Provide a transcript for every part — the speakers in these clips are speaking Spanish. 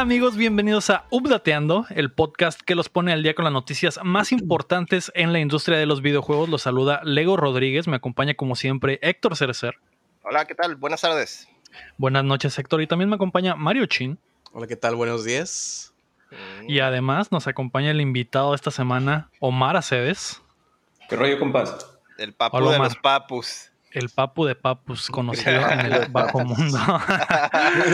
¿Qué tal amigos? Bienvenidos a Updateando, el podcast que los pone al día con las noticias más importantes en la industria de los videojuegos. Los saluda Lego Rodríguez, me acompaña como siempre Héctor Cerecer. Hola, ¿qué tal? Buenas tardes. Buenas noches Héctor y también me acompaña Mario Chin. Hola, ¿qué tal? Buenos días. Y además nos acompaña el invitado de esta semana, Omar Aceves. ¿Qué rollo, compás? El papu de los papus el Papu de Papus, conocido en el bajo mundo.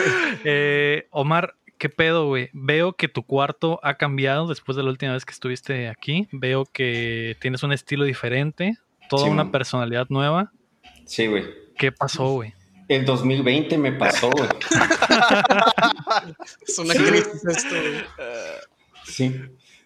Eh, Omar, ¿qué pedo, güey? Veo que tu cuarto ha cambiado después de la última vez que estuviste aquí. Veo que tienes un estilo diferente, toda una personalidad nueva. Sí, güey. ¿Qué pasó, güey? El 2020 me pasó, güey. es una crisis esto, güey. Sí.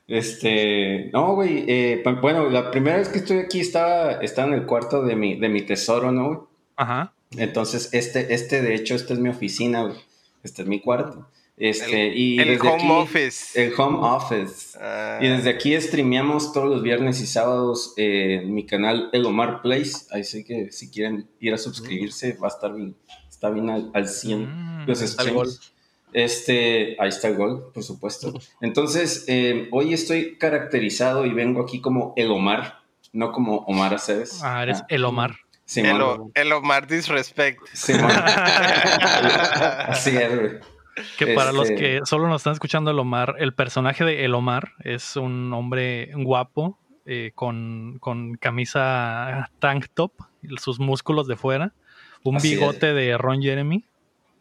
Este, no, güey, eh, bueno, la primera vez que estoy aquí estaba, estaba en el cuarto de mi, de mi tesoro, ¿no, güey? Ajá. Entonces, este, este, de hecho, esta es mi oficina, güey. Este es mi cuarto. Este, el, y el home office. El home office. Y desde aquí streameamos todos los viernes y sábados en mi canal El Omar Place. Así que si quieren ir a suscribirse, va a estar bien, está bien al, al 100 Mm, los streams. Este, ahí está el gol, por supuesto. Entonces, eh, hoy estoy caracterizado y vengo aquí como el Omar, no como Omar Aceves. Ah, eres el Omar. El, Omar Disrespect. Sí, Así es, güey. Que para los que solo nos están escuchando el Omar, el personaje de El Omar es un hombre guapo eh, con, con, camisa tank top, sus músculos de fuera, un Así bigote es. de Ron Jeremy.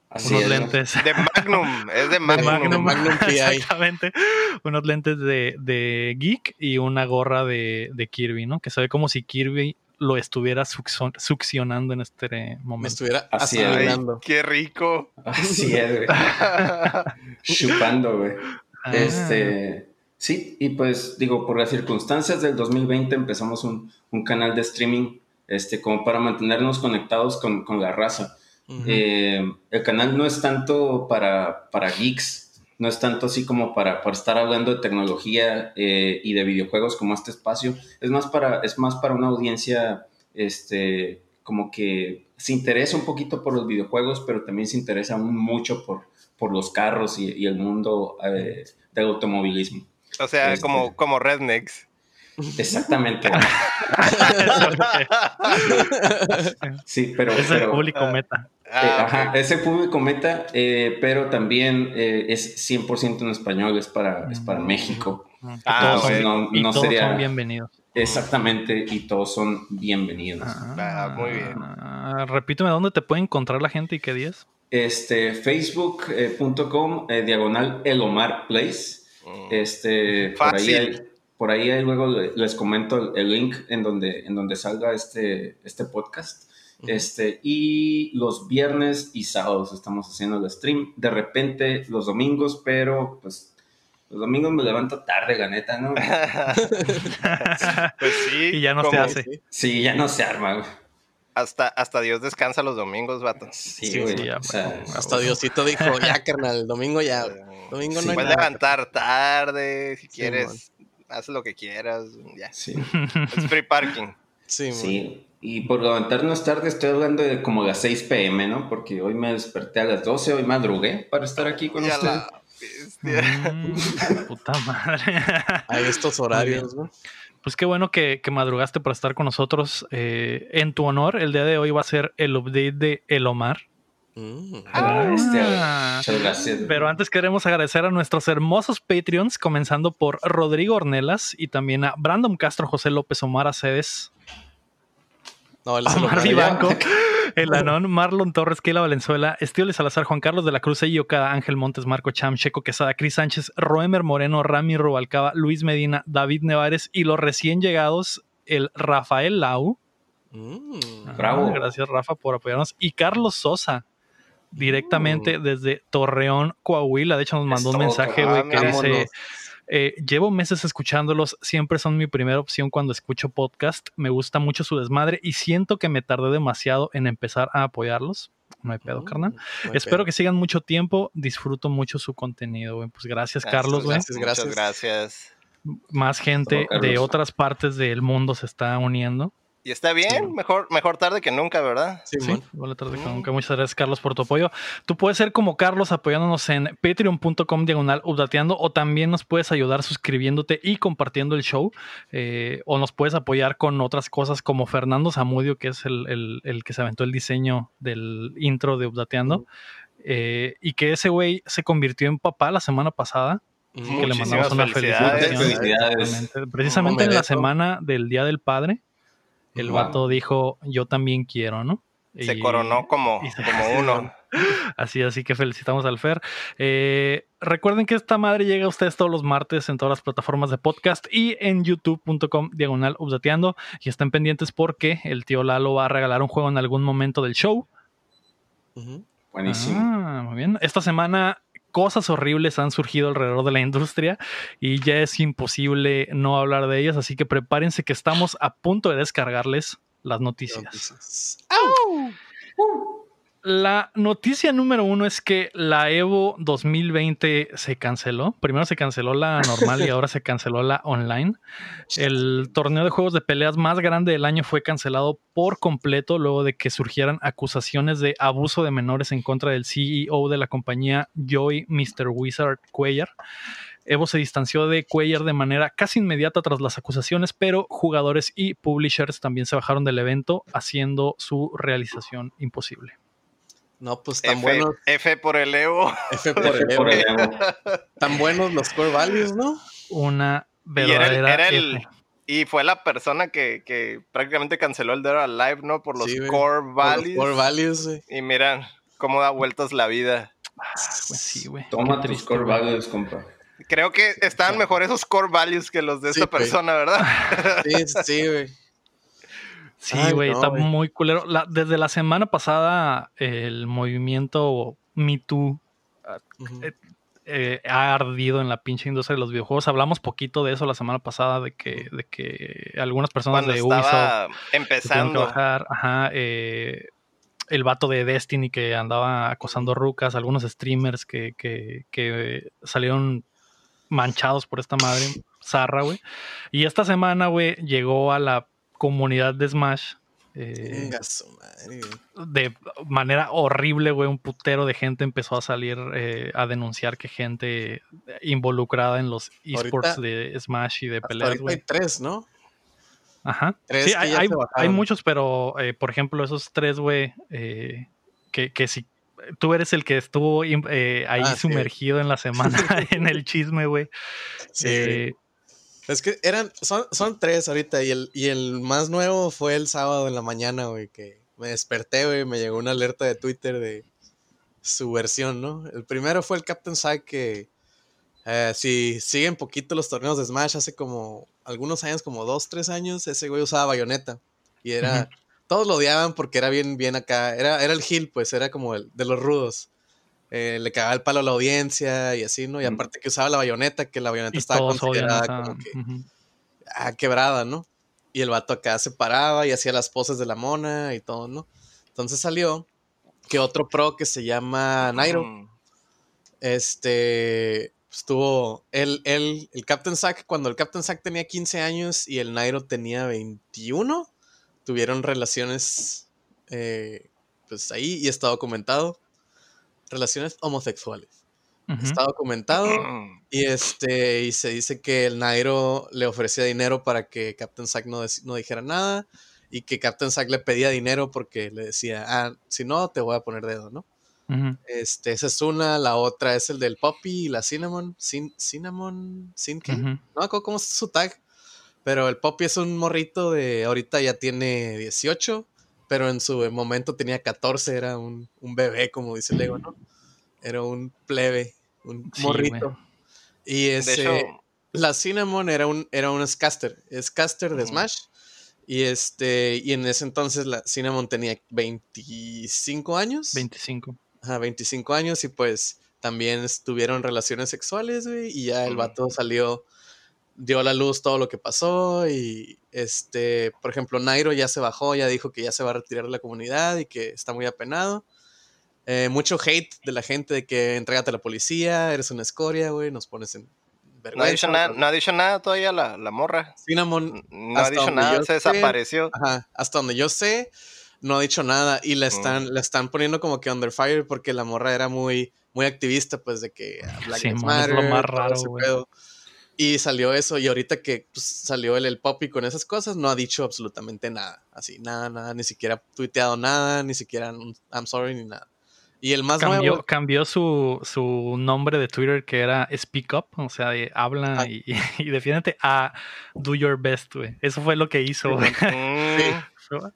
Así unos es, lentes. De Magnum, es de Magnum. De Magnum. Exactamente. Unos lentes de, de, geek y una gorra de, de, Kirby, ¿no? Que se ve como si Kirby lo estuviera succionando en este momento. Me estuviera Así. Qué rico. Así es, güey. Chupando, güey. Ah. Este. Sí, y pues digo, por las circunstancias del 2020 empezamos un, un canal de streaming este, como para mantenernos conectados con, con la raza. Uh -huh. eh, el canal no es tanto para, para geeks, no es tanto así como para, para estar hablando de tecnología eh, y de videojuegos como este espacio, es más para, es más para una audiencia este, como que se interesa un poquito por los videojuegos, pero también se interesa mucho por, por los carros y, y el mundo eh, del automovilismo. O sea, este, como, como rednecks. Exactamente. sí, pero... Es pero, el público meta. Ah, eh, ajá, okay. ese público meta, eh, pero también eh, es 100% en español, es para, es para México. Ah, todos, okay. no, y no todos sería... son bienvenidos. Exactamente, y todos son bienvenidos. Ah, muy bien. Ah, repíteme, ¿dónde te puede encontrar la gente y qué días? Este, facebook.com, eh, diagonal Elomar Place. Este, por ahí, hay, por ahí hay, luego les comento el link en donde, en donde salga este, este podcast. Este, y los viernes y sábados estamos haciendo el stream. De repente los domingos, pero pues los domingos me levanto tarde, la neta, ¿no? pues sí. Y ya no se hace. Sí, ya no se arma, güey. Hasta, hasta Dios descansa los domingos, vato. Sí, güey. Sí, ya, o sea, hasta Diosito dijo, ya, carnal, el domingo ya. Domingo sí, no hay puedes nada. levantar tarde, si quieres, haz lo que quieras, ya. Sí. Es free parking. Sí, sí. Y por levantarnos tarde estoy hablando de como las 6 pm, ¿no? Porque hoy me desperté a las 12, hoy madrugué para estar aquí con Ya ustedes. la- Mm, puta madre. Hay estos horarios, ¿no? Pues qué bueno que, que madrugaste para estar con nosotros. Eh, en tu honor, el día de hoy va a ser el update de El Omar. Mm. Ah, este, Ah. muchas gracias. Pero antes queremos agradecer a nuestros hermosos Patreons, comenzando por Rodrigo Ornelas y también a Brandon Castro, José López, Omar Aceves, No, él se lo Omar. Vivanco, El Anón, Marlon Torres, Keila Valenzuela, Estío Salazar, Juan Carlos de la Cruz, Eyi Okada, Ángel Montes, Marco Cham, Checo Quesada, Cris Sánchez, Roemer Moreno, Rami Rubalcaba, Luis Medina, David Nevares y los recién llegados, el Rafael Lau. Mm. Bravo. Ah, gracias, Rafa, por apoyarnos. Y Carlos Sosa, directamente desde Torreón, Coahuila. De hecho, nos mandó un mensaje, güey, que vámonos. dice: eh, Llevo meses escuchándolos, siempre son mi primera opción cuando escucho podcast. Me gusta mucho su desmadre y siento que me tardé demasiado en empezar a apoyarlos. No hay pedo, Mm, carnal. no hay Espero pedo. que sigan mucho tiempo. Disfruto mucho su contenido, güey. Pues gracias, Gracias, Carlos, güey. gracias. Muchas gracias. Más gente de otras partes del mundo se está uniendo. Y está bien, mejor, mejor tarde que nunca, ¿verdad? Sí, sí igual tarde que nunca. Muchas gracias, Carlos, por tu apoyo. Tú puedes ser como Carlos apoyándonos en patreon.com diagonal updateando o también nos puedes ayudar suscribiéndote y compartiendo el show. Eh, o nos puedes apoyar con otras cosas como Fernando Zamudio, que es el, que se aventó el diseño del intro de updateando. Eh, y que ese güey se convirtió en papá la semana pasada. que le mandamos una felicitación. Precisamente en la semana del Día del Padre el vato dijo, yo también quiero, ¿no? Se coronó como, como uno. Así, así que felicitamos al Fer. Eh, recuerden que esta madre llega a ustedes todos los martes en todas las plataformas de podcast y en youtube.com diagonal updateando. Y estén pendientes porque el tío Lalo va a regalar un juego en algún momento del show. Buenísimo. Ah, muy bien. Esta semana cosas horribles han surgido alrededor de la industria y ya es imposible no hablar de ellas, así que prepárense que estamos a punto de descargarles las noticias. La noticia número uno es que la Evo 2020 se canceló. Primero se canceló la normal y ahora se canceló la online. El torneo de juegos de peleas más grande del año fue cancelado por completo luego de que surgieran acusaciones de abuso de menores en contra del CEO de la compañía Joy Mr. Wizard Cuellar. Evo se distanció de Cuellar de manera casi inmediata tras las acusaciones, pero jugadores y publishers también se bajaron del evento, haciendo su realización imposible. No, pues tan buenos. F por el Evo. F por el Evo. tan buenos los core values, ¿no? Una verdadera. Y, fue la persona que, prácticamente canceló el Dead Alive, ¿no? Por los core values. core values, Y miran cómo da vueltas la vida. Ah, pues sí, güey. Toma tus core values, compa. Creo que estaban mejor esos core values que los de esta persona, ¿verdad? Sí, sí, güey. Sí, güey, está muy culero. desde la semana pasada, el movimiento Me Too ah, eh, eh, ha ardido en la pinche industria de los videojuegos. Hablamos poquito de eso la semana pasada, de que, de que algunas personas de Ubisoft empezando. Bajar, ajá, eh, el vato de Destiny que andaba acosando rucas, algunos streamers que, que, que salieron manchados por esta madre, zarra, güey. Y esta semana, güey, llegó a la comunidad de Smash. Eh, de manera horrible, güey, un putero de gente empezó a salir eh, a denunciar que gente involucrada en los esports de Smash y de peleas, güey. Hay tres, ¿no? Ajá. sí, hay, muchos, pero eh, por ejemplo, esos tres, güey, que, que si tú eres el que estuvo ahí ah, sumergido en la semana en el chisme, güey. Sí. Es que eran, son, son tres ahorita y el, y el más nuevo fue el sábado en la mañana, güey, que me desperté, güey, me llegó una alerta de Twitter de su versión, ¿no? El primero fue el Captain Sack que eh, si siguen poquito los torneos de Smash hace como algunos años, como dos, tres años, ese güey usaba bayoneta y era, todos lo odiaban porque era bien, bien acá, era, era el heel, pues era como el de los rudos. Eh, le cagaba el palo a la audiencia y así, ¿no? Y aparte que usaba la bayoneta, que la bayoneta estaba considerada como que ah, quebrada, ¿no? Y el vato acá se paraba y hacía las poses de la mona y todo, ¿no? Entonces salió que otro pro que se llama Nairo, mm. este, estuvo, el, el, el Captain Sack, cuando el Captain Sack tenía 15 años y el Nairo tenía 21, tuvieron relaciones, eh, pues ahí y está documentado relaciones homosexuales. Está documentado y este y se dice que el Nairo le ofrecía dinero para que Captain Zack no, no dijera nada y que Captain Zack le pedía dinero porque le decía, ah, si no, te voy a poner dedo, ¿no? este, esa es una, la otra es el del Poppy y la Cinnamon, Sin, Cinnamon, Sin qué, no cómo es su tag, pero el Poppy es un morrito de, ahorita ya tiene 18 pero en su momento tenía 14, era un, bebé, como dice Lego, ¿no? Era un plebe, un morrito. Y ese, la Cinnamon era un, era un Scaster, es caster de Smash. Y este, y en ese entonces la Cinnamon tenía 25 años. 25. Ajá, 25 años y pues también tuvieron relaciones sexuales, güey, y ya el vato salió dio a la luz todo lo que pasó y este, por ejemplo, Nairo ya se bajó, ya dijo que ya se va a retirar de la comunidad y que está muy apenado. Eh, mucho hate de la gente de que entrégate a la policía, eres una escoria, güey, nos pones en No ha, dicho nada, no ha dicho nada todavía la, la morra. Cinnamon. No ha dicho nada, se desapareció. Ajá, hasta donde yo sé, no ha dicho nada. Y le mm. están, le están poniendo como que under fire porque la morra era muy, muy activista, pues de que Black sí, Matter, es lo más raro, güey. Y salió eso, y ahorita que pues, salió el, el Poppy con esas cosas, no ha dicho absolutamente nada. Así, nada, nada, ni siquiera ha tuiteado nada, ni siquiera un I'm sorry, ni nada. Y el más cambió, nuevo. Cambió su, su, nombre de Twitter que era Speak Up, o sea, de habla ah. y, y, defiéndete a Do Your Best, güey. Eso fue lo que hizo, güey.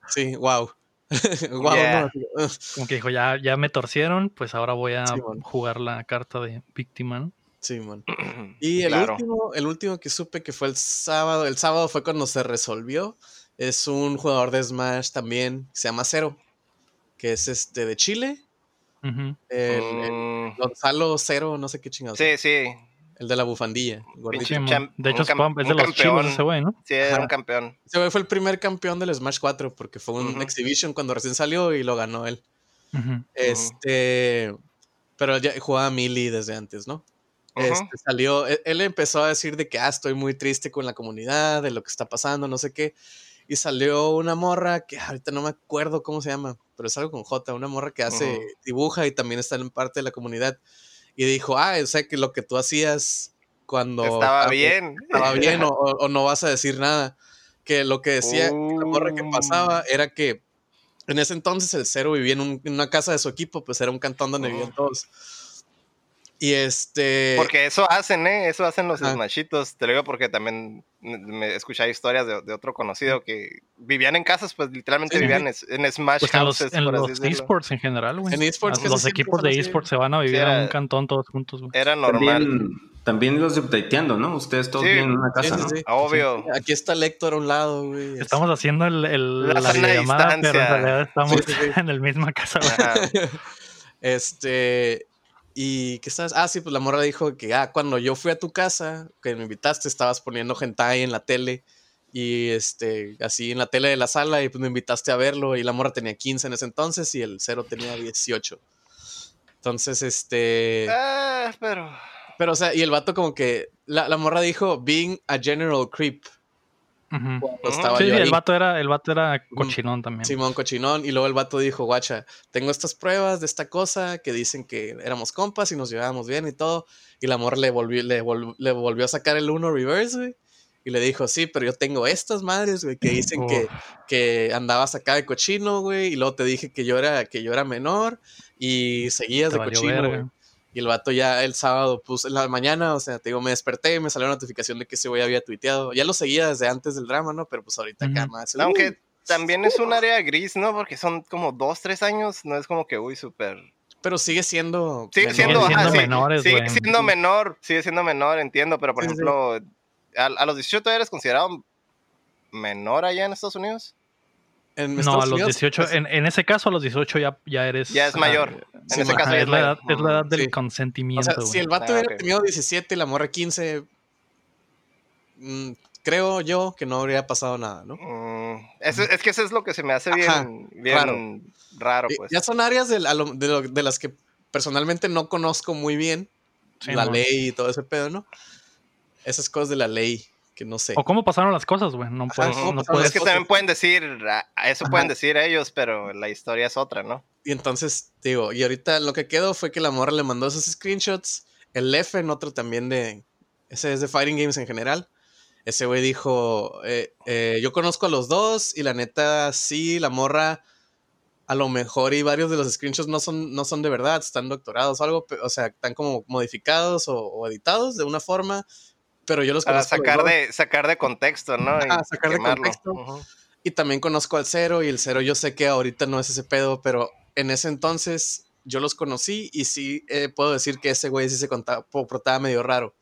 Sí, wow. wow Como que dijo, ya, ya me torcieron, pues ahora voy a jugar la carta de víctima, ¿no? Sí, man. Y el, último, el último que supe que fue el sábado, el sábado fue cuando se resolvió. Es un jugador de Smash también, se llama Cero, que es este de Chile. el, mm. Gonzalo Cero, no sé qué chingados. Sí, sí. El de la bufandilla. de hecho, es de los chivos ese güey, ¿no? Sí, era un campeón. Ese güey fue el primer campeón del Smash 4 porque fue un exhibition cuando recién salió y lo ganó él. Este. Pero ya jugaba Mili desde antes, ¿no? Este, salió, e, él empezó a decir de que, ah, estoy muy triste con la comunidad, de lo que está pasando, no sé qué. Y salió una morra que ahorita no me acuerdo cómo se llama, pero es algo con J, una morra que hace, dibuja y también está en parte de la comunidad. Y dijo, ah, o sea que lo que tú hacías cuando... Estaba bien. Estaba bien o, no vas a decir nada. Que lo que decía la morra que pasaba uh. era que en ese entonces el cero vivía en, una casa de su equipo, pues era un cantón donde vivían todos. Y este. Porque eso hacen, ¿eh? Eso hacen los smashitos. Te lo digo porque también me escuché historias de, otro conocido que vivían en casas, pues literalmente vivían en, Smash pues houses. En los, esports en general, güey. En esports. Los equipos de esports se van a vivir en un cantón todos juntos, güey. Era normal. También, los updateando, ¿no? Ustedes todos viven en una casa, ¿no? Obvio. Aquí está Lector a un lado, güey. Estamos haciendo el, el la, llamada, pero en realidad estamos en la misma casa, güey. Este. Y que estás, ah, sí, pues la morra dijo que ah, cuando yo fui a tu casa, que me invitaste, estabas poniendo hentai en la tele y este, así en la tele de la sala y pues me invitaste a verlo y la morra tenía 15 en ese entonces y el cero tenía 18. Entonces, este... Ah, pero... Pero, o sea, y el vato como que, la, la morra dijo, being a general creep sí, el vato era, el vato era cochinón también. Simón cochinón. Y luego el vato dijo, guacha, tengo estas pruebas de esta cosa que dicen que éramos compas y nos llevábamos bien y todo. Y el amor le volvió, le, volvió a sacar el uno reverse, güey. Y le dijo, sí, pero yo tengo estas madres, güey, que dicen que, que andabas acá de cochino, güey. Y luego te dije que yo era, que yo era menor y seguías de cochino, güey. Y el vato ya el sábado puso en la mañana, o sea, te digo, me desperté, me salió una notificación de que ese güey había tuiteado. Ya lo seguía desde antes del drama, ¿no? Pero pues ahorita acá más. Aunque también es un área gris, ¿no? Porque son como dos, tres años, no es como que, uy, súper. Pero sigue siendo. Sigue siendo, menores, Sigue siendo menor, sigue siendo menor, entiendo, pero por ejemplo, A, a, los 18 eres considerado menor allá en Estados Unidos? No, a los 18, en, ese caso a los 18 ya, ya eres... Ya es mayor. en ese caso es, la edad, es la edad del consentimiento. O sea, si el vato ah, hubiera tenido 17 y la morra 15, mm, creo yo que no habría pasado nada, ¿no? Mm, es, que eso es lo que se me hace bien, raro. pues. Ya son áreas de, de, las que personalmente no conozco muy bien. la ley y todo ese pedo, ¿no? Esas cosas de la ley que no sé. O cómo pasaron las cosas, güey. No puedes, Es que también pueden decir, eso pueden decir ellos, pero la historia es otra, ¿no? Y entonces, digo, y ahorita lo que quedó fue que la morra le mandó esos screenshots. El F en otro también de. Ese es de Fighting Games en general. Ese güey dijo: eh, eh, Yo conozco a los dos y la neta, sí, la morra. A lo mejor y varios de los screenshots no son, no son de verdad, están doctorados o algo, o sea, están como modificados o editados de una forma pero yo los Para sacar de, sacar de contexto, ¿no? Ah, sacar de contexto. Y también conozco al Cero y el Cero yo sé que ahorita no es ese pedo, pero en ese entonces yo los conocí y sí eh, puedo decir que ese güey sí se contaba, portaba medio raro.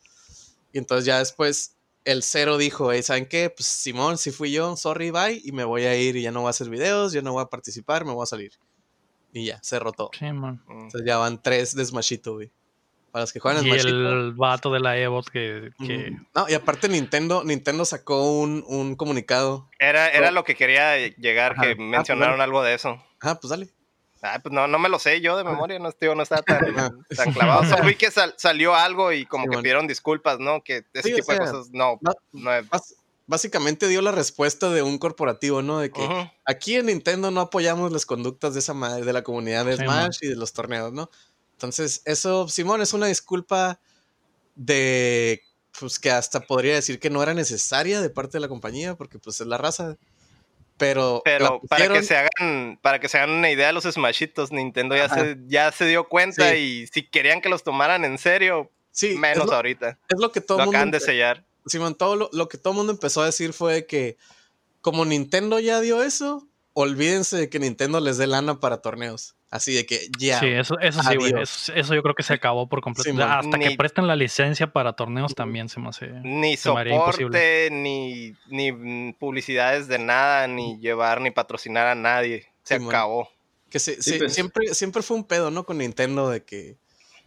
Y entonces ya después el Cero dijo, ¿saben qué? Pues Simón, si fui yo, sorry, bye, y me voy a ir y ya no voy a hacer videos, ya no voy a participar, me voy a salir. Y ya, se rotó. Sí, man. Entonces ya van tres de Smashito, güey. Para los que juegan Y el vato de la Evo que, No, y aparte Nintendo, Nintendo sacó un, comunicado. Era, era lo que quería llegar, que ah, mencionaron algo de eso. Ah, pues dale. Ah, pues no, no me lo sé yo de memoria, no, tío, no estaba tan, tan clavado. O sea, vi que salió algo y como que pidieron disculpas, ¿no? Que ese tipo de cosas no. no Básicamente dio la respuesta de un corporativo, ¿no? De que aquí en Nintendo no apoyamos las conductas de esa madre, de la comunidad de Smash y de los torneos, ¿no? Entonces, eso, Simón, es una disculpa de, pues que hasta podría decir que no era necesaria de parte de la compañía, porque pues es la raza. Pero, pero para que se hagan, para que se hagan una idea los Smashitos, Nintendo ya se, ya se dio cuenta y si querían que los tomaran en serio, sí, menos ahorita. Es lo que todo lo acaban de sellar. Simón, todo lo, que todo mundo empezó a decir fue que como Nintendo ya dio eso, olvídense de que Nintendo les dé lana para torneos. Así de que ya. Sí, eso, eso sí, güey. Eso, yo creo que se acabó por completo. Hasta que presten la licencia para torneos también se me hace. Ni soporte, ni, ni publicidades de nada, ni llevar ni patrocinar a nadie. Se acabó. Que pues. siempre, siempre fue un pedo, ¿no? Con Nintendo de que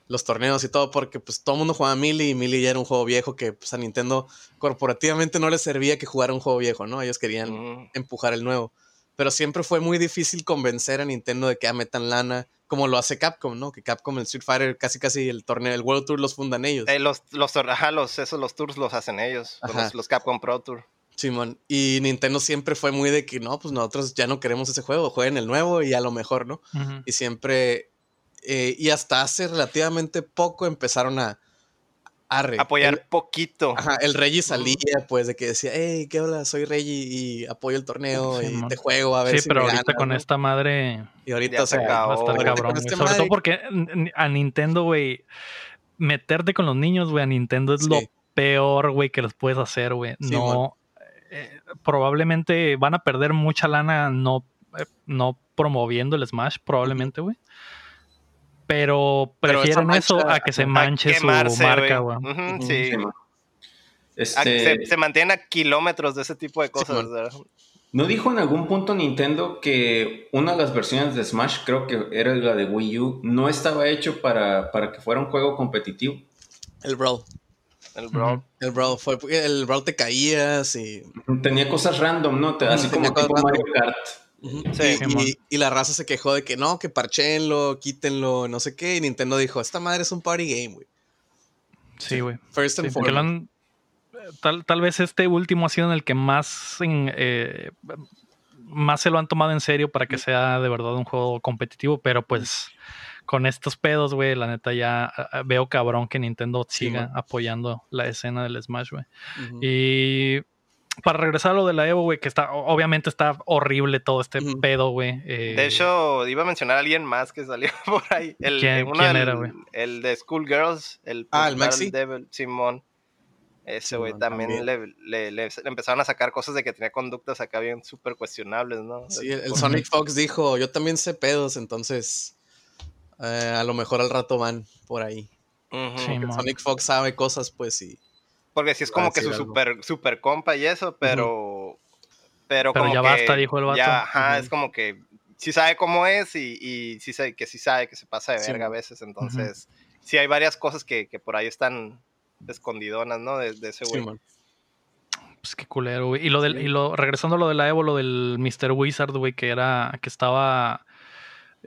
los torneos y todo, porque pues todo el mundo jugaba Mili y Mili ya era un juego viejo que pues, a Nintendo corporativamente no les servía que jugara un juego viejo, ¿no? Ellos querían empujar el nuevo pero siempre fue muy difícil convencer a Nintendo de que ah, metan lana, como lo hace Capcom, ¿no? Que Capcom, el Street Fighter, casi casi el torneo, el World Tour los fundan ellos. Eh, los, los, ajá, los, esos, los tours los hacen ellos, los, Capcom Pro Tour. Simón, y Nintendo siempre fue muy de que no, pues nosotros ya no queremos ese juego, jueguen el nuevo y a lo mejor, ¿no? Y siempre, eh, y hasta hace relativamente poco empezaron a, Apoyar poquito. Ajá, el Reggie salía, pues, de que decía, hey, ¿qué hola? Soy Reggie y apoyo el torneo y te juego a ver sí, pero ahorita con esta madre. Y ahorita se acabó. Va a estar cabrón. Este Sobre todo porque a Nintendo, güey, meterte con los niños, güey, a Nintendo es lo peor, güey, que les puedes hacer, güey. no. Eh, probablemente van a perder mucha lana no, eh, no promoviendo el Smash, probablemente, güey pero prefieren eso a que se manche su marca, güey. sí. Este... Se, mantiene a kilómetros de ese tipo de cosas. ¿No dijo en algún punto Nintendo que una de las versiones de Smash, creo que era la de Wii U, no estaba hecho para, para que fuera un juego competitivo? El Brawl. El Brawl. El Brawl fue el Brawl te caías y. Tenía cosas random, ¿no? Así como tipo Mario Kart y, la raza se quejó de que no, que parchenlo, quítenlo, no sé qué. Y Nintendo dijo: Esta madre es un party game, güey. Sí, güey. First and foremost. Tal, tal, vez este último ha sido en el que más, eh, más se lo han tomado en serio para que sea de verdad un juego competitivo, pero pues con estos pedos, güey, la neta ya veo cabrón que Nintendo siga apoyando la escena del Smash, güey. Y para regresar a lo de la Evo, güey, que está, obviamente está horrible todo este pedo, güey. Eh. de hecho, iba a mencionar a alguien más que salió por ahí. El, ¿Quién, ¿quién era, güey? El de Schoolgirls, el, ah, el Maxi. Devil, Simón. Ese güey también, Le, le, empezaron a sacar cosas de que tenía conductas acá bien súper cuestionables, ¿no? Sí, el, Sonic Fox dijo, yo también sé pedos, entonces eh, a lo mejor al rato van por ahí. Sonic Fox sabe cosas, pues sí. Porque sí es como que su super, super compa y eso, pero. Pero, pero ya basta, dijo el vato. Ya, ajá, es como que sí sabe cómo es y, y sí sabe que sí sabe que se pasa de verga a veces. Entonces, sí hay varias cosas que, que, por ahí están escondidonas, ¿no? De, ese güey. pues qué culero, güey. Y lo del, y lo, regresando a lo de la Evo, lo del Mr. Wizard, güey, que era, que estaba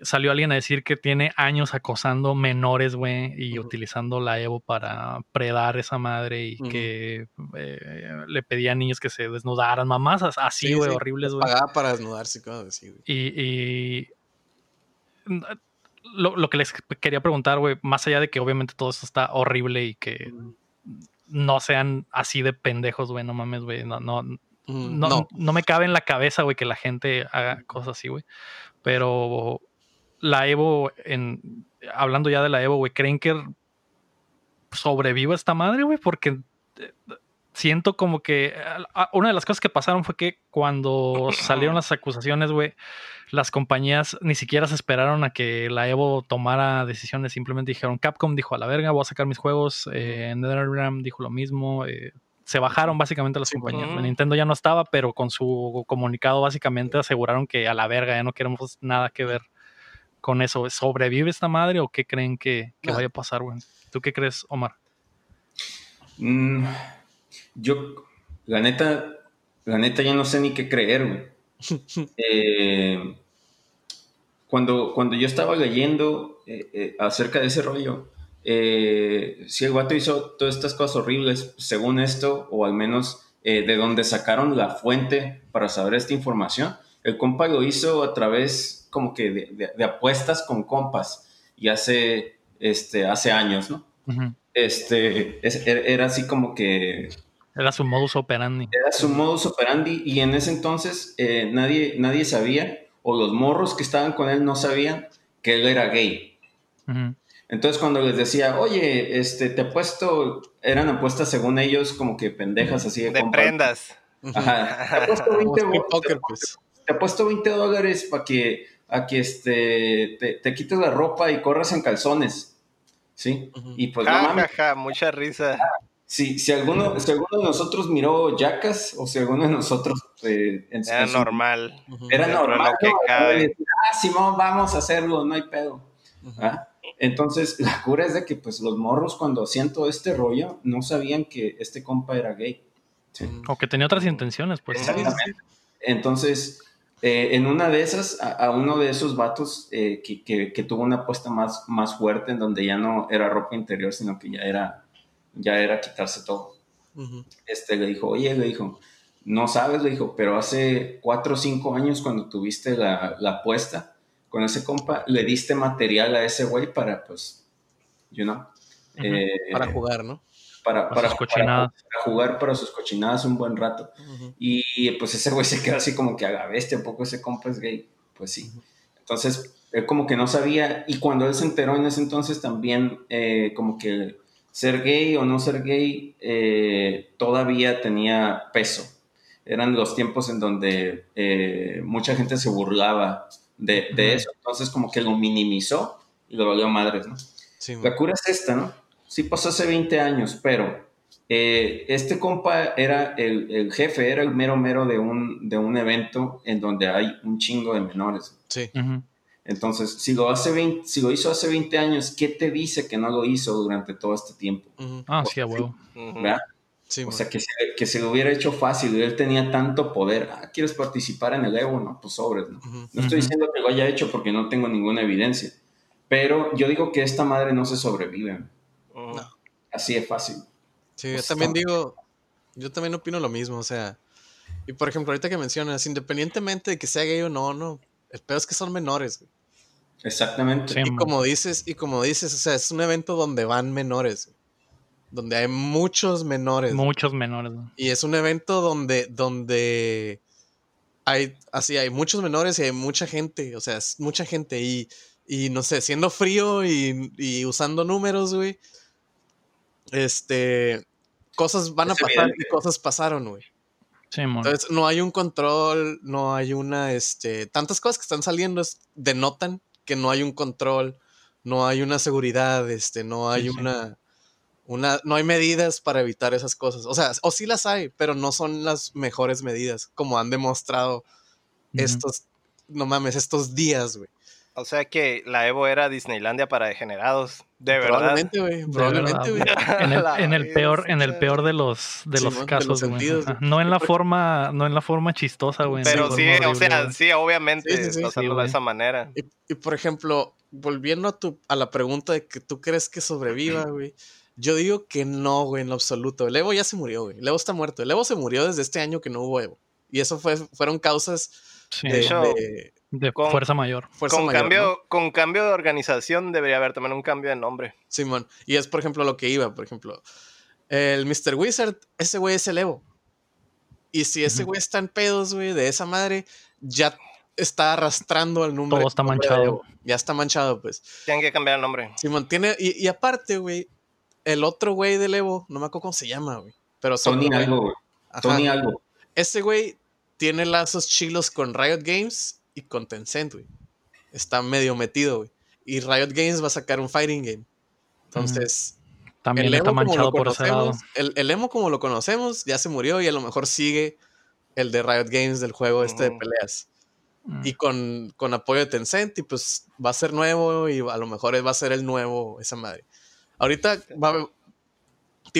salió alguien a decir que tiene años acosando menores, güey, y utilizando la Evo para predar esa madre y que eh, le pedía a niños que se desnudaran, mamás así, güey, horribles, güey. Pagaba para desnudarse, cosas así, güey. Y, lo, que les quería preguntar, güey, más allá de que obviamente todo esto está horrible y que no sean así de pendejos, güey, no mames, güey, no, no, no, no me cabe en la cabeza, güey, que la gente haga cosas así, güey. Pero la Evo, en, hablando ya de la Evo, güey, ¿creen que sobreviva esta madre, güey? Porque eh, siento como que una de las cosas que pasaron fue que cuando salieron las acusaciones, güey, las compañías ni siquiera se esperaron a que la Evo tomara decisiones, simplemente dijeron, Capcom dijo a la verga, voy a sacar mis juegos, eh, NetherRealm dijo lo mismo, eh, se bajaron básicamente las compañías. Nintendo ya no estaba, pero con su comunicado básicamente aseguraron que a la verga ya no queremos nada que ver con eso? ¿Sobrevive esta madre o qué creen que, vaya a pasar, güey? ¿Tú qué crees, Omar? Mm, yo, la neta, la neta ya no sé ni qué creer, güey. Eh, cuando, cuando yo estaba leyendo eh, eh, acerca de ese rollo, si el guato hizo todas estas cosas horribles, según esto, o al menos de donde sacaron la fuente para saber esta información, el compa lo hizo a través como que de, apuestas con compas y hace, este, hace años, ¿no? Este, era así como que era su modus operandi. Era su modus operandi y en ese entonces eh, nadie, nadie sabía, o los morros que estaban con él no sabían que él era gay. Entonces cuando les decía, oye, este, te apuesto, eran apuestas según ellos como que pendejas así de... De prendas. Ajá. Te apuesto 20, pues. te, apuesto 20 dólares para que, a que este, te, quites la ropa y corras en calzones. ¿Sí? Y pues ja, ja, mucha risa. Si, si, alguno, si alguno de nosotros miró Jackas o si alguno de nosotros... Eh, era normal. Era normal. que ah, Simón, vamos a hacerlo, no hay pedo. ¿Ah? Entonces, la cura es de que pues los morros cuando hacían todo este rollo no sabían que este compa era gay. O que tenía otras intenciones, pues. Exactamente. Entonces, eh, en una de esas, a, uno de esos vatos eh, que, que, que, tuvo una apuesta más, más fuerte en donde ya no era ropa interior, sino que ya era ya era quitarse todo. Este le dijo, oye, le dijo, no sabes, le dijo, pero hace cuatro o cinco años cuando tuviste la, la apuesta con ese compa, le diste material a ese güey para, pues, you know. Eh, para jugar, ¿no? Para, para, para, jugar para sus cochinadas un buen rato. Y pues ese güey se quedó así como que haga bestia, ¿a poco ese compa es gay? Pues sí. Entonces, él como que no sabía, y cuando él se enteró en ese entonces también, eh, como que ser gay o no ser gay eh, todavía tenía peso. Eran los tiempos en donde eh, mucha gente se burlaba de, eso. Entonces como que lo minimizó y lo valió madres, ¿no? La cura es esta, ¿no? Sí pasó hace 20 años, pero eh, este compa era el, jefe, era el mero mero de un, de un evento en donde hay un chingo de menores. Sí. Entonces, si lo, hace 20, si lo hizo hace 20 años, ¿qué te dice que no lo hizo durante todo este tiempo? Ah, sí, a huevo. o sea, que se, que se lo hubiera hecho fácil, él tenía tanto poder. Ah, ¿quieres participar en el Evo? No, pues sobres, ¿no? No estoy diciendo que lo haya hecho porque no tengo ninguna evidencia. Pero yo digo que esta madre no se sobrevive. Así es fácil. Sí, yo pues también digo, yo también opino lo mismo, o sea, y por ejemplo, ahorita que mencionas, independientemente de que sea gay o no, no, el peor es que son menores. Exactamente. y como dices, y como dices, o sea, es un evento donde van menores. Donde hay muchos menores. Muchos menores. Y es un evento donde, donde hay, así, hay muchos menores y hay mucha gente. O sea, es mucha gente. Y, y no sé, siendo frío y, y usando números, güey. Este. Cosas van a pasar y cosas pasaron, güey. Entonces, no hay un control, no hay una, este, tantas cosas que están saliendo denotan que no hay un control, no hay una seguridad, este, no hay una, una, no hay medidas para evitar esas cosas. O sea, o sí las hay, pero no son las mejores medidas, como han demostrado estos, no mames, estos días, güey. O sea que la Evo era Disneylandia para degenerados. De verdad. Probablemente, güey. Probablemente, güey. En, el, peor, en el peor de los, de los casos, No en la forma, no en la forma chistosa, güey. Pero sí, o sea, sí, obviamente, de esa manera. Y, por ejemplo, volviendo a tu, a la pregunta de que tú crees que sobreviva, güey. Yo digo que no, güey, en lo absoluto. El Evo ya se murió, güey. El Evo está muerto. El Evo se murió desde este año que no hubo Evo. Y eso fue, fueron causas de, de fuerza mayor. con, cambio, con cambio de organización debería haber también un cambio de nombre. Simón. Y es, por ejemplo, lo que iba. Por ejemplo, el Mr. Wizard, ese güey es el Evo. Y si ese güey está en pedos, güey, de esa madre, ya está arrastrando el nombre. Todo está manchado. Ya está manchado, pues. Tienen que cambiar el nombre. Simón, tiene. Y, y aparte, güey, el otro güey del Evo, no me acuerdo cómo se llama, güey. Pero Tony algo, güey. Tony algo. Ese güey tiene lazos chilos con Riot Games y con Tencent, güey. Está medio metido, güey. Y Riot Games va a sacar un fighting game. Entonces. También está manchado por ese lado. El, el, emo, como lo conocemos, ya se murió y a lo mejor sigue el de Riot Games del juego este de peleas. Y con, con, apoyo de Tencent, y pues va a ser nuevo y a lo mejor va a ser el nuevo, esa madre. Ahorita va,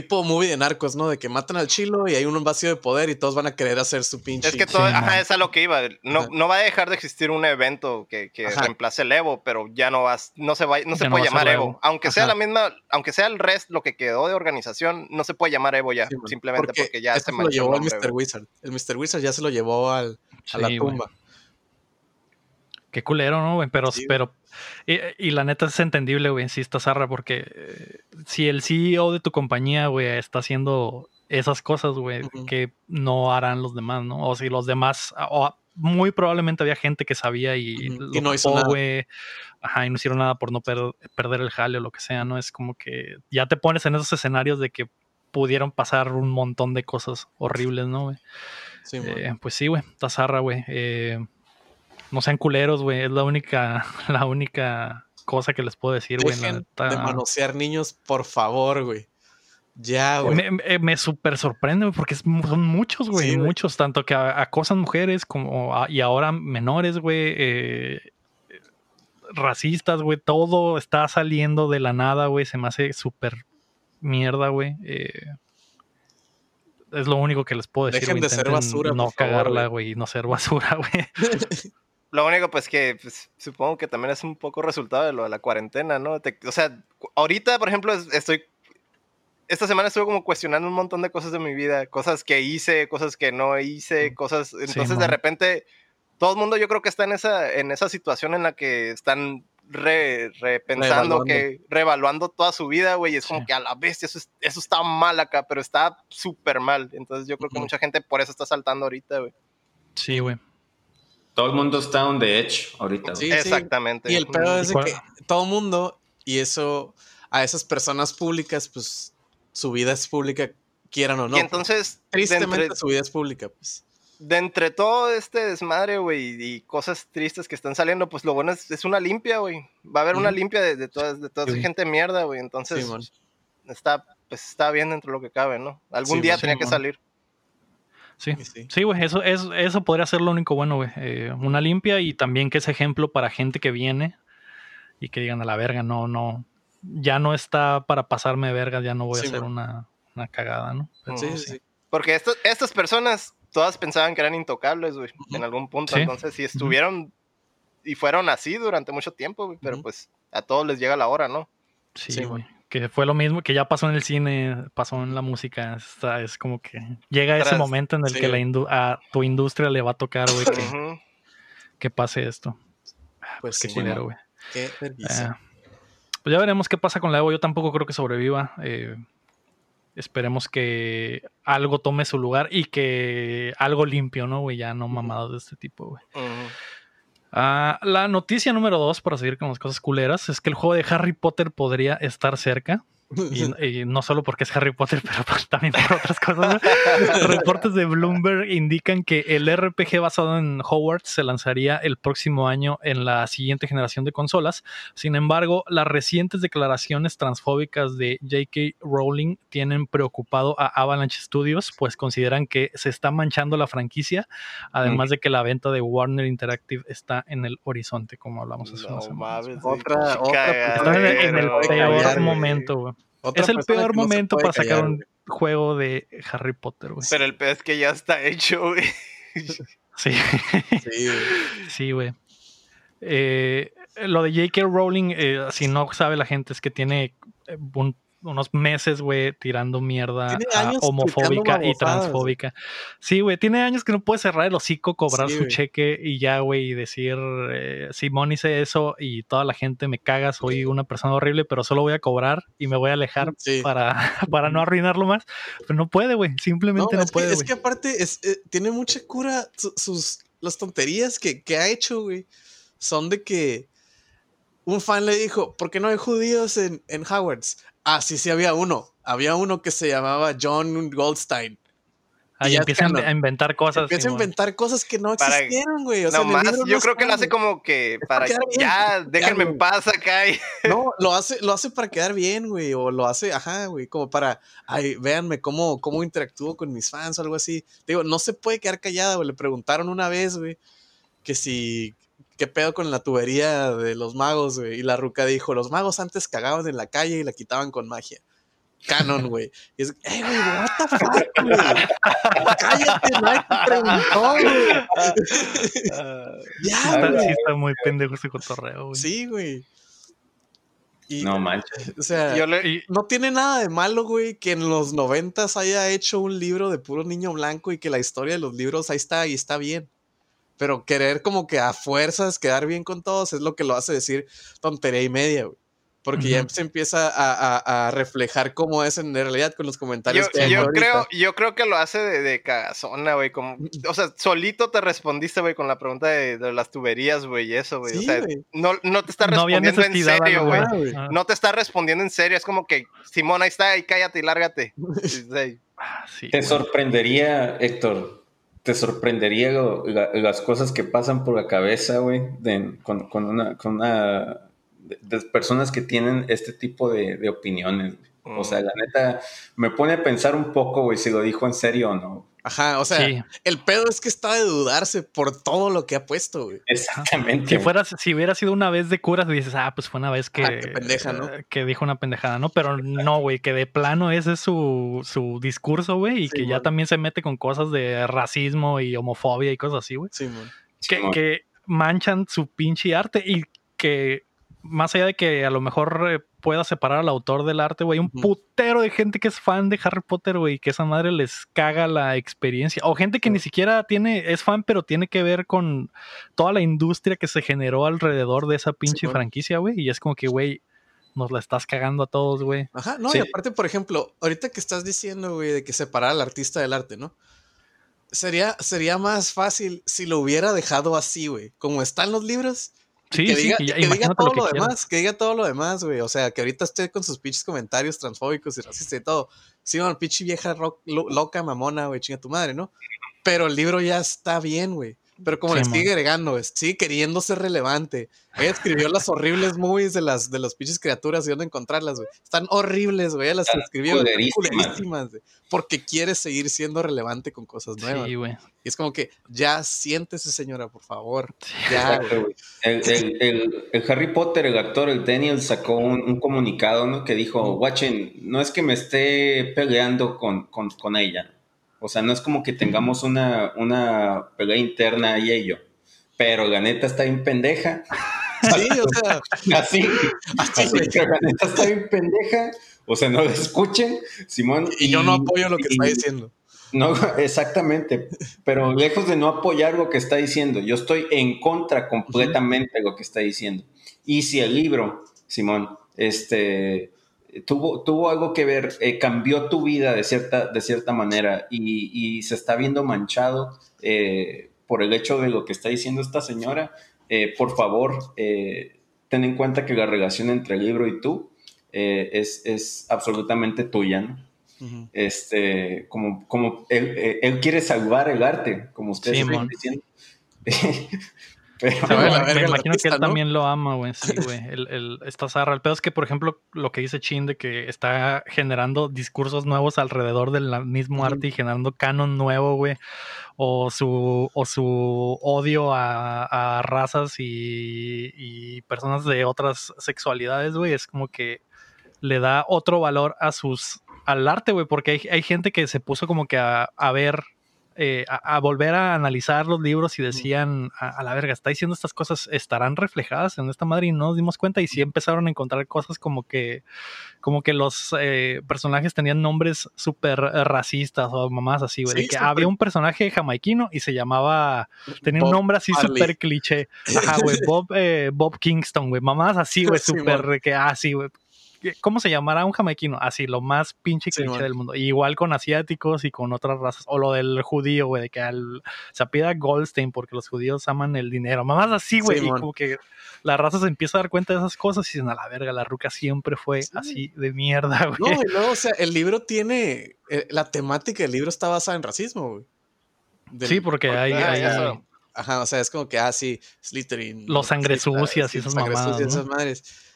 tipo movie de narcos, ¿no? De que matan al chilo y hay un vacío de poder y todos van a querer hacer su pinche. Es que todo, ajá, es a lo que iba. No, no va a dejar de existir un evento que, que reemplace el Evo, pero ya no vas, no se va, no se puede llamar Evo. Aunque sea la misma, aunque sea el resto, lo que quedó de organización, no se puede llamar Evo ya, simplemente porque, ya se lo llevó el Mr. Wizard. El Mr. Wizard ya se lo llevó al, a la tumba. Qué culero, ¿no, güey? Pero, pero y, la neta es entendible, güey, si está zarra, porque eh, si el CEO de tu compañía, güey, está haciendo esas cosas, güey, que no harán los demás, ¿no? O si los demás, o muy probablemente había gente que sabía y, no hizo nada. ajá, y no hicieron nada por no perder el jale o lo que sea, ¿no? Es como que ya te pones en esos escenarios de que pudieron pasar un montón de cosas horribles, ¿no, güey? Sí, eh, pues sí, güey, está zarra, güey. Eh, no sean culeros, güey. Es la única, la única cosa que les puedo decir, güey. De manosear niños, por favor, güey. Ya, güey. Me, me, me súper sorprende, porque son muchos, güey. muchos, tanto que acosan mujeres como y ahora menores, güey. Eh, racistas, güey. Todo está saliendo de la nada, güey. Se me hace súper mierda, güey. Eh, es lo único que les puedo decir. Dejen de ser basura. No cagarla, güey, y no ser basura, güey. Lo único, pues que pues, supongo que también es un poco resultado de lo de la cuarentena, ¿no? o sea, ahorita, por ejemplo, estoy. Esta semana estuve como cuestionando un montón de cosas de mi vida, cosas que hice, cosas que no hice, cosas. Entonces, de repente, todo el mundo yo creo que está en esa, en esa situación en la que están repensando, que revaluando toda su vida, güey. Es como que a la bestia, eso, eso está mal acá, pero está súper mal. Entonces, yo creo que mucha gente por eso está saltando ahorita, güey. Sí, güey. Todo el mundo está on the edge ahorita. Sí, Exactamente. Y el pedo es de que todo el mundo, y eso a esas personas públicas, pues su vida es pública, quieran o no. Y entonces, tristemente su vida es pública, pues. De entre todo este desmadre, güey, y cosas tristes que están saliendo, pues lo bueno es, es una limpia, güey. Va a haber una limpia de, de, toda, de toda esa gente mierda, güey. Entonces, está, pues está bien dentro de lo que cabe, ¿no? Algún día tenía que salir. Sí, sí, güey, eso, eso, eso podría ser lo único bueno, güey. Eh, una limpia y también que es ejemplo para gente que viene y que digan a la verga, no, no, ya no está para pasarme de verga, ya no voy a hacer una, una, cagada, ¿no? sí, sí, Porque estas personas todas pensaban que eran intocables, güey, en algún punto. Entonces, si estuvieron y fueron así durante mucho tiempo, güey, pero pues a todos les llega la hora, ¿no? Sí, güey que fue lo mismo que ya pasó en el cine, pasó en la música. es como que llega ese momento en el que la a tu industria le va a tocar, güey, que, pase esto. Ah, pues, qué dinero, güey. Qué eh, pues ya veremos qué pasa con la Evo. Yo tampoco creo que sobreviva. Eh, esperemos que algo tome su lugar y que algo limpio, ¿no, güey? Ya no mamados de este tipo, güey. Ah, la noticia número dos, para seguir con las cosas culeras, es que el juego de Harry Potter podría estar cerca. Y, no solo porque es Harry Potter, pero también por otras cosas. Reportes de Bloomberg indican que el RPG basado en Hogwarts se lanzaría el próximo año en la siguiente generación de consolas. Sin embargo, las recientes declaraciones transfóbicas de J.K. Rowling tienen preocupado a Avalanche Studios, pues consideran que se está manchando la franquicia, además de que la venta de Warner Interactive está en el horizonte, como hablamos hace Otra, otra en el peor momento, es el peor momento para sacar un juego de Harry Potter, güey. Pero el peor es que ya está hecho, güey. Sí. Sí, güey. Eh, lo de J.K. Rowling, eh, si no sabe la gente, es que tiene un unos meses, güey, tirando mierda homofóbica y transfóbica. Sí, güey, tiene años que no puede cerrar el hocico, cobrar su cheque y ya, güey, y decir, eh, Simón hice eso y toda la gente me caga, soy una persona horrible, pero solo voy a cobrar y me voy a alejar para, para no arruinarlo más. Pero no puede, güey, simplemente no, puede. es que aparte es, eh, tiene mucha cura sus, las tonterías que, que ha hecho, güey. Son de que un fan le dijo, ¿por qué no hay judíos en, en Howards? Ah, sí, sí, había uno. Había uno que se llamaba John Goldstein. Ahí empiezan a inventar cosas. Empieza a inventar cosas que no existieron, güey. O sea, yo creo que lo hace como que para, ya, déjenme en paz acá. No, lo hace, lo hace para quedar bien, güey. O lo hace, ajá, güey, como para, ay, véanme cómo, cómo interactúo con mis fans o algo así. Digo, no se puede quedar callada, güey. Le preguntaron una vez, güey, que si, ¿qué pedo con la tubería de los magos, güey? Y la ruca dijo, los magos antes cagaban en la calle y la quitaban con magia. canon, güey. Y es, eh, güey, what the fuck, güey. Cállate, te preguntó, güey. ya, güey. sí está muy pendejo ese cotorreo, güey. Sí, güey. Y, No manches. o sea, Yo le- Y- no tiene nada de malo, güey, que en los noventas haya hecho un libro de puro niño blanco y que la historia de los libros ahí está y está bien. Pero querer como que a fuerzas quedar bien con todos es lo que lo hace decir tontería y media, güey. Porque ya se empieza a, a- a reflejar cómo es en realidad con los comentarios Yo, que hay yo ahorita. creo, yo creo que lo hace de, de cagazona, güey. Como, o sea, solito te respondiste, güey, con la pregunta de, de las tuberías, güey, y eso, güey. Sí, o sea, güey. no, no te está no respondiendo en necesidad, serio, güey. Ah, No te está respondiendo en serio. Es como que, Simón, ahí está, y cállate y lárgate. Sí, ah, sí, Te güey. sorprendería, Héctor, te sorprendería lo- la- las cosas que pasan por la cabeza, güey, con, con una, con una de, de personas que tienen este tipo de, de opiniones. güey. O sea, la neta, me pone a pensar un poco, güey, si lo dijo en serio o no. Ajá, o sea, Sí. el pedo es que está de dudarse por todo lo que ha puesto, güey. Exactamente. Si fueras, si hubiera sido una vez de curas, dices, ah, pues fue una vez que, Ah, qué pendeja, ¿no? eh, que dijo una pendejada, ¿no? Pero no, güey, que de plano ese es su, su discurso, güey, y Sí, que ya también se mete con cosas de racismo y homofobia y cosas así, güey. Sí, man. que, que manchan su pinche arte y que más allá de que a lo mejor eh, pueda separar al autor del arte, güey, un putero de gente que es fan de Harry Potter, güey, que esa madre les caga la experiencia. O gente que ni siquiera tiene, es fan, pero tiene que ver con toda la industria que se generó alrededor de esa pinche franquicia, güey. Y es como que, güey, nos la estás cagando a todos, güey. Ajá, no, Sí. y aparte, por ejemplo, ahorita que estás diciendo, güey, de que separar al artista del arte, ¿no? Sería, sería más fácil si lo hubiera dejado así, güey. Como están los libros. Sí, que sí, diga, ya- que diga todo lo que demás, que diga todo lo demás, güey. O sea, que ahorita esté con sus pinches comentarios transfóbicos y racistas y todo. Sí, bueno, pinche vieja ro- lo- loca, mamona, güey, chinga tu madre, ¿no? Pero el libro ya está bien, güey. Pero como Sí, le sigue agregando, sigue queriendo ser relevante. Ella escribió las horribles movies de las, de las pinches criaturas y dónde encontrarlas, güey. Están horribles, güey. Ella las Están escribió. culerísimas. güey, Porque quiere seguir siendo relevante con cosas nuevas. Sí, güey. Y es como que, ya siéntese, señora, por favor. Ya. Exacto, güey. El, el- el- el Harry Potter, el actor, el Daniel, sacó un, un comunicado, ¿no? Que dijo, watchen, no es que me esté peleando con, con, con ella. O sea, no es como que tengamos una, una pelea interna y yo. Pero la neta está bien pendeja. Sí, o sea, Así, así, que la neta está bien pendeja. O sea, no la escuchen, Simón. Y yo no apoyo lo que y- está diciendo. No, exactamente. Pero lejos de no apoyar lo que está diciendo, yo estoy en contra completamente de lo que está diciendo. Y si el libro, Simón, este, tuvo, tuvo algo que ver, eh, cambió tu vida de cierta, de cierta manera y, y se está viendo manchado eh, por el hecho de lo que está diciendo esta señora, eh, por favor, eh, ten en cuenta que la relación entre el libro y tú eh, es, es absolutamente tuya, ¿no? Este, como, como él, eh, él quiere salvar el arte, como ustedes Sí, están diciendo. Pero, me- verga me el imagino que él ¿no? también lo ama, güey. Sí, güey. El, el, esta zarra. El pedo es que, por ejemplo, lo que dice Chin de que está generando discursos nuevos alrededor del mismo arte y generando canon nuevo, güey. O su, o su odio a, a razas y, y personas de otras sexualidades, güey. Es como que le da otro valor a sus al arte, güey, porque hay, hay gente que se puso como que a, a ver, eh, a, a volver a analizar los libros y decían, a, a la verga, está diciendo estas cosas, estarán reflejadas en esta madre y no nos dimos cuenta y sí empezaron a encontrar cosas como que, como que los eh, personajes tenían nombres súper eh, racistas o mamás así, güey, Sí, de que había un personaje jamaiquino y se llamaba, tenía un nombre así súper cliché, ajá, güey, Bob, eh, Bob Kingston, güey, mamás así, güey, súper, que, ah, sí, güey, ¿Cómo se llamará un jamaiquino? Así, lo más pinche Sí, cliché del mundo. Y igual con asiáticos y con otras razas. O lo del judío, güey, de que al, se apida Goldstein porque los judíos aman el dinero. Mamás así, güey. Sí, y man. como que la raza se empieza a dar cuenta de esas cosas y dicen, a la verga, la ruca siempre fue Sí. así de mierda, güey. No, y luego, o sea, el libro tiene. eh, la temática del libro está basada en racismo, güey. Del- sí, porque hay, Ah, hay-. Ajá, o sea, es como que, ah, sí, Slytherin. Los sangresucias y esas sangre mamadas, sucias, ¿no? esas madres.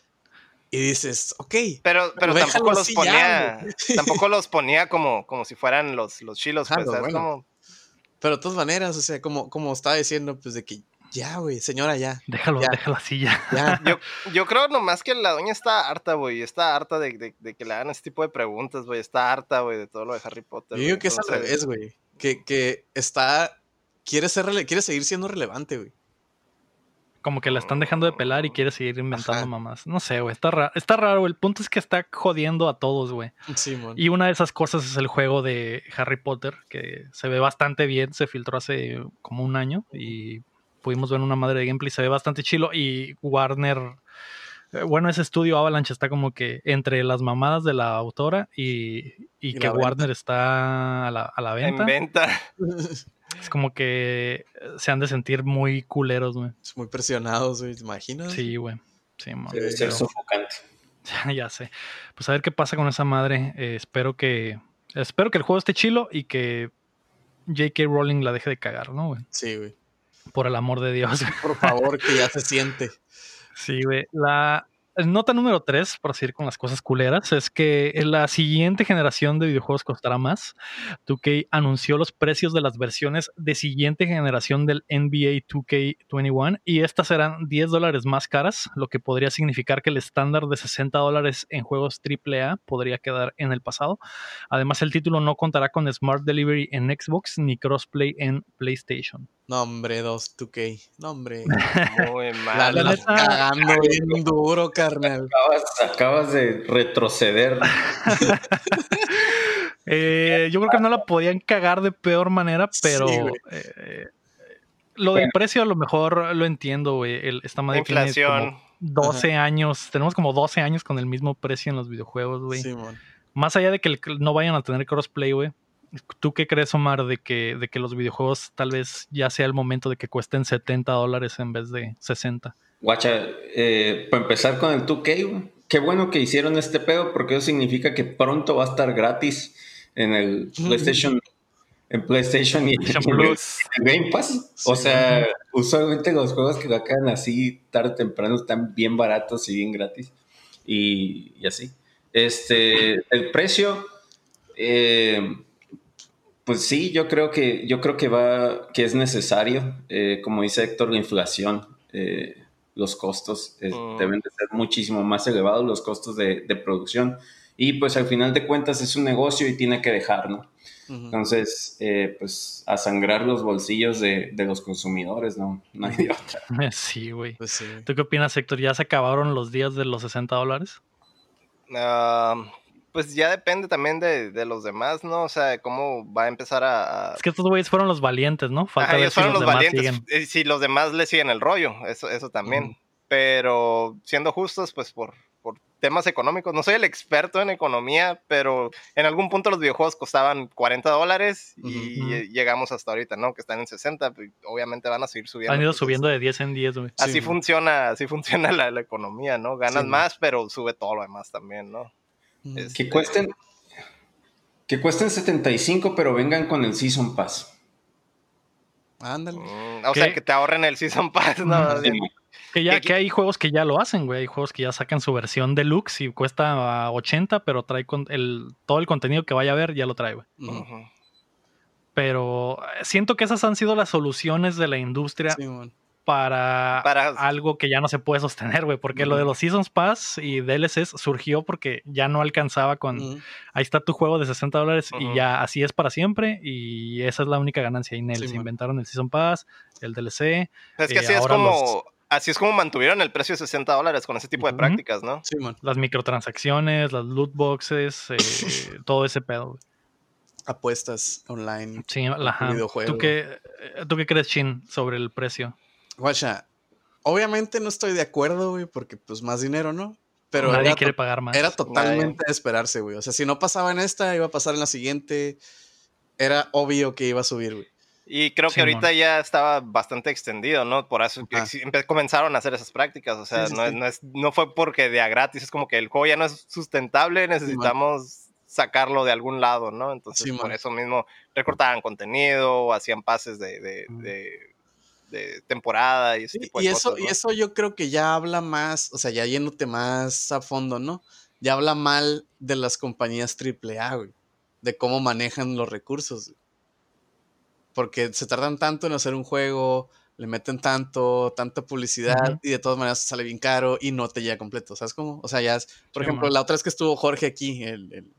Y dices, ok. Pero, pero tampoco los ya, ponía, tampoco los ponía como, como si fueran los, los chilos, Ajá, pues, Pero de todas maneras, o sea, como, como estaba diciendo, pues de que Ya, güey, señora, ya. Déjalo, Ya. déjalo así ya. Ya. Yo, yo creo nomás que la doña está harta, güey. Está harta de, de- de que le hagan ese tipo de preguntas, güey. Está harta, güey, de todo lo de Harry Potter. Yo digo que es al revés, güey. Que, que está. Quiere, ser quiere seguir siendo relevante, güey. Como que la están dejando de pelar y quiere seguir inventando Ajá. mamás. No sé, güey. Está raro. Está raro, güey. El punto es que está jodiendo a todos, güey. Sí, mon. Y una de esas cosas es el juego de Harry Potter, que se ve bastante bien. Se filtró hace como un año y pudimos ver una madre de gameplay. Se ve bastante chilo. Y Warner. eh, Bueno, ese estudio Avalanche está como que entre las mamadas de la autora y, y Y que venta. Warner está a la, a la venta. En venta. Es como que eh, se han de sentir muy culeros, güey. Muy presionados, güey. ¿Te imaginas? Sí, güey. Sí, man, Debe ser pero- sofocante. ya sé. Pues a ver qué pasa con esa madre. Eh, espero que. Espero que el juego esté chilo y que J.K. Rowling la deje de cagar, ¿no, güey? Sí, güey. Por el amor de Dios. Por favor, que ya se siente. Sí, güey. La nota número 3, por seguir con las cosas culeras, es que la siguiente generación de videojuegos costará más. 2K anunció los precios de las versiones de siguiente generación del NBA 2K21 y estas serán 10 dólares más caras, lo que podría significar que el estándar de 60 dólares en juegos AAA podría quedar en el pasado. Además, el título no contará con Smart Delivery en Xbox ni Crossplay en PlayStation. No, hombre, 2, 2K. No, hombre. Muy mal. la la neta- cagando bien duro, carnal. Acabas, acabas de retroceder. Eh, yo creo que no la podían cagar de peor manera, pero Sí, eh, lo del precio a lo mejor lo entiendo, güey. El- Esta madre tiene Inflación. como 12 años, tenemos como 12 años con el mismo precio en los videojuegos, güey. Simón. Más allá de que el- no vayan a tener crossplay, güey. ¿Tú qué crees, Omar, de que, de que los videojuegos tal vez ya sea el momento de que cuesten 70 dólares en vez de 60? Guacha, eh, para empezar con el 2K, güey, qué bueno que hicieron este pedo porque eso significa que pronto va a estar gratis en el PlayStation, en PlayStation y en Plus. Game Pass. O Sí. sea, usualmente los juegos que sacan así tarde o temprano están bien baratos y bien gratis. Y, y así. Este, el precio, eh, pues sí, yo creo que, yo creo que va, que es necesario. Eh, como dice Héctor, la inflación, eh, los costos eh, Mm. deben de ser muchísimo más elevados, los costos de, de producción. Y pues al final de cuentas es un negocio y tiene que dejar, ¿no? Entonces, eh, pues a sangrar los bolsillos de, de los consumidores, ¿no? No hay de otra. Sí, güey. Pues sí. ¿Tú qué opinas, Héctor? ¿Ya se acabaron los días de los 60 dólares? Ah, pues ya depende también de, de los demás, ¿no? O sea, cómo va a empezar a... a- Es que estos güeyes fueron los valientes, ¿no? Falta Ajá, ver ellos si fueron los los valientes. siguen. eh, Si los demás le siguen el rollo, eso, eso también. Pero siendo justos, pues por, por temas económicos, no soy el experto en economía, pero en algún punto los videojuegos costaban 40 dólares y llegamos hasta ahorita, ¿no? Que están en 60, pues, obviamente van a seguir subiendo. Han ido subiendo de 10 en 10, güey. Así Sí. funciona, así funciona la, la economía, ¿no? Ganas Sí, más, pero sube todo lo demás también, ¿no? Ujú. Es- Que cuesten, que cuesten 75, pero vengan con el Season Pass. Ándale. Mm, o ¿Qué? sea, que te ahorren el Season Pass, ¿no? Sí, Que ya que hay juegos que ya lo hacen, güey. Hay juegos que ya sacan su versión deluxe y cuesta ah, 80, pero trae con el, todo el contenido que vaya a ver, ya lo trae, güey. Pero eh, siento que esas han sido las soluciones de la industria Simón. Para, Para- algo que ya no se puede sostener, güey. Porque lo de los Seasons Pass y DLCs surgió porque ya no alcanzaba con. Ahí está tu juego de 60 dólares y ya así es para siempre. Y esa es la única ganancia. Y Nel, Sí, se man. inventaron el Season Pass, el DLC. Es que Eh, así es como. los- Así es como mantuvieron el precio de 60 dólares con ese tipo de prácticas, ¿no? Simón. las microtransacciones, las loot boxes, eh, todo ese pedo. güey. Apuestas online. Sí, ajá. videojuego. ¿Tú qué, eh, ¿Tú qué crees, Chin, sobre el precio? Guacha, obviamente no estoy de acuerdo, güey, porque pues más dinero, ¿no? Pero Nadie era, quiere pagar más. era totalmente de esperarse, güey. O sea, si no pasaba en esta, iba a pasar en la siguiente. Era obvio que iba a subir, güey. Y creo que ahorita ya estaba bastante extendido, ¿no? Por eso que comenzaron a hacer esas prácticas. O sea, Sí, sí, no, es- sí. no, es- no fue porque de a gratis, es como que el juego ya no es sustentable, necesitamos sacarlo de algún lado, ¿no? Entonces, por eso mismo recortaban contenido, hacían pases de, de- de temporada y ese Y, tipo de y eso, y eso yo creo que ya habla más, o sea, ya yéndote más a fondo, ¿no? Ya habla mal de las compañías AAA, güey. De cómo manejan los recursos. güey. Porque se tardan tanto en hacer un juego, le meten tanto, tanta publicidad y de todas maneras sale bien caro y no te llega completo, ¿sabes cómo? O sea, ya es, por ejemplo, la otra vez que estuvo Jorge aquí, el,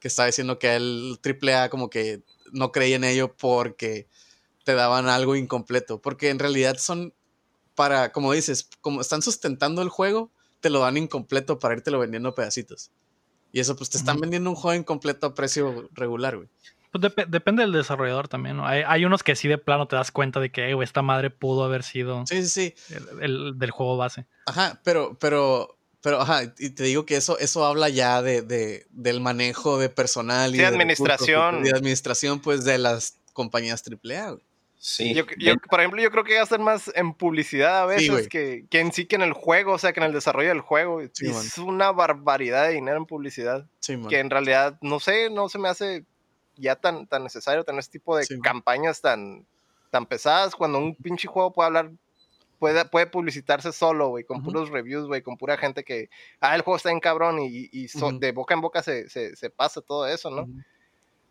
que estaba diciendo que el AAA como que no creía en ello porque te daban algo incompleto, porque en realidad son para, como dices, como están sustentando el juego, te lo dan incompleto para irte lo vendiendo pedacitos. Y eso, pues te están vendiendo un juego incompleto a precio regular, güey. Pues depende del desarrollador también, ¿no? Hay, unos que sí de plano te das cuenta de que, esta madre pudo haber sido sí, sí, sí. El, del juego base. Ajá, pero, pero, pero, ajá, y te digo que eso, eso habla ya de, de del manejo de personal y de administración. de administración, pues, de las compañías AAA, güey. Sí. Yo, por ejemplo, yo creo que gastan más en publicidad a veces que, que, en sí que en el juego, o sea, que en el desarrollo del juego. es una barbaridad de dinero en publicidad. que en realidad, no sé, no se me hace ya tan, tan necesario tener este tipo de campañas tan, tan pesadas cuando un pinche juego puede hablar, puede, puede publicitarse solo, güey, con puros reviews, güey, con pura gente que, ah, el juego está en cabrón y, y de boca en boca se, se, se pasa todo eso, ¿no?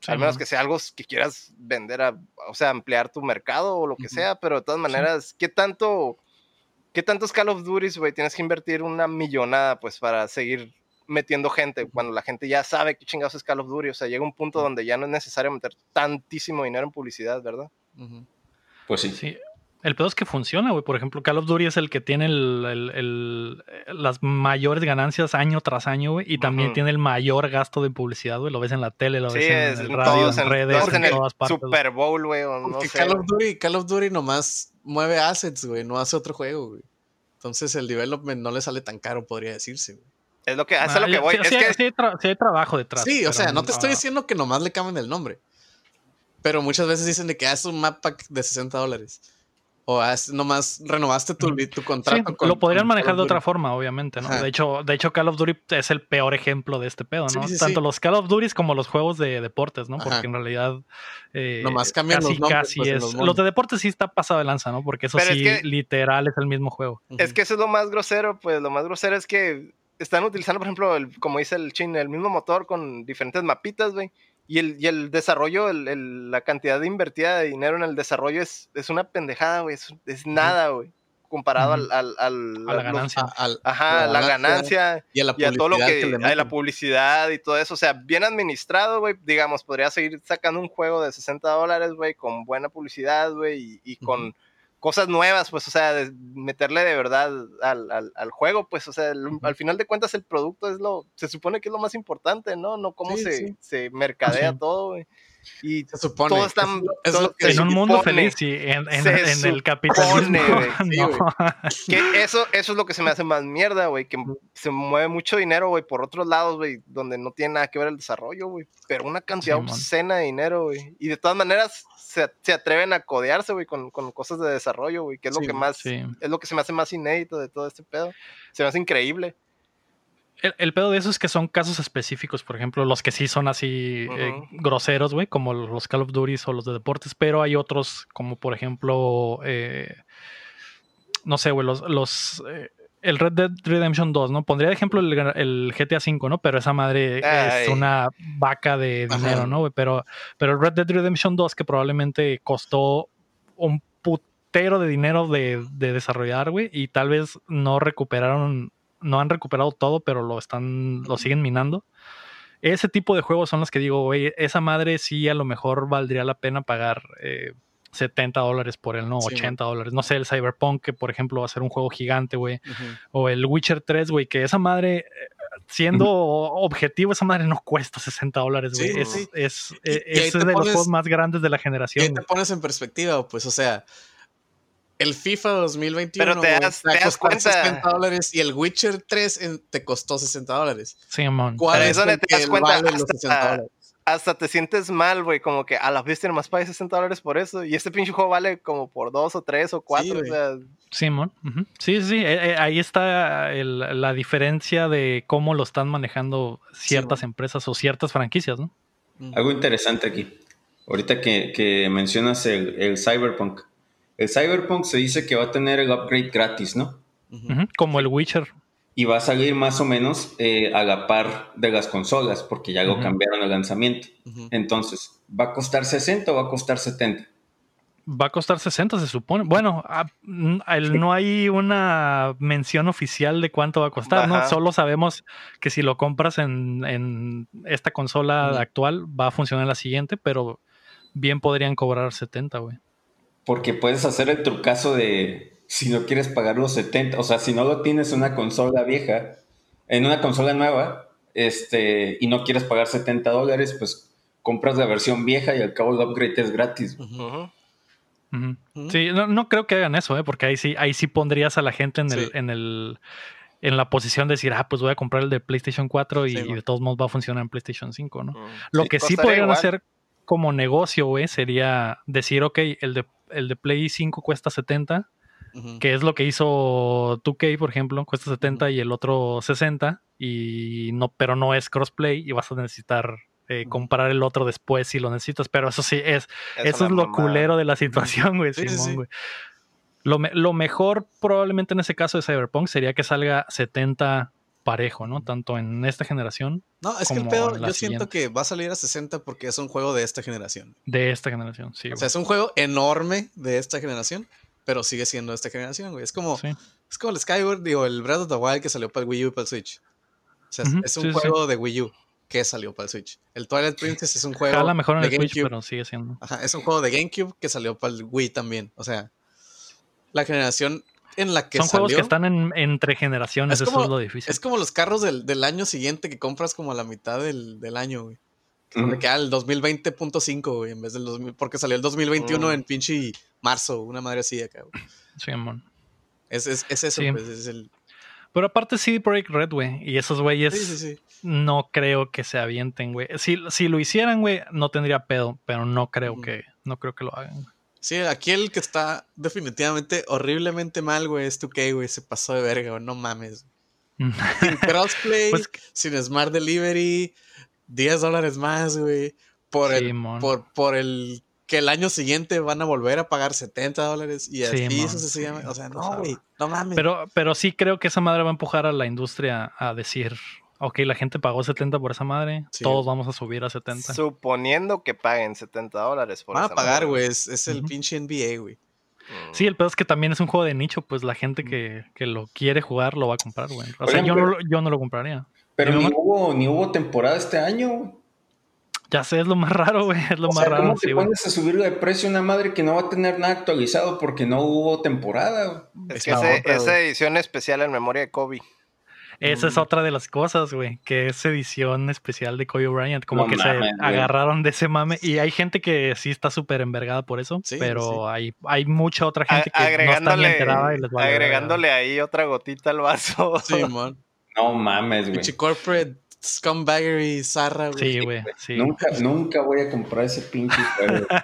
Al menos que sea algo que quieras vender, a, o sea, ampliar tu mercado o lo que sea, pero de todas maneras, ¿qué tanto, qué tantos Call of Duty, güey, tienes que invertir una millonada, pues, para seguir metiendo gente, cuando la gente ya sabe qué chingados es Call of Duty, o sea, llega un punto donde ya no es necesario meter tantísimo dinero en publicidad, ¿verdad? Pues sí. sí. El pedo es que funciona, güey. Por ejemplo, Call of Duty es el que tiene las mayores ganancias año tras año, güey. Y también tiene el mayor gasto de publicidad, güey. Lo ves en la tele, lo ves en el radio, en, redes, en, todas partes. Super Bowl, güey. No Call, of Duty, Call of Duty nomás mueve assets, güey. No hace otro juego, güey. Entonces el development no le sale tan caro, podría decirse, güey. Es lo que, hace lo que voy. Sí, es que... hay trabajo detrás. Sí, o sea, no te estoy diciendo que nomás le cambien el nombre. Pero muchas veces dicen de que haces un map pack de 60 dólares. O has, nomás renovaste tu, tu contrato. lo podrían manejar de otra forma, obviamente, ¿no? De hecho, de hecho, Call of Duty es el peor ejemplo de este pedo, ¿no? Tanto los Call of Duty como los juegos de deportes, ¿no? Porque en realidad. Eh, nomás cambian casi, los nombres, casi pues, es. Los, de deportes sí está pasado de lanza, ¿no? Porque eso sí, literal, es el mismo juego. Es que eso es lo más grosero, pues lo más grosero es que están utilizando, por ejemplo, el, como dice el Chin, el mismo motor con diferentes mapitas, güey. Y el, y el desarrollo, el, la cantidad de invertida de dinero en el desarrollo es, es una pendejada, güey. Es, nada, güey. Comparado al, al, al, a la ganancia. ajá, la, ganancia. Y a, la todo lo que. a la publicidad y todo eso. O sea, bien administrado, güey. Digamos, podría seguir sacando un juego de 60 dólares, güey, con buena publicidad, güey, y, con cosas nuevas, pues, o sea, de meterle de verdad al, al, al juego, pues, o sea, al final de cuentas el producto es lo, se supone que es lo más importante, ¿no? No cómo se, se, mercadea todo, güey. Y se supone. Todo está, en un mundo feliz, sí, en, en, en el capitalismo. que eso, eso es lo que se me hace más mierda, güey, que se mueve mucho dinero, güey, por otros lados, güey, donde no tiene nada que ver el desarrollo, güey, pero una cantidad obscena de dinero, güey. Y de todas maneras, se, atreven a codearse, güey, con, cosas de desarrollo, güey, que es lo que más, es lo que se me hace más inédito de todo este pedo. Se me hace increíble. El, pedo de eso es que son casos específicos, por ejemplo, los que sí son así eh, groseros, güey, como los Call of Duty o los de deportes, pero hay otros como, por ejemplo, eh, no sé, güey, los, los eh, el Red Dead Redemption 2, ¿no? Pondría de ejemplo el, GTA V, ¿no? Pero esa madre es una vaca de dinero, ¿no? Pero, pero el Red Dead Redemption 2, que probablemente costó un putero de dinero de, desarrollar, güey, y tal vez no recuperaron, no han recuperado todo, pero lo están, lo siguen minando. Ese tipo de juegos son los que digo, güey, esa madre sí a lo mejor valdría la pena pagar eh, 70 dólares por él, no, 80 dólares. No sé, el Cyberpunk, que por ejemplo va a ser un juego gigante, güey. O el Witcher 3, güey, que esa madre, eh, siendo objetivo, esa madre no cuesta 60 dólares, güey. es, es, es, de los juegos más grandes de la generación. Y te pones en perspectiva, pues, o sea, el FIFA 2021 Pero te das, te das cuenta. 60 dólares y el Witcher 3 te costó 60 dólares. Sí, man. ¿Cuál es, donde te das cuenta? Vale los 60 dólares? hasta te sientes mal, güey, como que a la vez nomás pagué 60 dólares por eso. Y este pinche juego vale como por dos o tres o cuatro. Sí, o sea... Simón. Sí, sí, eh, eh, ahí está la diferencia de cómo lo están manejando ciertas empresas o ciertas franquicias, ¿no? Algo interesante aquí. Ahorita que, mencionas el, Cyberpunk. El Cyberpunk se dice que va a tener el upgrade gratis, ¿no? Como el Witcher y va a salir más o menos eh, a la par de las consolas, porque ya lo cambiaron el lanzamiento. Entonces, ¿va a costar 60 o va a costar 70? Va a costar 60, se supone. Bueno, ah, el- no hay una mención oficial de cuánto va a costar, ¿no? Solo sabemos que si lo compras en, en esta consola actual, va a funcionar en la siguiente, pero bien podrían cobrar 70, güey. Porque puedes hacer el trucazo de si no quieres pagar los 70, o sea, si no lo tienes en una consola vieja, en una consola nueva, este, y no quieres pagar 70 dólares, pues compras la versión vieja y al cabo el upgrade es gratis. Sí, no, no creo que hagan eso, ¿eh? porque ahí sí, ahí sí pondrías a la gente en el, Sí. en el en la posición de decir, ah, pues voy a comprar el de PlayStation 4 y, Sí, y man. de todos modos va a funcionar en PlayStation 5, ¿no? Mm. Lo Sí, que sí podrían igual. hacer como negocio, güey, sería decir, ok, el de, el de Play 5 cuesta 70, Ujú. que es lo que hizo 2K, por ejemplo, cuesta 70 y el otro 60, y no, pero no es crossplay y vas a necesitar eh, comprar el otro después si lo necesitas, pero eso sí es, eso es lo mamada. culero de la situación, güey, Sí, sí, Simón, sí. güey. Lo, me- lo mejor probablemente en ese caso de Cyberpunk sería que salga 70 parejo, ¿no? Tanto en esta generación No, es que el pedo, yo siento que va a salir a 60 porque es un juego de esta generación. de esta generación, sí. O güey. sea, es un juego enorme de esta generación, pero sigue siendo de esta generación, güey. Es como, Sí. es como el Skyward, digo, el Breath of the Wild que salió para el Wii U y para el Switch. O sea, es- un sí, sí. juego de Wii U que salió para el Switch. El Twilight Princess es un juego Jala mejor en de el Switch, GameCube. pero sigue siendo. Ajá, es un juego de GameCube que salió para el Wii también. O sea, la generación en la que Son salió. juegos que están en, entre generaciones, Es eso como- es lo difícil. Es como los carros del, del año siguiente que compras como a la mitad del, del año, güey. Que queda el 2020.5, güey, en vez del 2000, porque salió el 2021 Mm. en pinche marzo, una madre así acá, güey. Sí, mon. Es, es, es eso, Sí. pues, es el... Pero aparte CD Projekt Red, güey. Y esos güeyes Sí, sí, sí. no creo que se avienten, güey. Si, si lo hicieran, güey, no tendría pedo, pero no creo que, no creo que lo hagan. Sí, aquí el que está definitivamente horriblemente mal, güey, es 2K, güey, se pasó de verga, güey, no mames. Sin crossplay, Pues- sin Smart Delivery, 10 dólares más, güey, por el por, por el que el año siguiente van a volver a pagar 70 dólares y así Simón, sucesivamente. sí, o sea, no, güey, no mames. Pero, pero sí creo que esa madre va a empujar a la industria a decir, ok, la gente pagó 70 por esa madre, Sí. todos vamos a subir a 70. Suponiendo que paguen 70 dólares por van a esa pagar, madre. güey, es, es el pinche NBA, güey. Mm. Sí, el pedo es que también es un juego de nicho, pues la gente que, que lo quiere jugar lo va a comprar, güey. O sea, Oigan, yo pero- no, lo- yo no lo compraría. Pero ni hubo, ni hubo temporada este año. güey. Ya sé, es lo más raro, güey. Es lo O más sea, raro, ¿cómo sí, te güey. pones a subirle de precio a una madre que no va a tener nada actualizado porque no hubo temporada? Es Es que la ese- otra, esa edición especial en memoria de Kobe. Esa es Mm. otra de las cosas, güey, que es edición especial de Kobe Bryant. Como No que mames, se agarraron de ese mame. Y hay gente que sí está súper envergada por eso, Sí, pero sí. hay, hay mucha otra A- gente que no está ni agregándole enterada y les verga. agregándole ahí otra gotita al vaso. Sí, man. No mames, güey. Corporate scumbaggery zarra, güey. Sí, güey, sí. Nunca, nunca voy a comprar ese pinche juego.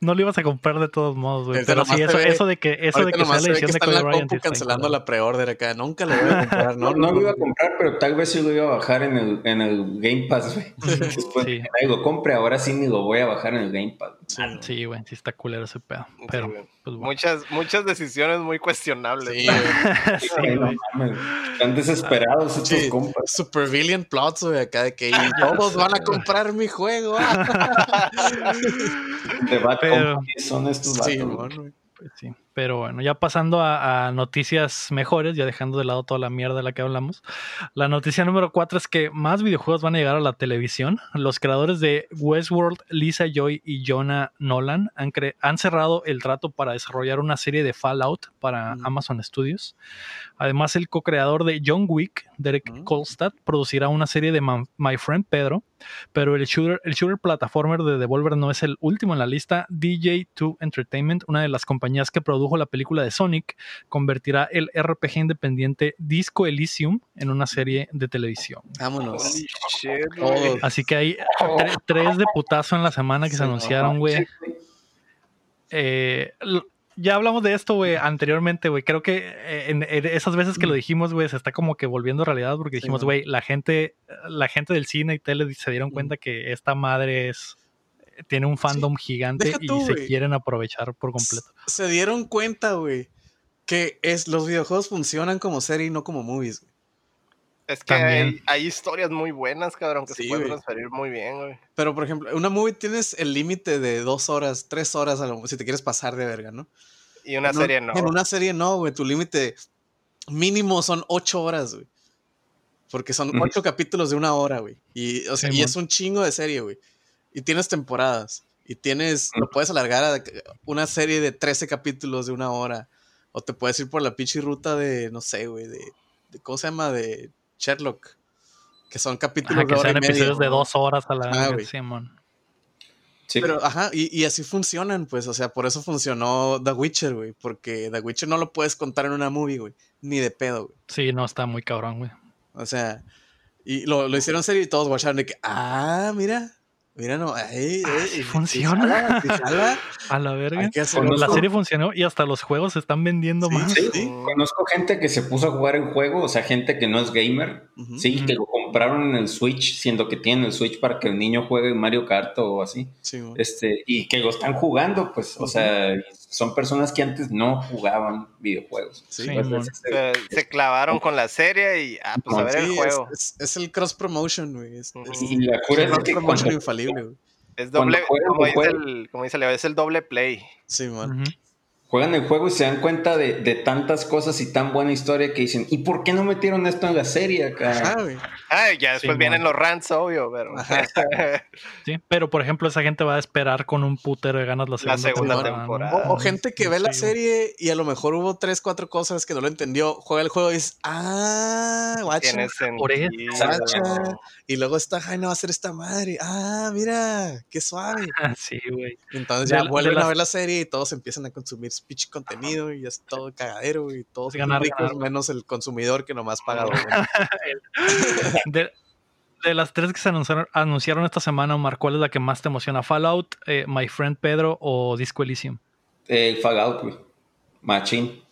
No lo ibas a comprar de todos modos, güey. Pero sí, eso, ve- eso de que, eso de que la se que edición de Kobe Bryant. sí cancelando la pre-order acá. Nunca lo voy a comprar, No, ¿no? no lo iba a comprar, pero tal vez sí lo iba a bajar en el, en el Game Pass, güey. Después Sí. de que lo compre, ahora sí ni lo voy a bajar en el Game Pass. Sí, Sí, güey, sí está culero ese pedo. Sí, Pero. Pues bueno. Muchas, muchas decisiones muy cuestionables. Sí, ¿no? güey. Sí, Güey, no güey. mames, Están desesperados estos Sí. compas. Super villain plots, güey, acá de que y todos van a comprar mi juego. ah. De Bad Pero- Company son estos Sí, vatos, mon, güey. Pues sí. Pero bueno, ya pasando a, a noticias mejores, ya dejando de lado toda la mierda de la que hablamos. La noticia número 4 es que más videojuegos van a llegar a la televisión. Los creadores de Westworld, Lisa Joy y Jonah Nolan han, cre- han cerrado el trato para desarrollar una serie de Fallout para Mm. Amazon Studios. Además, el co-creador de John Wick, Derek Mm. Kolstad, producirá una serie de My Friend Pedro, pero el shooter, el shooter plataformer de Devolver no es el último en la lista. DJ2 Entertainment, una de las compañías que produjo la película de Sonic, convertirá el RPG independiente Disco Elysium en una serie de televisión. Vámonos. Así que hay tre- tres de putazo en la semana que Sí, se anunciaron, güey. Eh, ya hablamos de esto, güey, anteriormente, güey. Creo que eh, en, en esas veces que lo dijimos, güey, se está como que volviendo realidad porque dijimos, güey, la gente, la gente del cine y tele se dieron Mm. cuenta que esta madre es tiene un fandom gigante y se quieren aprovechar por completo. Se dieron cuenta, güey, que es, los videojuegos funcionan como serie y no como movies. güey. Es que hay, También. hay historias muy buenas, cabrón, que Sí, se pueden transferir muy bien, güey. Pero, por ejemplo, una movie tienes el límite de dos horas, tres horas, a lo, si te quieres pasar de verga, ¿no? Y una En serie no. En una serie no, güey. Tu límite mínimo son ocho horas, güey. Porque son ocho capítulos de una hora, güey. Y, o sea, y es un chingo de serie, güey. Y tienes temporadas. Y tienes, lo puedes alargar a una serie de 13 capítulos de una hora. O te puedes ir por la pinche ruta de, no sé, güey, de, de- ¿cómo se llama? De Sherlock. Que son capítulos Ajá, de que hora sean y media. episodios de dos horas a la Ah. Simón. Sí. Pero, ajá, y, y así funcionan, pues, o sea, por eso funcionó The Witcher, güey, porque The Witcher no lo puedes contar en una movie, güey, ni de pedo, güey. Sí, no, está muy cabrón, güey. O sea, y lo, lo hicieron serio y todos watcharon de que, ah, mira, mira, no, Ah, sí funciona. jala, sí jala, A la verga. hacerlo. La serie funcionó y hasta los juegos se están vendiendo Sí, más. sí. Conozco gente que se puso a jugar el juego, o sea, gente que no es gamer, sí, que lo compraron en el Switch, siendo que tienen el Switch para que el niño juegue Mario Kart o así, Sí, güey. este, y que lo están jugando, pues, o sea, son personas que antes no jugaban videojuegos. Sí, Sí, Pues, se, se clavaron con la serie y, ah, pues a ver Sí, el es, juego. es- es el cross promotion, güey. Es, Ujú. es- y la cura es cross que infalible, güey. Es doble, como dice, el, como dice Leo, es el doble play. Sí, man. Ujú. Juegan el juego y se dan cuenta de, de tantas cosas y tan buena historia que dicen, ¿y por qué no metieron esto en la serie acá? Ajá, güey. Ah, ya después Sí, vienen los rants, obvio, pero Ajá. Sí, pero por ejemplo, esa gente va a esperar con un putero de ganas la segunda, segunda temporada. ¿no? temporada. O, o gente que ve la serie y a lo mejor hubo tres, cuatro cosas que no lo entendió, juega el juego y dices, ah, guacha. por eso. Y luego está Jaime va a ser esta madre. Ah, mira, qué suave. Sí, güey. Entonces ya vuelven a ver la serie y todos empiezan a consumir pinche contenido y es todo cagadero y todos Ganar, ricos, ganar. menos el consumidor que nomás paga doble. De, de las tres que se anunciaron, anunciaron esta semana, Omar, ¿cuál es la que más te emociona? ¿Fallout, eh, My Friend Pedro o Disco Elysium? El Fallout, güey. Machín.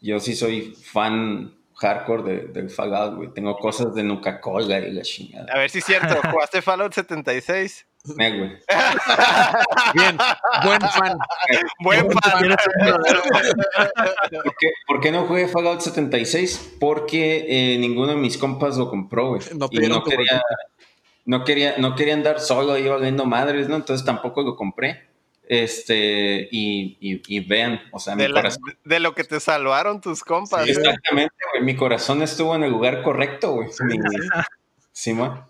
Yo sí soy fan hardcore de- del Fallout, güey. Tengo cosas de Nuca Cola y la chingada. A ver si es cierto, ¿jugaste Fallout 76? Me, güey. Bien, buen fan. Buen fan. ¿Quieres ¿Por qué, por qué no jugué Fallout 76? Porque eh, ninguno de mis compas lo compró, güey. No y pidieron no quería, no quería, no quería andar solo ahí valiendo madres, ¿no? Entonces tampoco lo compré. Este, y, y, y vean, o sea, mi De, la- corazón. de lo que te salvaron tus compas. Sí. Exactamente, güey. Mi corazón estuvo en el lugar correcto, güey. Mi- Simón.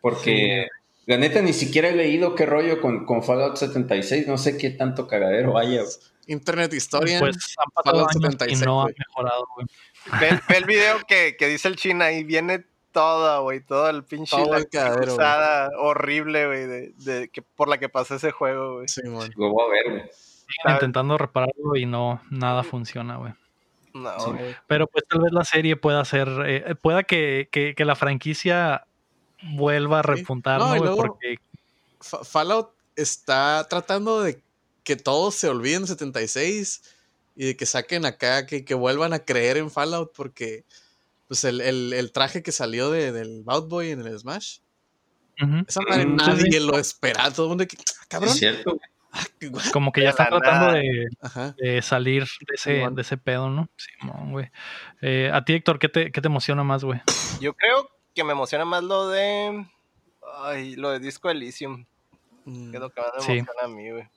Porque la neta ni siquiera he leído qué rollo con, con Fallout 76. No sé qué tanto cagadero haya. Internet Historia. Pues han pasado Fallout años 76, y no ha güey. mejorado, güey. Ve, ve el video que, que dice el China ahí viene todo, güey, todo el pinche Todo la el cruzada horrible, güey, de, de- que, por la que pasó ese juego, güey. Sí, man. Lo voy a ver, güey. Intentando repararlo y no, nada funciona, güey. No, Sí. Pero pues tal vez la serie pueda ser, eh, pueda que, que- que la franquicia vuelva a repuntar, No, Porque Fa- Fallout está tratando de que todos se olviden de 76 y de que saquen acá, que, que vuelvan a creer en Fallout porque pues el, el- el traje que salió de- del Bout Boy en el Smash, ujú, esa madre nadie lo esperaba, todo el mundo que, "Ah, cabrón, Es cierto. ah, qué guay". como que ya están la tratando de, salir de ese, de ese pedo, ¿no? Simón, güey. Eh, a ti, Héctor, ¿qué te, qué te emociona más, güey? Yo creo que me emociona más lo de. Ay, lo de Disco Elysium. Mm, Que es lo que más me Sí. emociona a mí, güey.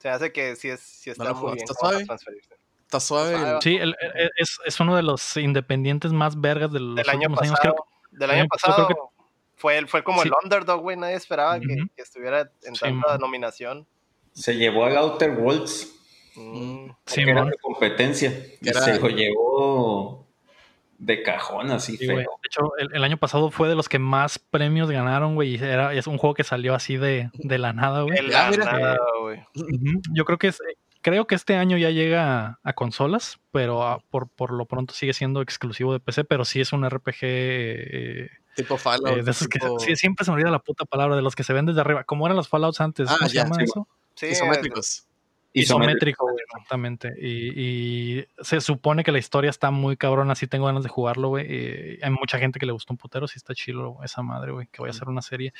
Se hace que sí, es, sí está lo muy bien ¿está transferirse. Está suave. Sí, el- el- es, es uno de los independientes más vergas de los Del año pasado. años. Creo del el año año pasado fue, el, fue como Sí. el underdog, güey. Nadie esperaba que, estuviera en Sí, tanta man. nominación. Se llevó al Outer Worlds. Mm. Sí, era de competencia. Y Era- se lo llevó de cajón, así Sí, feo. güey. De hecho, el, el año pasado fue de los que más premios ganaron, güey. y Era, es un juego que salió así de, de la nada, güey. De Ah, la nada, güey. Ujú. Yo creo que es, creo que este año ya llega a, a consolas, pero a- por, por lo pronto sigue siendo exclusivo de PC, pero sí es un RPG eh, Tipo Fallout. eh, de esos que tipo sí, siempre se me olvida la puta palabra de los que se ven desde arriba. ¿Cómo eran los Fallouts antes? Ah, ¿Cómo se ya, llama sí, eso? Sí, isométricos. Isométrico, güey, exactamente. Y, y se supone que la historia está muy cabrona, sí tengo ganas de jugarlo, güey. y hay mucha gente que le gustó un putero, sí está chido esa madre, güey, que vaya a ser una serie.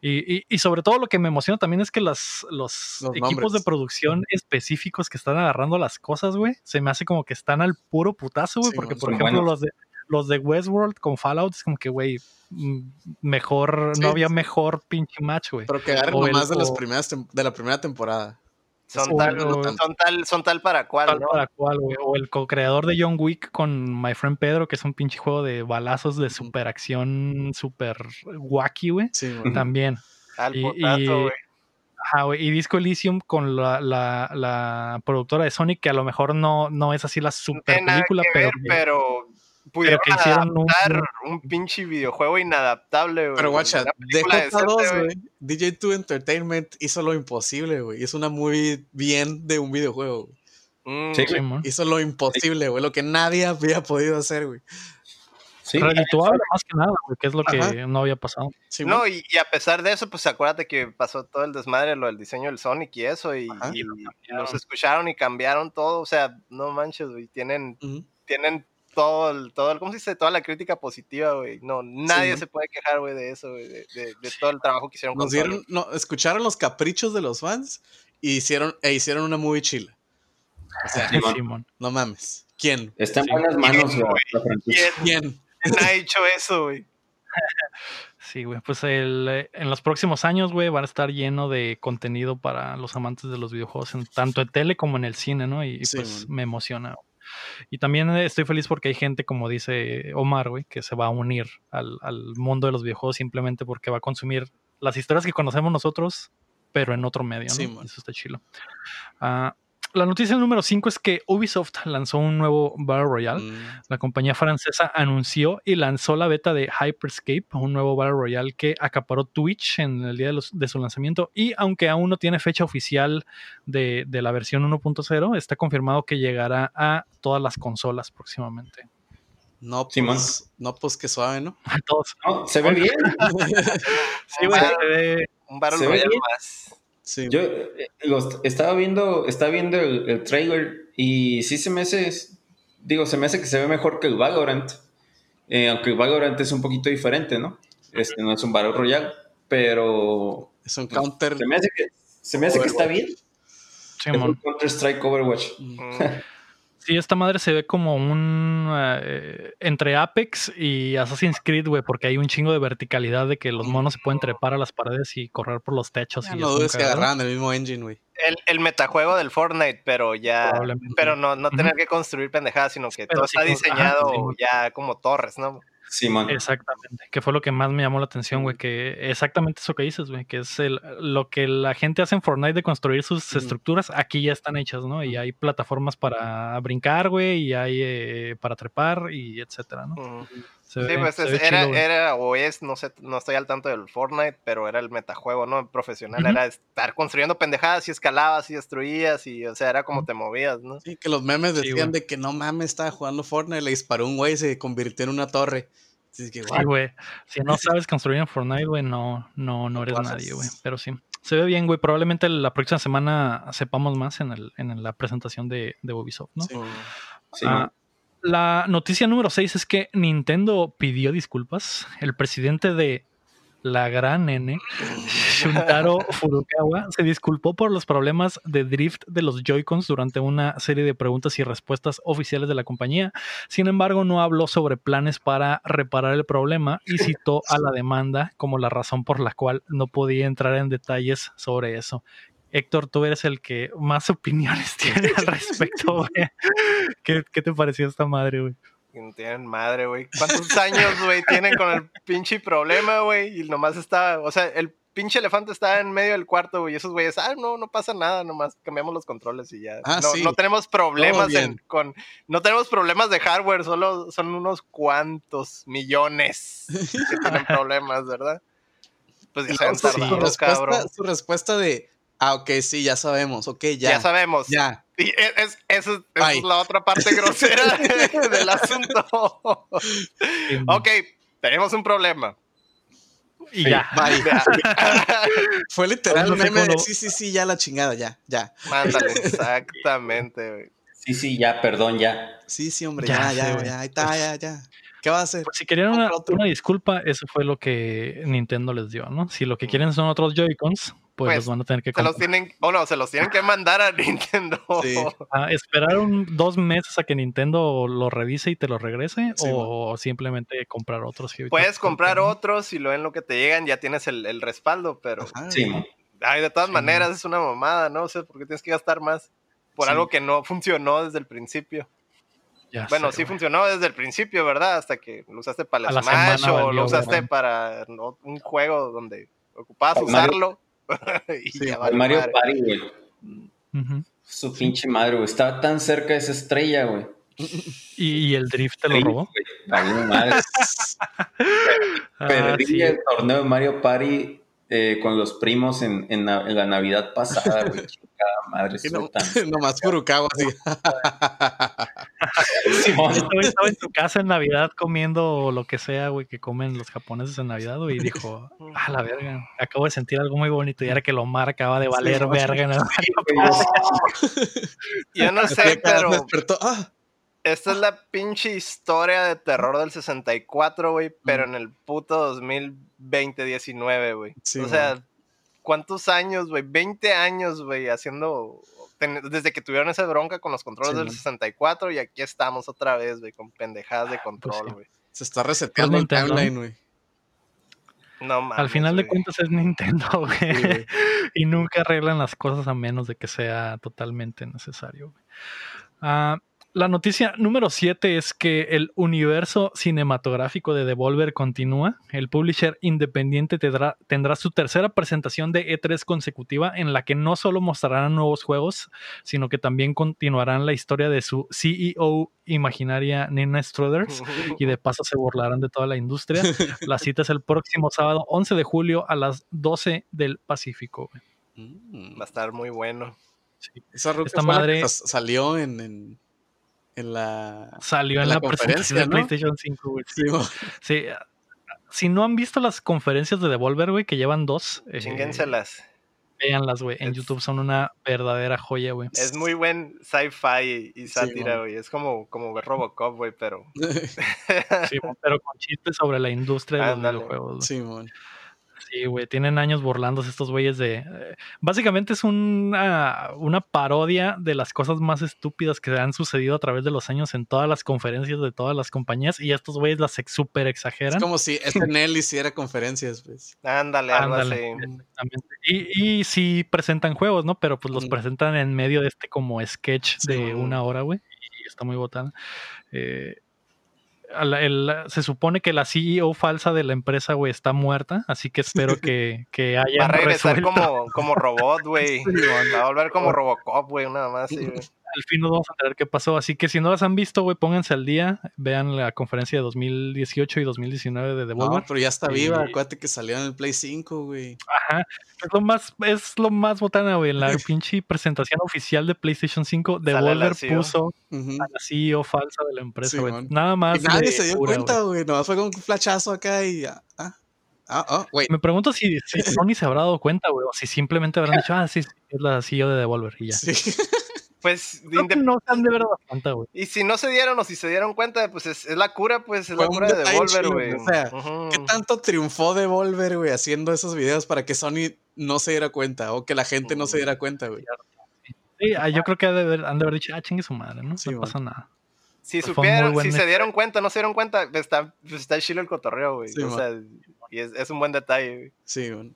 Y, y- y sobre todo lo que me emociona también es que las, los, Los equipos nombres. de producción específicos que están agarrando las cosas, güey, se me hace como que están al puro putazo, güey, Sí, porque por ejemplo buenos. los de... los de Westworld con Fallout es como que, güey, mm, mejor, no había mejor pinche match, güey. Pero que agarren nomás de, las primeras de la primera temporada. Son, tal, son, tal, son tal para cual, tal para cual, güey. O el co-creador de John Wick con My Friend Pedro, que es un pinche juego de balazos de superacción, super wacky, güey. Sí, güey. También. Al y, güey. y Disco Elysium con la, la, la, productora de Sonic, que a lo mejor no, no es así la super película, pero, pero pudieron que hicieron adaptar un, un, pinche videojuego inadaptable, güey. Pero guacha, de 2, güey, DJ2 Entertainment hizo lo imposible, güey. Hizo una muy bien de un videojuego, güey. Mm, sí, hizo lo imposible, güey, lo que nadie había podido hacer, güey. Sí, Redituable más que nada, güey, que es lo que no había pasado. no, y, y, a pesar de eso, pues acuérdate que pasó todo el desmadre, lo del diseño del Sonic y eso, y, y, los escucharon y cambiaron todo, o sea, no manches, güey, tienen, tienen todo el, todo el, ¿cómo se dice? Toda la crítica positiva, güey. No, nadie se puede quejar, güey, de eso, güey, de, de, todo el trabajo que hicieron. Nos dieron, no, escucharon los caprichos de los fans y hicieron, e hicieron una muy chila. O sea, no mames. ¿Quién? Está en buenas manos, güey. ¿Quién? ¿Quién? ¿Quién ha hecho eso, güey? Sí, güey, pues el, eh, en los próximos años, güey, van a estar lleno de contenido para los amantes de los videojuegos, en, tanto en tele como en el cine, ¿no? Y, pues me emociona. Y también estoy feliz porque hay gente, como dice Omar, güey, que se va a unir al, mundo de los videojuegos simplemente porque va a consumir las historias que conocemos nosotros, pero en otro medio, ¿no? Sí, Eso está chilo. Ah, la noticia número 5 es que Ubisoft lanzó un nuevo Battle Royale. Mm. La compañía francesa anunció y lanzó la beta de Hyperscape, un nuevo Battle Royale que acaparó Twitch en el día de, su lanzamiento. Y aunque aún no tiene fecha oficial de, la versión 1.0, está confirmado que llegará a todas las consolas próximamente. No, pues, no, pues que suave, ¿no? A todos. se ve bien. sí, güey. Un Battle Royale más. Yo eh, estaba viendo, estaba viendo el, trailer y sí se me hace, digo, se me hace que se ve mejor que el Valorant, eh, aunque el Valorant es un poquito diferente, ¿no? Este no es un Battle Royale, pero... Es un counter. Se me hace que, se me hace que está bien. Sí, es un Counter Strike Overwatch. Mm. Sí, esta madre se ve como un. Eh, entre Apex y Assassin's Creed, güey, porque hay un chingo de verticalidad de que los monos se pueden trepar a las paredes y correr por los techos. y no dudes que agarran el mismo engine, güey. El, el, metajuego del Fortnite, pero ya. Pero no, no tener que construir pendejadas, sino que todo está diseñado ya como torres, ¿no? Exactamente, que fue lo que más me llamó la atención, güey, que exactamente eso que dices, güey, que es el, lo que la gente hace en Fortnite de construir sus estructuras, aquí ya están hechas, ¿no? Y hay plataformas para brincar, güey, y hay eh, para trepar y etcétera, ¿no? Sí, pues era, era, o es, no sé, no estoy al tanto del Fortnite, pero era el metajuego, ¿no? Profesional, era estar construyendo pendejadas y escalabas y destruías y, o sea, era como te movías, ¿no? Sí, que los memes decían de que no mames, estaba jugando Fortnite, le disparó un güey y se convirtió en una torre. Sí, güey. Si no sabes construir en Fortnite, güey, no, no, no eres nadie, güey. Pero sí. Se ve bien, güey. Probablemente la próxima semana sepamos más en, el, en la presentación de, de Ubisoft, ¿no? Sí. Ah, la noticia número 6 es que Nintendo pidió disculpas. El presidente de la gran N, Shuntaro Furukawa, se disculpó por los problemas de drift de los Joy-Cons durante una serie de preguntas y respuestas oficiales de la compañía. Sin embargo, no habló sobre planes para reparar el problema y citó a la demanda como la razón por la cual no podía entrar en detalles sobre eso. Héctor, tú eres el que más opiniones tiene al respecto, ¿Qué, ¿Qué, te pareció esta madre, güey? no tienen madre, güey. ¿Cuántos años, güey, tienen con el pinche problema, güey? Y nomás está, o sea, el pinche elefante está en medio del cuarto, güey. Y esos güeyes, ah, no, no pasa nada, nomás cambiamos los controles y ya. Ah, no, sí. no tenemos problemas en, con, no tenemos problemas de hardware, solo son unos cuantos millones que tienen problemas, ¿verdad? Pues ya se han tardado, su, respuesta, su respuesta de, ah, ok, sí, ya sabemos, ok, ya. Ya sabemos. Ya. Y e, es, esa es la otra parte grosera del asunto. ok, tenemos un problema. Y ya. Fue literal sí, sí, sí, ya la chingada, ya, ya. Mándale, exactamente, güey. Sí, sí, ya, perdón, ya. Sí, sí, hombre, ya, ya, ya, ya, ahí está, ya, ya. ¿Qué va a hacer? Pues si querían una, una, disculpa, eso fue lo que Nintendo les dio, ¿no? Si lo que quieren son otros Joy-Cons, pues, Pues, los van a tener que Se los comprar. tienen, o no, se los tienen que mandar a Nintendo. Sí. Ah, ¿Esperar un- dos meses a que Nintendo lo revise y te lo regrese? Sí, ¿O simplemente comprar otros? Puedes comprar otros y luego en lo que te llegan ya tienes el, el respaldo, pero Ajá. Sí, ay, de todas Sí. maneras es una mamada, ¿no? O sea, porque tienes que gastar más por Sí. algo que no funcionó desde el principio. Ya Bueno, sé, sí güey. funcionó desde el principio, ¿verdad? Hasta que lo usaste para el la Smash semana o valió, lo usaste para no, un juego donde ocupabas Mario- usarlo. y Sí, ya El valió Mario madre. Party, güey. Su pinche madre, güey. Estaba tan cerca de esa estrella, güey. ¿Y, y el drift te lo robó? güey. Valió madre. Ah, Perdí sí. el torneo de Mario Party eh, con los primos en, en la, en la Navidad pasada, güey. Chingada madre, no- tan... nomás Furukawa así. Simón. Estaba en su casa en Navidad comiendo lo que sea, güey, que comen los japoneses en Navidad, güey, y dijo, ah, la verga, acabo de sentir algo muy bonito y ahora que lo marca acaba de valer Sí, verga. en el- Yo no sé, pero despertó. Ah, esta es la pinche historia de terror del 64, güey, pero en el puto 2020-19, güey. Sí, o sea, ¿cuántos años, güey? 20 años, güey, haciendo... ten- Desde que tuvieron esa bronca con los controles Sí, del man. 64 y aquí estamos otra vez, güey, con pendejadas de pues control, sí. güey. se está reseteando el Nintendo. timeline, güey. No mames. Al final de cuentas es Nintendo, güey. Y nunca arreglan las cosas a menos de que sea totalmente necesario. güey. Ah, la noticia número 7 es que el universo cinematográfico de Devolver continúa. El publisher independiente tendrá, tendrá su tercera presentación de E3 consecutiva en la que no solo mostrarán nuevos juegos, sino que también continuarán la historia de su CEO imaginaria Nina Struthers y de paso se burlarán de toda la industria. La cita es el próximo sábado 11 de julio a las 12 del Pacífico. Mm. Va a estar muy bueno. Esa Esta madre- salió en, en, en la. Salió en, En la, la presentación de conferencia, ¿no? PlayStation 5. güey. Sí, Sí, si no han visto las conferencias de Devolver, güey, que llevan dos, eh, Chínghenselas. véanlas, güey. En Es- YouTube son una verdadera joya, güey. Es muy buen sci-fi y, y sátira, güey. Es como, como Robocop, güey, pero... Sí, pero con chistes sobre la industria de los videojuegos. güey. Sí. Sí, güey, tienen años burlándose estos güeyes de... eh, básicamente es una, una parodia de las cosas más estúpidas que han sucedido a través de los años en todas las conferencias de todas las compañías y estos güeyes las ex- súper Es exageran. como si SNL hiciera conferencias, pues. Ándale, Ándale. Y, y sí presentan juegos, ¿no? Pero pues los Ujú. presentan en medio de este como sketch Sí, de una hora, güey. Y está muy botana. Eh, la- el- se supone que la CEO falsa de la empresa, güey, está muerta. Así que espero que, que Va a regresar resuelto. como, como robot, güey. Va a volver como Robocop, güey, nada más. Sí, güey. Al fin nos vamos a enterar qué pasó. Así que si no las han visto, güey, pónganse al día. Vean la conferencia de 2018 y 2019 de Devolver. No, pero ya está Y- viva. Acuérdate que salió en el Play 5, güey. Ajá. Es lo más, es lo más botana, güey. En la pinche presentación oficial de PlayStation 5, Sale la Devolver puso Ujú. a la CEO falsa de la empresa, güey. Nada más. Y nadie de se dio cuenta, güey. Nomás fue como un flachazo acá y ya. Ah, ah, ah, güey. Me pregunto si, si Sony se habrá dado cuenta, güey, o si simplemente habrán dicho, ah, sí, sí, es la CEO de Devolver y ya. Sí. Pues, Creo que inde- no se han de ver cuenta, güey. y si no se dieron o si se dieron cuenta, pues es, es la cura, pues es Fue la cura de Devolver, güey. o sea. ¿Qué tanto triunfó Devolver, güey, haciendo esos videos para que Sony no se diera cuenta o que la gente no se diera cuenta, güey? Sí, ah, yo creo que han de haber, han de haber dicho, ah, chingue su madre, ¿no? Sí, no pasa nada. Si Pues supieron, si se dieron cuenta, no se dieron cuenta, pues está, pues está chilo el cotorreo, güey. Sí, o man. sea, y es, es un buen detalle, güey. Sí, güey.